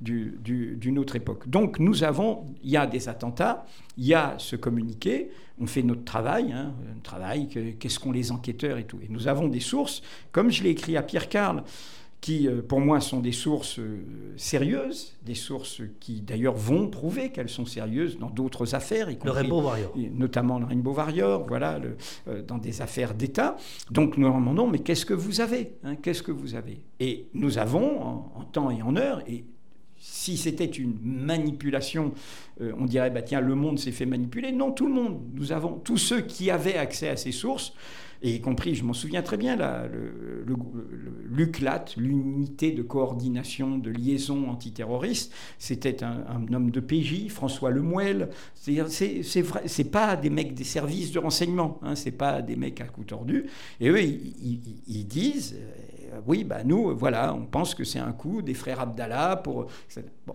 d'une autre époque. Donc nous avons, il y a des attentats, il y a ce communiqué, on fait notre travail, hein, un travail, qu'est-ce qu'ont les enquêteurs et tout. Et nous avons des sources, comme je l'ai écrit à Pierre Carl, qui, euh, pour moi, sont des sources euh, sérieuses, des sources qui, d'ailleurs, vont prouver qu'elles sont sérieuses dans d'autres affaires, y le Rainbow Warrior. notamment le Rainbow Warrior, voilà, euh, dans des affaires d'État. Donc, nous leur demandons, mais qu'est-ce que vous avez hein, Qu'est-ce que vous avez? Et nous avons, en, temps et en heure, et si c'était une manipulation, on dirait, bah, tiens, le monde s'est fait manipuler. Non, tout le monde. Nous avons, tous ceux qui avaient accès à ces sources, et y compris, je m'en souviens très bien, l'UCLAT, l'unité de coordination de liaison antiterroriste, c'était un, homme de PJ, François Lemuel. C'est pas des mecs des services de renseignement, hein, c'est pas des mecs à coups tordus. Et eux, ils, disent, euh, oui, bah nous, voilà, on pense que c'est un coup des frères Abdallah pour. Bon.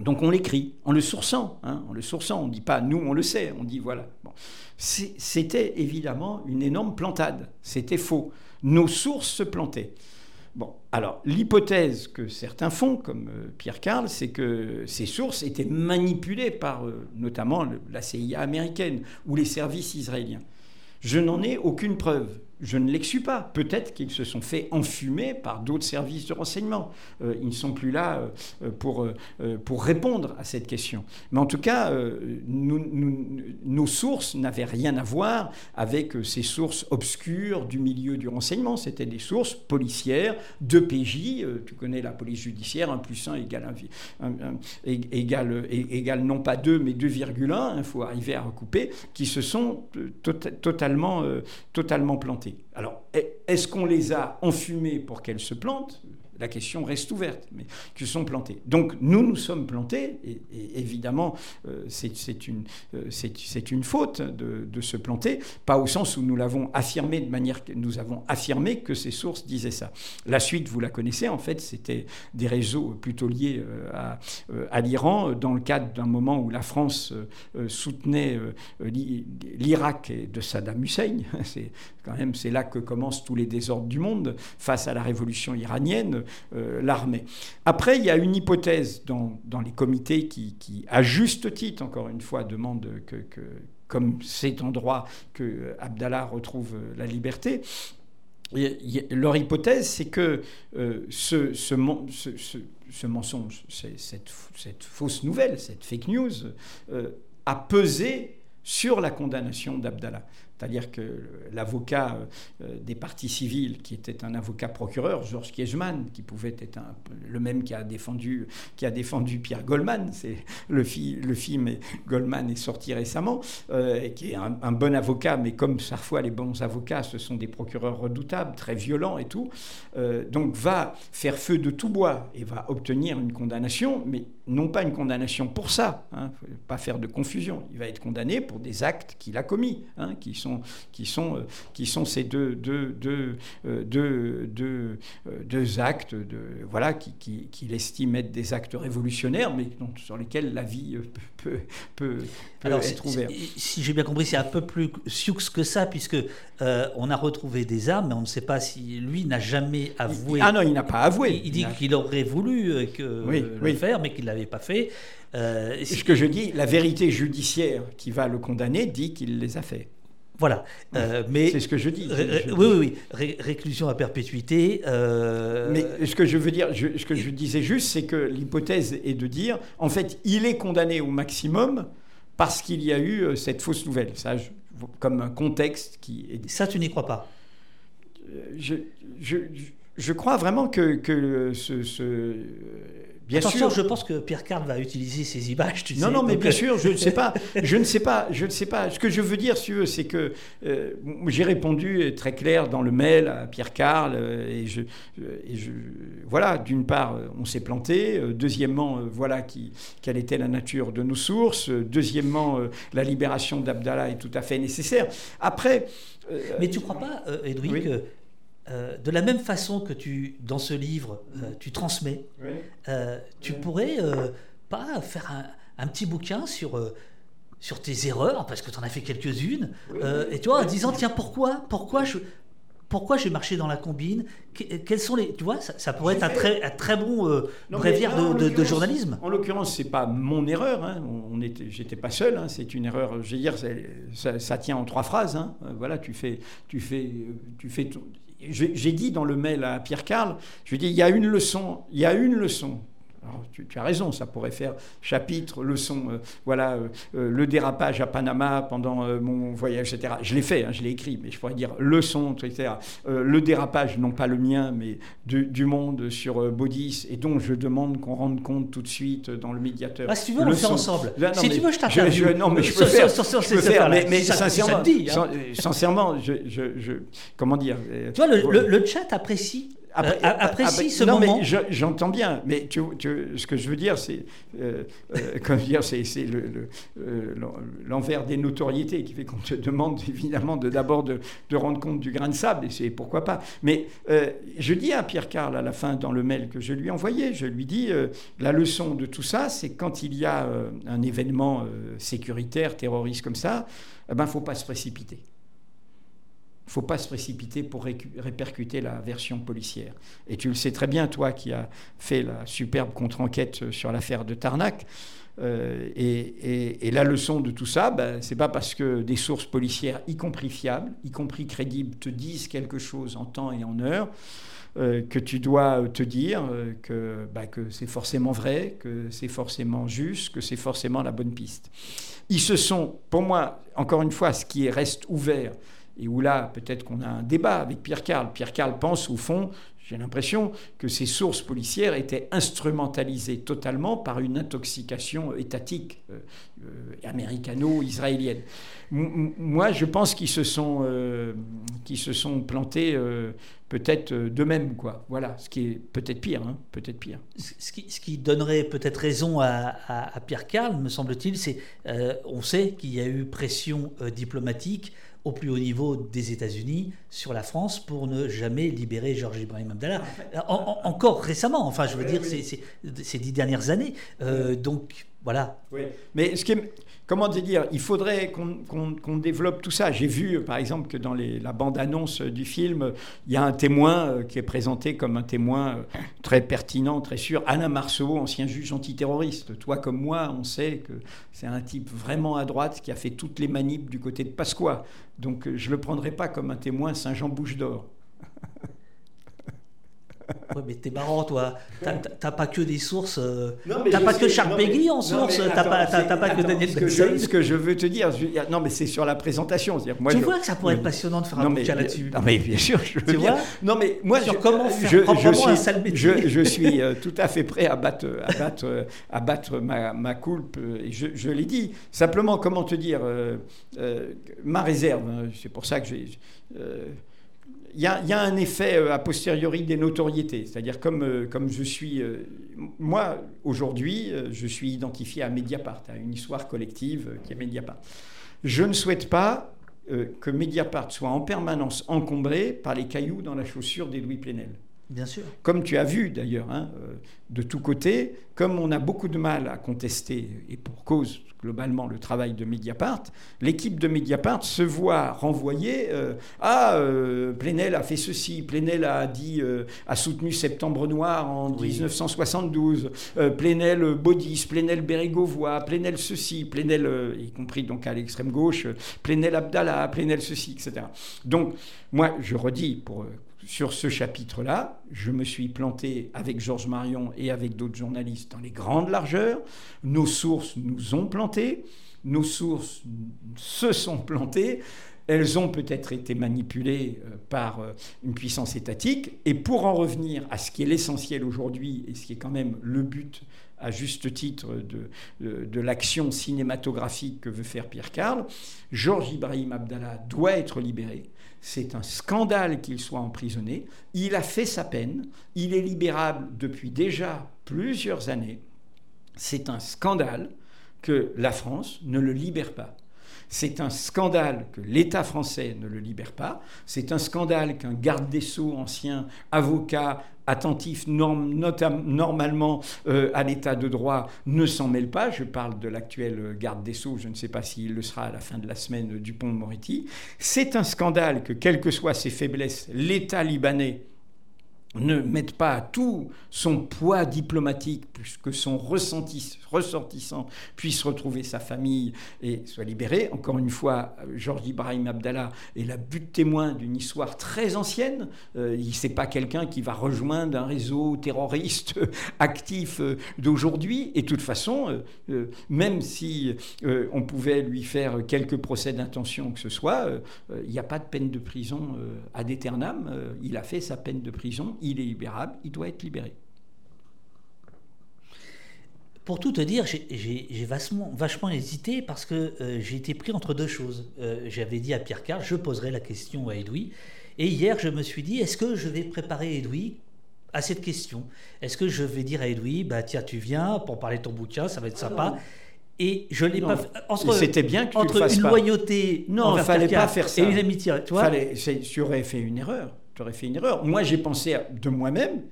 Donc on l'écrit en le sourçant, hein, en le sourçant. On ne dit pas nous, on le sait. On dit voilà. C'était évidemment une énorme plantade. C'était faux. Nos sources se plantaient. Bon, alors l'hypothèse que certains font, comme euh, Pierre Carl, c'est que ces sources étaient manipulées par euh, notamment la CIA américaine ou les services israéliens. Je n'en ai aucune preuve je ne l'exclus pas. Peut-être qu'ils se sont fait enfumer par d'autres services de renseignement. Euh, ils ne sont plus là euh, pour, euh, pour répondre à cette question. Mais en tout cas, nos sources n'avaient rien à voir avec ces sources obscures du milieu du renseignement. C'était des sources policières, de PJ. tu connais la police judiciaire, 1 plus 1 égale, non pas 2, mais 2,1. Il faut arriver à recouper, qui se sont totalement, totalement Alors, est-ce qu'on les a enfumées pour qu'elles se plantent? La question reste ouverte, mais qui sont plantés. Donc nous nous sommes plantés, et, évidemment euh, c'est une, euh, c'est une faute de, se planter, pas au sens où nous l'avons affirmé de manière que nous avons affirmé que ces sources disaient ça. La suite, vous la connaissez, en fait, c'était des réseaux plutôt liés à, à l'Iran, dans le cadre d'un moment où la France soutenait l'Irak de Saddam Hussein. C'est quand même là que commencent tous les désordres du monde face à la révolution iranienne, euh, l'armée. Après, il y a une hypothèse dans, les comités qui, à juste titre, encore une fois, demande que, comme c'est en droit que Abdallah retrouve la liberté, leur hypothèse, c'est que euh, ce, mensonge, cette, cette, fausse nouvelle, cette fake news, euh, a pesé sur la condamnation d'Abdallah. C'est-à-dire que l'avocat euh, des partis civils, qui était un avocat procureur, Georges Kiesman, qui pouvait être le même qui a défendu, qui a défendu Pierre Goldman, c'est le, le, film Goldman est sorti récemment, euh, qui est un, bon avocat, mais comme parfois les bons avocats, ce sont des procureurs redoutables, très violents et tout, euh, donc va faire feu de tout bois et va obtenir une condamnation, mais non pas une condamnation pour ça, hein, pas faire de confusion. Il va être condamné pour des actes qu'il a commis, hein, qui, sont, qui, sont, euh, qui sont ces deux, deux, deux, euh, deux, euh, deux actes de, voilà, qu'il qui, estime être des actes révolutionnaires, mais sur lesquels la vie peut, peut, Alors, être ouverte. Si, j'ai bien compris, c'est un peu plus sioux que ça, puisque on a retrouvé des armes, mais on ne sait pas si lui n'a jamais avoué. Ah non, il n'a pas avoué. Il, dit qu'il aurait voulu que, le faire, mais qu'il l'avait pas fait. Euh, Ce que je dis, la vérité judiciaire qui va le condamner dit qu'il les a fait. Voilà. Euh, mais c'est ce que je dis. oui, oui, oui. réclusion à perpétuité. Euh, mais ce que je veux dire, ce que je disais juste, c'est que l'hypothèse est de dire, en fait, il est condamné au maximum parce qu'il y a eu cette fausse nouvelle. Ça, comme un contexte qui. Est... Ça, tu n'y crois pas? Je, je, je, crois vraiment que, que ce, ce Bien sûr, je pense que Pierre Carl va utiliser ces images. Tu non, sais, non, mais bien sûr, je ne sais pas. Je ne sais pas. Je ne sais pas. Ce que je veux dire, si c'est que euh, j'ai répondu très clair dans le mail à Pierre Carl euh, et, je, et je, voilà. D'une part, on s'est planté. Euh, deuxièmement, voilà qui, quelle était la nature de nos sources. Deuxièmement, la libération d'Abdallah est tout à fait nécessaire. Après. mais tu ne crois pas, Edwin, que euh, de la même façon que tu, dans ce livre, euh, tu transmets, euh, tu pourrais pas faire un, petit bouquin sur, sur tes erreurs, parce que tu en as fait quelques-unes, et tu vois, en disant, tiens, pourquoi, pourquoi je... Pourquoi j'ai marché dans la combine? Quels sont les, tu vois, ça, pourrait être un très, un très bon bréviaire de, journalisme. En l'occurrence, c'est pas mon erreur. Hein. On était, j'étais pas seul. Hein. C'est une erreur. Je veux dire, ça, ça, tient en trois phrases. Hein. Voilà, tu fais, tu fais, tu fais j'ai dit dans le mail à Pierre Carl, je lui il y a une leçon, il y a une leçon tu, as raison, ça pourrait faire chapitre, leçon, euh, voilà, euh, euh, le dérapage à Panama pendant mon voyage, etc. Je l'ai fait, hein, je l'ai écrit, mais je pourrais dire leçon, etc. le dérapage, non pas le mien, mais du, monde sur Baudis, et dont je demande qu'on rende compte tout de suite dans le médiateur. Ah, si tu veux, on le fait ensemble. si tu veux, je t'interviewe. Non, mais je peux faire. je peux faire mais, sincèrement, hein. sincèrement je, je, comment dire Tu vois, le chat apprécie après, euh, apprécie ce non, moment. mais j'entends bien, mais tu, ce que je veux dire, c'est euh, euh dire, c'est euh, l'envers des notoriétés qui fait qu'on te demande évidemment de d'abord de, de, rendre compte du grain de sable, et c'est pourquoi pas. Mais je dis à Pierre Carl à la fin dans le mail que je lui ai envoyé, je lui dis la leçon de tout ça, c'est quand il y a un événement sécuritaire, terroriste comme ça, il eh ben faut pas se précipiter. Ne faut pas se précipiter pour répercuter la version policière. Et tu le sais très bien, toi qui as fait la superbe contre-enquête sur l'affaire de Tarnac. Euh, et, la leçon de tout ça, ben, c'est pas parce que des sources policières, y compris fiables, y compris crédibles, te disent quelque chose en temps et en heure, euh, que tu dois te dire euh, que, ben, que c'est forcément vrai, que c'est forcément juste, que c'est forcément la bonne piste. Ils se sont, pour moi, encore une fois, ce qui reste ouvert, et où là, peut-être qu'on a un débat avec Pierre Carl. Pierre Carl pense, au fond, j'ai l'impression que ces sources policières étaient instrumentalisées totalement par une intoxication étatique euh, euh, américano-israélienne. Moi, je pense qu'ils se sont, euh, se sont plantés peut-être d'eux-mêmes, quoi. Voilà, ce qui est peut-être pire, hein, peut-être pire. Ce qui, donnerait peut-être raison à, à, Pierre Carl, me semble-t-il, c'est, on sait qu'il y a eu pression diplomatique au plus haut niveau des États-Unis sur la France pour ne jamais libérer Georges Ibrahim Abdallah. encore récemment, enfin, je veux dire, ces dix dernières années. Euh, donc, voilà. Oui. Mais ce qui est, comment dire, il faudrait qu'on développe tout ça. J'ai vu, par exemple, que dans la bande-annonce du film, il y a un témoin euh, qui est présenté comme un témoin euh, très pertinent, très sûr, Alain Marceau, ancien juge antiterroriste. Toi comme moi, on sait que c'est un type vraiment à droite qui a fait toutes les manips du côté de Pasqua. Donc je ne le prendrai pas comme un témoin Saint-Jean-Bouche d'Or. Ouais, mais t'es marrant, toi. T'as pas que des sources. Euh, t'as pas que Charles Peggy en source. T'as pas, pas que Daniel ce que, je, ce que je veux te dire, non, mais c'est sur la présentation. Moi, tu vois que ça pourrait être passionnant de faire un bouquin là-dessus. Non, mais bien sûr, je veux tu Vois non, mais moi, sur comment faire je, je suis, un sale je, je, suis euh, tout à fait prêt à battre, à battre, à battre ma, ma coulpe. Et je, je l'ai dit. Simplement, comment te dire, euh, ma réserve. Hein, c'est pour ça que j'ai il y, a un effet euh, a posteriori des notoriétés. C'est-à-dire, comme, euh, comme je suis. Euh, moi, aujourd'hui, je suis identifié à Mediapart, à une histoire collective qui est Mediapart. Je ne souhaite pas que Mediapart soit en permanence encombré par les cailloux dans la chaussure d'Edoui Plenel. Bien sûr. Comme tu as vu d'ailleurs, hein, de tous côtés, comme on a beaucoup de mal à contester, et pour cause, globalement le travail de Mediapart, l'équipe de Mediapart se voit renvoyer euh, Ah, euh, Plenel a fait ceci, Plenel a dit, euh, a soutenu Septembre Noir en 1972, Plenel Baudis, Plenel Bérégovoy, Plenel ceci, Plenel, y compris donc à l'extrême gauche, Plenel Abdallah, Plenel ceci, etc. Donc, moi, je redis pour sur ce chapitre-là, je me suis planté avec Georges Marion et avec d'autres journalistes dans les grandes largeurs. Nos sources nous ont plantés, nos sources se sont plantées. Elles ont peut-être été manipulées euh, par euh, une puissance étatique. Et pour en revenir à ce qui est l'essentiel aujourd'hui et ce qui est quand même le but à juste titre de, l'action cinématographique que veut faire Pierre Carl, Georges Ibrahim Abdallah doit être libéré. C'est un scandale qu'il soit emprisonné. Il a fait sa peine. Il est libérable depuis déjà plusieurs années. C'est un scandale que la France ne le libère pas. C'est un scandale que l'État français ne le libère pas. C'est un scandale qu'un garde des sceaux, ancien avocat, attentif normalement euh, à l'état de droit, ne s'en mêle pas. Je parle de l'actuel garde des Sceaux, je ne sais pas s'il le sera à la fin de la semaine du pont de Moretti. C'est un scandale que, quelles que soient ses faiblesses, l'État libanais ne mette pas tout son poids diplomatique, puisque son ressortissant puisse retrouver sa famille et soit libéré. Encore une fois, Georges Ibrahim Abdallah est la but témoin d'une histoire très ancienne. Euh, il n'est pas quelqu'un qui va rejoindre un réseau terroriste actif euh, d'aujourd'hui. Et de toute façon, euh, même si on pouvait lui faire quelques procès d'intention que ce soit, il n'y a pas de peine de prison ad aeternam. il a fait sa peine de prison est libérable, il doit être libéré. Pour tout te dire, j'ai vachement, vachement, hésité parce que euh, j'ai été pris entre deux choses. Euh, j'avais dit à Pierre Carl, je poserai la question à Edoui. Et hier, je me suis dit, est-ce que je vais préparer Edoui à cette question? Est-ce que je vais dire à Edoui, bah tiens, tu viens pour parler de ton bouquin, ça va être sympa et je l'ai pas fait. Entre, c'était bien que tu entre le une loyauté non, il fallait pas faire ça. Et une amitié, tu vois. Fallait, tu aurais fait une erreur j'aurais fait une erreur. Moi, j'ai pensé de moi-même.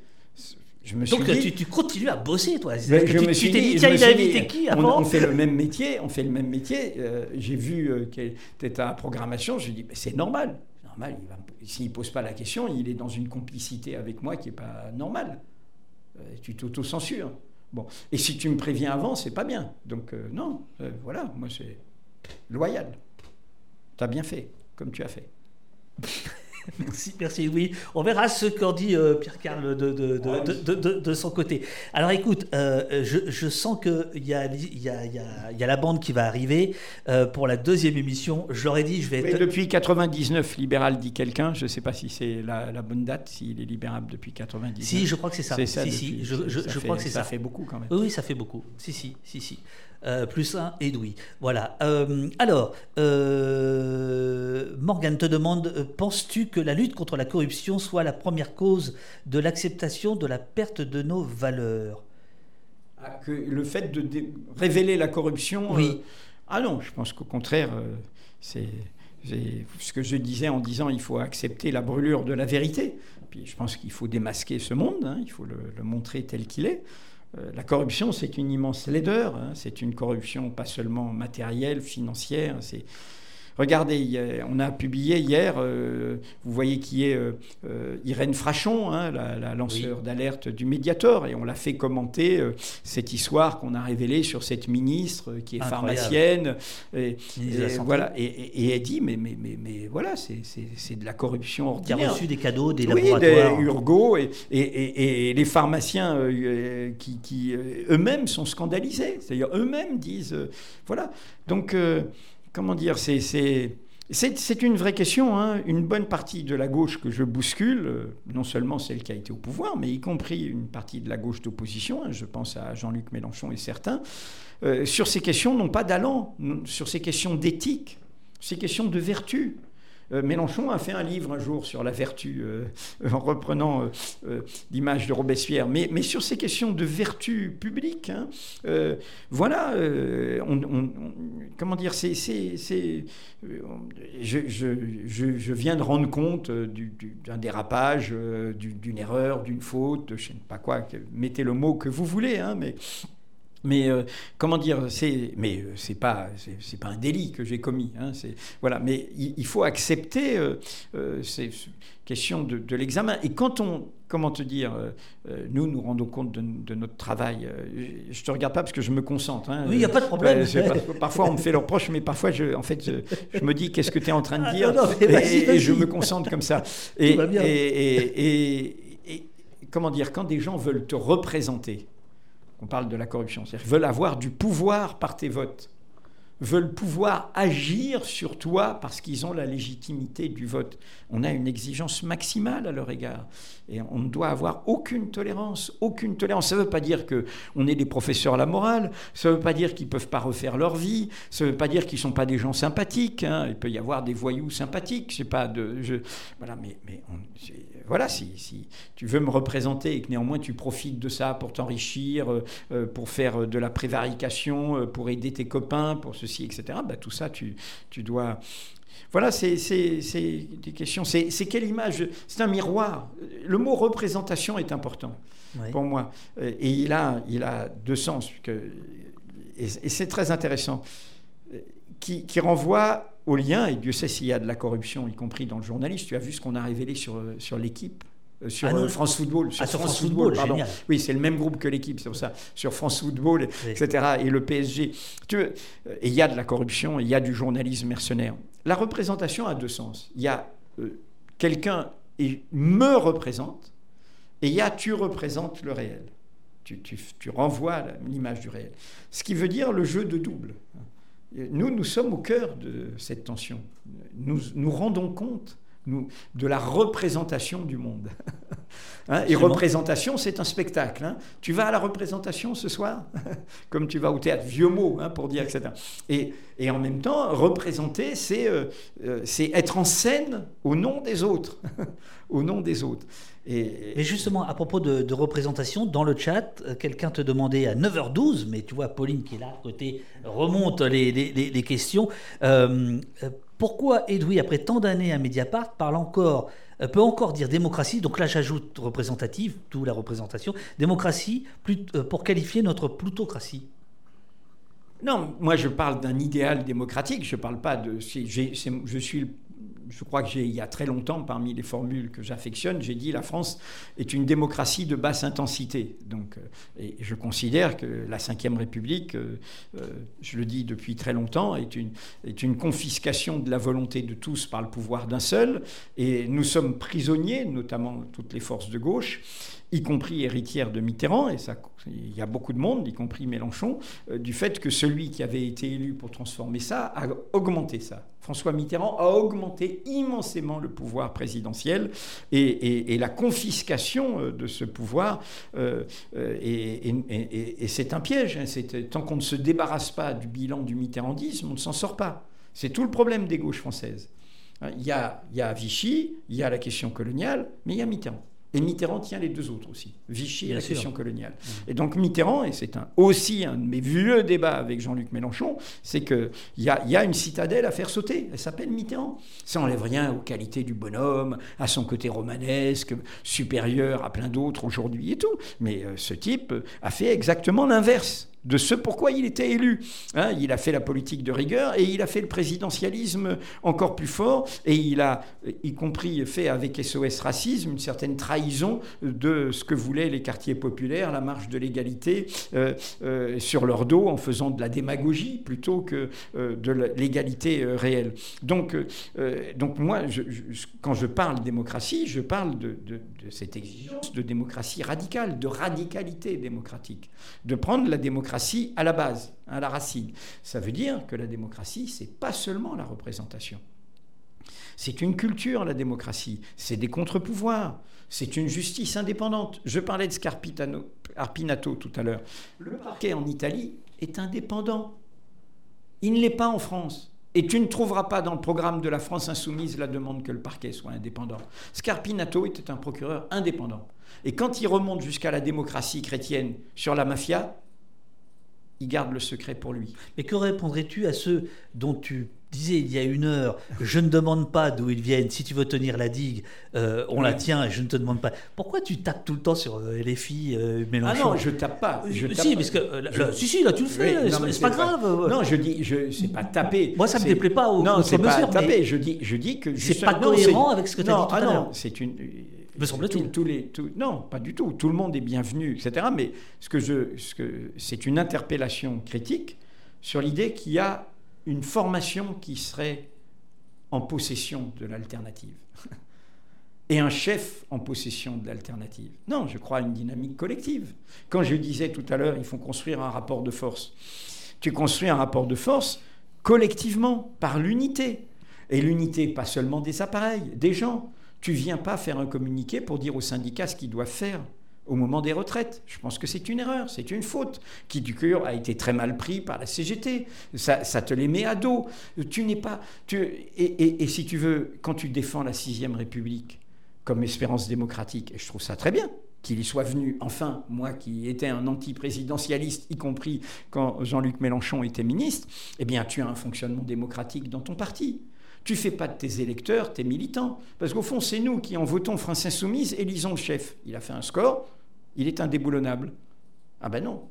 Je me suis Donc dit, tu, tu, continues à bosser, toi. je tu, me suis t'es dit, tiens, il a invité qui avant on, fait le même métier, on fait le même métier. Euh, j'ai vu euh, qu'elle était à programmation, je me dit, c'est normal. normal s'il ne pose pas la question, il est dans une complicité avec moi qui n'est pas normale. Euh, tu t'auto-censures. Bon. Et si tu me préviens avant, c'est pas bien. Donc, non, voilà, moi, c'est loyal. Tu as bien fait, comme tu as fait. Merci, merci. Oui, on verra ce qu'en dit euh, Pierre-Carl de, de, de, son côté. Alors écoute, euh, je, je, sens qu'il y a, y, a, y, a, y a la bande qui va arriver euh, pour la deuxième émission. Ai dit, je vais être... depuis 99, libéral dit quelqu'un. Je ne sais pas si c'est la, la, bonne date, s'il est libérable depuis 99. Si, je crois que c'est ça. C'est ça. Si, si, je, je, je fait, crois que c'est ça. Ça fait beaucoup quand même. Oui, ça fait beaucoup. Si, si, si, si. Euh, plus un Edoui. Voilà. Euh, alors, euh, Morgan te demande penses-tu que la lutte contre la corruption soit la première cause de l'acceptation de la perte de nos valeurs ah, que Le fait de révéler la corruption. Oui. ah non, je pense qu'au contraire, c'est ce que je disais en disant il faut accepter la brûlure de la vérité. Puis je pense qu'il faut démasquer ce monde, hein, il faut le, le montrer tel qu'il est. Euh, la corruption, c'est une immense laideur. Hein. C'est une corruption pas seulement matérielle, financière. C'est Regardez, on a publié hier, euh, vous voyez qui est euh, euh, Irène Frachon, hein, la, la, lanceur oui. d'alerte du Mediator, et on l'a fait commenter euh, cette histoire qu'on a révélée sur cette ministre qui est Incroyable. pharmacienne. Et, voilà, et, elle dit, mais, mais, mais, mais voilà, c'est- de la corruption Qui a ordinaire. reçu des cadeaux des Oui, laboratoires des Urgo et, et, les pharmaciens qui, qui, eux-mêmes sont scandalisés. C'est-à-dire eux-mêmes disent, voilà. Donc, comment dire, c'est c'est une vraie question. hein. Une bonne partie de la gauche que je bouscule, euh, non seulement celle qui a été au pouvoir, mais y compris une partie de la gauche d'opposition. hein. Je pense à Jean-Luc Mélenchon et certains. euh, sur ces questions, non pas d'allant, sur ces questions d'éthique, ces questions de vertu. Euh, Mélenchon a fait un livre un jour sur la vertu, euh, en reprenant euh, l'image de Robespierre, mais, sur ces questions de vertu publique. hein, voilà, comment dire, c'est, je, je, viens de rendre compte du- du- d'un dérapage, du- d'une erreur, d'une faute, je ne sais pas quoi, mettez le mot que vous voulez, hein, mais mais euh, comment dire, c'est, mais euh, c'est pas, c'est, pas un délit que j'ai commis. Hein, voilà, mais il, il faut accepter euh, euh, ces questions de, de l'examen. Et quand on, comment te dire, nous nous rendons compte de, de notre travail. je, je te regarde pas parce que je me concentre. hein, Oui, il n'y a pas de problème. Ouais, c'est pas- parfois, on me fait le reproche, mais parfois, je, en fait, je, je me dis qu'est-ce que tu es en train de Ah, dire non, non, mais et, je me concentre comme ça. Et- et- comment dire, quand des gens veulent te représenter, on parle de la corruption, c'est-à-dire veulent avoir du pouvoir par tes votes, veulent pouvoir agir sur toi parce qu'ils ont la légitimité du vote. On a une exigence maximale à leur égard et on ne doit avoir aucune tolérance, aucune tolérance. Ça ne veut pas dire que on est des professeurs à la morale, ça ne veut pas dire qu'ils peuvent pas refaire leur vie, ça ne veut pas dire qu'ils sont pas des gens sympathiques. hein. Il peut y avoir des voyous sympathiques, pas de, voilà, mais voilà, si, si tu veux me représenter et que néanmoins tu profites de ça pour t'enrichir, euh, euh, pour faire euh, de la prévarication, pour aider tes copains, pour ceci, etc., bah, tout ça, tu, tu dois... Voilà, c'est des questions. C'est quelle image C'est un miroir. Le mot représentation est important pour moi. Et il a, il a deux sens. Que, et et c'est très intéressant. Qui, qui renvoie au lien, et Dieu sait s'il y a de la corruption, y compris dans le journalisme. Tu as vu ce qu'on a révélé sur, sur l'équipe euh, sur Ah non, euh, France Football. Ah, sur France Football, pardon. Oui, c'est le même groupe que l'équipe, c'est pour ça. Sur France Football, Oui. etc. Et le PSG. Tu veux, euh, et il y a de la corruption, il y a du journalisme mercenaire. La représentation a deux sens. Il y a euh, quelqu'un et me représente, et il y a tu représentes le réel. Tu, tu- tu renvoies l'image du réel. Ce qui veut dire le jeu de double. Nous, nous sommes au cœur de cette tension. Nous nous rendons compte nous, de la représentation du monde. Hein, et représentation, c'est un spectacle. hein. Tu vas à la représentation ce soir, comme tu vas au théâtre, vieux mot hein, pour dire, etc. Et, et en même temps, représenter, c'est euh, euh, c'est être en scène au nom des autres. au nom des autres. Et, Mais justement, à propos de, de représentation, dans le chat, euh, quelqu'un te demandait à 9h12, mais tu vois, Pauline qui est là à côté remonte les, les- les- les questions. Euh, pourquoi Edoui, après tant d'années à Mediapart, parle euh, peut encore dire démocratie? Donc là, j'ajoute représentative, d'où la représentation. Démocratie euh, pour qualifier notre plutocratie. Non, moi je parle d'un idéal démocratique, je parle pas de. je suis je crois que j'ai, il y a très longtemps, parmi les formules que j'affectionne, j'ai dit la France est une démocratie de basse intensité. Euh, je considère que la Ve République, euh, je le dis depuis très longtemps, est une confiscation de la volonté de tous par le pouvoir d'un seul. Et nous sommes prisonniers, notamment toutes les forces de gauche y compris héritière de Mitterrand, et ça, il y a beaucoup de monde, y compris Mélenchon, euh, du fait que celui qui avait été élu pour transformer ça a augmenté ça. François Mitterrand a augmenté immensément le pouvoir présidentiel et, la confiscation euh, de ce pouvoir, euh, et, c'est un piège. Hein, tant qu'on ne se débarrasse pas du bilan du mitterrandisme, on ne s'en sort pas. C'est tout le problème des gauches françaises. Hein, il y, a, il y a Vichy, il y a la question coloniale, mais il y a Mitterrand. Et Mitterrand tient les deux autres aussi, Vichy et la question coloniale. Mmh. Et donc Mitterrand, et c'est un, aussi un de mes vieux débats avec Jean-Luc Mélenchon, c'est qu'il y a, y a une citadelle à faire sauter, elle s'appelle Mitterrand. Ça n'enlève rien aux qualités du bonhomme, à son côté romanesque, supérieur à plein d'autres aujourd'hui et tout. Mais euh, ce type a fait exactement l'inverse de ce pourquoi il était élu. Hein, il a fait la politique de rigueur et il a fait le présidentialisme encore plus fort et il a, y compris fait avec SOS Racisme, une certaine trahison de ce que voulaient les quartiers populaires, la marche de l'égalité euh, euh, sur leur dos en faisant de la démagogie plutôt que euh, de l'égalité réelle. Donc, donc moi, quand je parle démocratie, je parle de, de cette exigence de démocratie radicale, de radicalité démocratique, de prendre la démocratie à la base, à la racine. Ça veut dire que la démocratie, c'est pas seulement la représentation. C'est une culture, la démocratie. C'est des contre-pouvoirs. C'est une justice indépendante. Je parlais de Scarpinato tout à l'heure. Le parquet en Italie est indépendant. Il ne l'est pas en France. Et tu ne trouveras pas dans le programme de la France insoumise la demande que le parquet soit indépendant. Scarpinato était un procureur indépendant. Et quand il remonte jusqu'à la démocratie chrétienne sur la mafia, il garde le secret pour lui. Mais que répondrais-tu à ceux dont tu disais il y a une heure, je ne demande pas d'où ils viennent, si tu veux tenir la digue, euh, on la tient et je ne te demande pas. Pourquoi tu tapes tout le temps sur euh, les filles euh, Mélenchon Ah non, je tape pas. Je si, parce que, si, si, là tu le fais, c'est pas, grave. Non, je dis, je, c'est pas taper. Moi ça me déplaît pas au Non, c'est pas taper, je dis, je dis que... C'est pas cohérent avec ce que tu as dit tout ah à l'heure. Non, c'est une les, non, pas du tout. Tout le monde est bienvenu, etc. Mais ce que je, ce que, c'est une interpellation critique sur l'idée qu'il y a une formation qui serait en possession de l'alternative. Et un chef en possession de l'alternative. Non, je crois à une dynamique collective. Quand je disais tout à l'heure, il faut construire un rapport de force. Tu construis un rapport de force collectivement, par l'unité. Et l'unité, pas seulement des appareils, des gens. Tu viens pas faire un communiqué pour dire aux syndicats ce qu'ils doivent faire au moment des retraites. Je pense que c'est une erreur, c'est une faute, qui du cœur a été très mal pris par la CGT. Ça, te les met à dos. Tu n'es pas. Tu, et, et, si tu veux, quand tu défends la sixième République comme espérance démocratique, et je trouve ça très bien qu'il y soit venu, enfin, moi qui étais un anti-présidentialiste, y compris quand Jean-Luc Mélenchon était ministre, eh bien, tu as un fonctionnement démocratique dans ton parti. Tu fais pas de tes électeurs tes militants. Parce qu'au fond, c'est nous qui, en votons France Insoumise, élisons le chef. Il a fait un score, il est indéboulonnable. Ah ben non.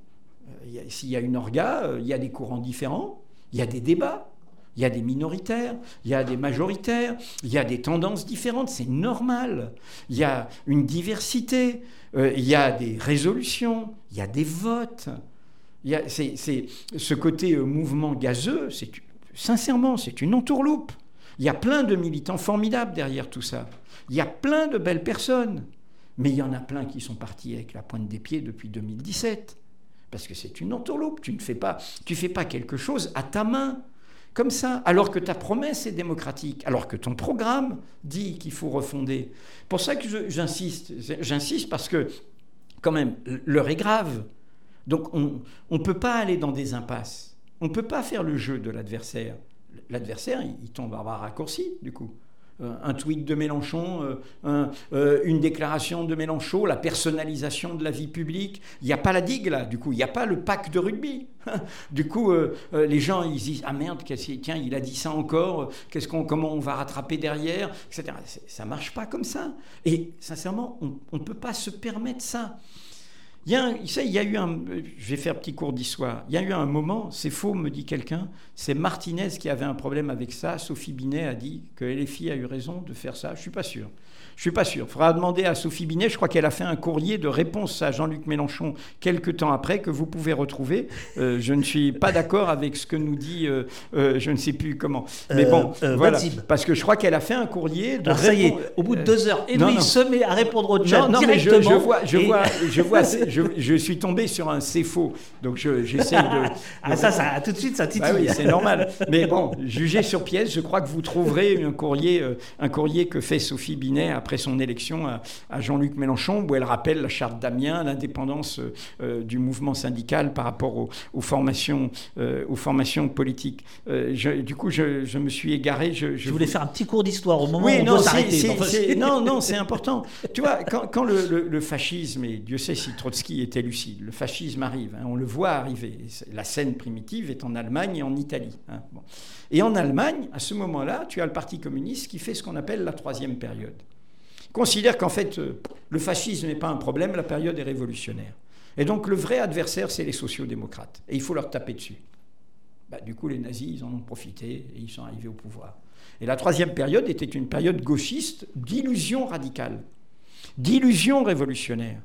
Euh, s'il y a une orga, euh, il y a des courants différents, il y a des débats, il y a des minoritaires, il y a des majoritaires, il y a des tendances différentes, c'est normal. Il y a une diversité, euh, il y a des résolutions, il y a des votes. C'est, ce côté mouvement gazeux, sincèrement, c'est une entourloupe. Il y a plein de militants formidables derrière tout ça. Il y a plein de belles personnes. Mais il y en a plein qui sont partis avec la pointe des pieds depuis 2017. Parce que c'est une entourloupe. Tu ne fais pas, fais pas quelque chose à ta main, comme ça, alors que ta promesse est démocratique, alors que ton programme dit qu'il faut refonder. Pour ça que j'insiste. J'insiste parce que, quand même, l'heure est grave. Donc on ne peut pas aller dans des impasses. On ne peut pas faire le jeu de l'adversaire l'adversaire, il, tombe à raccourci, du coup. Euh, un tweet de Mélenchon, euh, euh, une déclaration de Mélenchon, la personnalisation de la vie publique. Il n'y a pas la digue là, du coup, il n'y a pas le pack de rugby. du coup, les gens ils disent ah merde, tiens, il a dit ça encore. Qu'est-ce qu'on, comment on va rattraper derrière, etc. Ça marche pas comme ça. Et sincèrement, on ne peut pas se permettre ça. Il y a, eu un petit cours d'histoire. Il y a eu un moment, c'est faux, me dit quelqu'un, c'est Martinez qui avait un problème avec ça. Sophie Binet a dit que LFI a eu raison de faire ça. Je suis pas sûr. Je suis pas sûr. Il faudra demander à Sophie Binet. Je crois qu'elle a fait un courrier de réponse à Jean-Luc Mélenchon quelques temps après que vous pouvez retrouver. Euh, je ne suis pas d'accord avec ce que nous dit, euh, euh, je ne sais plus comment. Mais bon, voilà. Parce que je crois qu'elle a fait un courrier de. Alors, ça y est, au bout de deux heures et demi, il se met à répondre au chat non, directement. Mais je, vois, je vois, je vois, je, je, suis tombé sur un c'est faux. Donc j'essaie de. ah ça, ça, tout de suite, ça titille. Bah oui, c'est normal. Mais bon, jugez sur pièce, je crois que vous trouverez un courrier, un courrier que fait Sophie Binet après son élection à, Jean-Luc Mélenchon, où elle rappelle la charte d'Amiens, l'indépendance euh, du mouvement syndical par rapport aux, formations, euh, aux formations politiques. Euh, du coup, je, me suis égaré. Je, voulais faire un petit cours d'histoire au moment où on non, doit s'arrêter. Non, non, c'est important. tu vois, quand, le, fascisme, et Dieu sait si Trotsky était lucide, le fascisme arrive, hein, on le voit arriver. La scène primitive est en Allemagne et en Italie. Hein, et en Allemagne, à ce moment-là, tu as le Parti communiste qui fait ce qu'on appelle la troisième période considère qu'en fait, euh, le fascisme n'est pas un problème, la période est révolutionnaire. Et donc le vrai adversaire, c'est les sociaux-démocrates. Et il faut leur taper dessus. Bah, du coup, les nazis, ils en ont profité et ils sont arrivés au pouvoir. Et la troisième période était une période gauchiste d'illusion radicale, d'illusion révolutionnaire.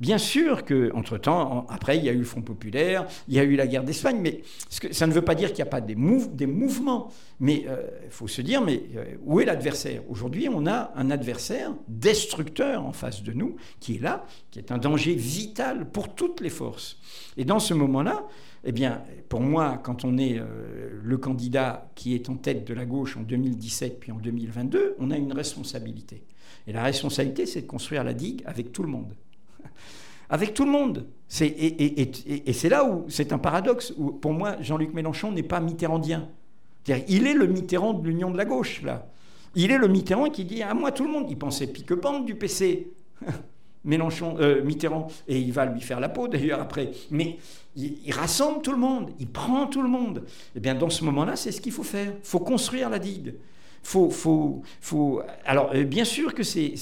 Bien sûr qu'entre-temps, après, il y a eu le Front populaire, il y a eu la guerre d'Espagne, mais ça ne veut pas dire qu'il n'y a pas des, mouvements. Mais euh, il faut se dire, mais euh, où est l'adversaire? Aujourd'hui, on a un adversaire destructeur en face de nous, qui est là, qui est un danger vital pour toutes les forces. Et dans ce moment-là, eh bien, pour moi, quand on est euh, le candidat qui est en tête de la gauche en 2017 puis en 2022, on a une responsabilité. Et la responsabilité, c'est de construire la digue avec tout le monde avec tout le monde. Et, c'est là où c'est un paradoxe. Où, pour moi, Jean-Luc Mélenchon n'est pas mitterrandien. il est le Mitterrand de l'Union de la gauche, là. Il est le Mitterrand qui dit à moi tout le monde. Il pensait pique-pente du PC. Mélenchon, euh, Mitterrand, et il va lui faire la peau d'ailleurs après. Mais il, il, rassemble tout le monde, il prend tout le monde. Et eh bien dans ce moment-là, c'est ce qu'il faut faire. Il faut construire la digue faut, faut, faut, alors, euh, bien sûr que c'est,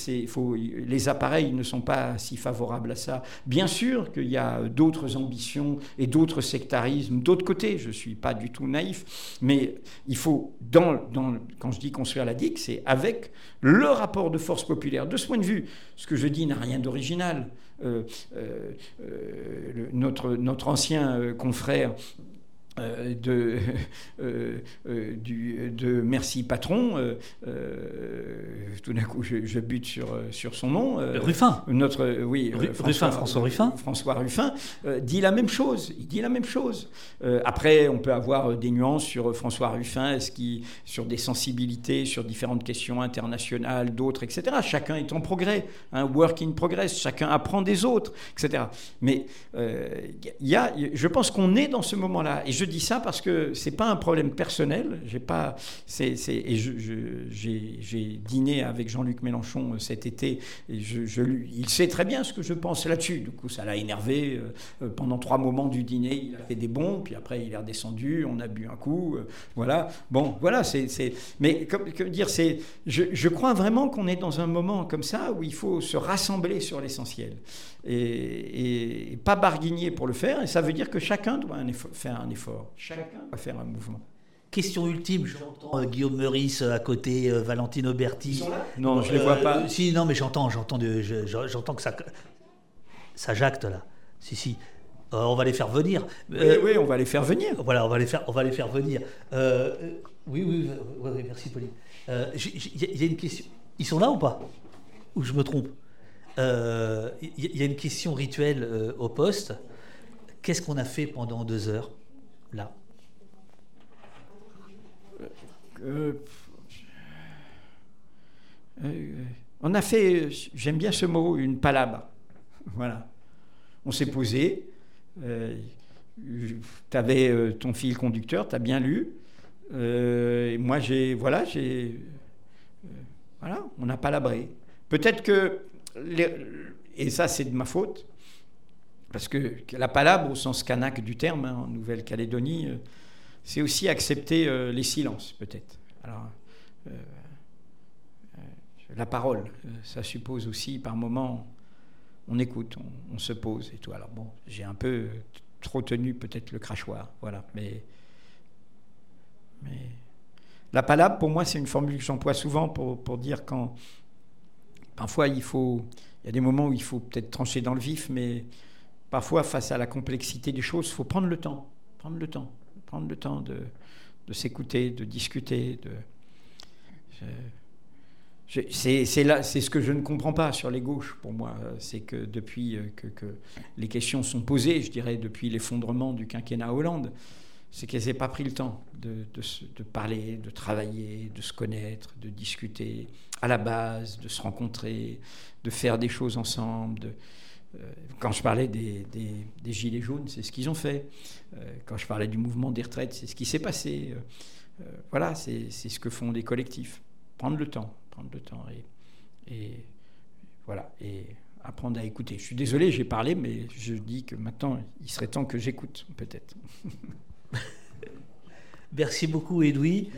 les appareils ne sont pas si favorables à ça. Bien sûr qu'il y a d'autres ambitions et d'autres sectarismes d'autre côté. Je ne suis pas du tout naïf. Mais il faut, quand je dis construire la DIC, c'est avec le rapport de force populaire. De ce point de vue, ce que je dis n'a rien d'original. Euh, euh, notre, notre ancien confrère de, euh, euh, du, de Merci Patron, tout d'un coup je, bute sur, sur son nom. Ruffin. Notre, oui, François, François Ruffin. François Ruffin dit la même chose. Il dit la même chose. après, on peut avoir des nuances sur François Ruffin, est-ce qui, sur des sensibilités, sur différentes questions internationales, d'autres, etc. Chacun est en progrès, un work in progress. Chacun apprend des autres, etc. Mais il y a, je pense qu'on est dans ce moment-là. Et je dis ça parce que c'est pas un problème personnel. J'ai pas, et j'ai, dîné avec Jean-Luc Mélenchon euh, cet été. Et il sait très bien ce que je pense là-dessus. Du coup, ça l'a énervé euh, euh, pendant trois moments du dîner. Il a fait des bons, puis après il est redescendu. On a bu un coup. voilà. Bon, voilà. Mais comme, dire, je, crois vraiment qu'on est dans un moment comme ça où il faut se rassembler sur l'essentiel et, pas barguigner pour le faire. Et ça veut dire que chacun doit faire un effort. Chacun doit faire un mouvement. Question ultime, j'entends euh, Guillaume Meurice à côté, euh, Valentine Auberti. Ils sont là? Non, je ne les vois pas. Euh, si, non, mais j'entends, j'entends, j'entends que ça, ça jacte là. Si, si. on va les faire venir. Oui, oui, on va les faire venir. Voilà, on va les faire, on va les faire venir. oui, oui, oui, merci Pauline. Il y, a une question. Ils sont là ou pas? Ou je me trompe? Il euh, y, a une question rituelle euh, au poste. Qu'est-ce qu'on a fait pendant deux heures, là euh, On a fait, j'aime bien ce mot, une palabre. Voilà. On s'est posé. tu avais ton fil conducteur, tu as bien lu. moi, j'ai. Voilà, j'ai. voilà, on a palabré. Peut-être que et ça c'est de ma faute, parce que la palabre au sens kanak du terme, hein, en Nouvelle-Calédonie, euh, c'est aussi accepter euh, les silences, peut-être. Alors, euh, la parole, ça suppose aussi par moments on écoute, on, se pose et tout. Alors bon, j'ai un peu trop tenu peut-être le crachoir, voilà. Mais, la palabre, pour moi, c'est une formule que j'emploie souvent pour, pour, dire quand parfois il faut, il y a des moments où il faut peut-être trancher dans le vif, mais parfois face à la complexité des choses, il faut prendre le temps, prendre le temps, prendre le temps de, s'écouter, de discuter, de c'est ce que je ne comprends pas sur les gauches pour moi. C'est que depuis euh, que, les questions sont posées, je dirais depuis l'effondrement du quinquennat Hollande, c'est qu'elles n'aient pas pris le temps de, de, parler, de travailler, de se connaître, de discuter à la base, de se rencontrer, de faire des choses ensemble. De, quand je parlais des, des, Gilets jaunes, c'est ce qu'ils ont fait. Euh, quand je parlais du mouvement des retraites, c'est ce qui s'est passé. voilà, c'est ce que font les collectifs. Prendre le temps prendre le temps et, et voilà et apprendre à écouter. Je suis désolé, j'ai parlé, mais je dis que maintenant, il serait temps que j'écoute, peut-être. Merci beaucoup, Edoui.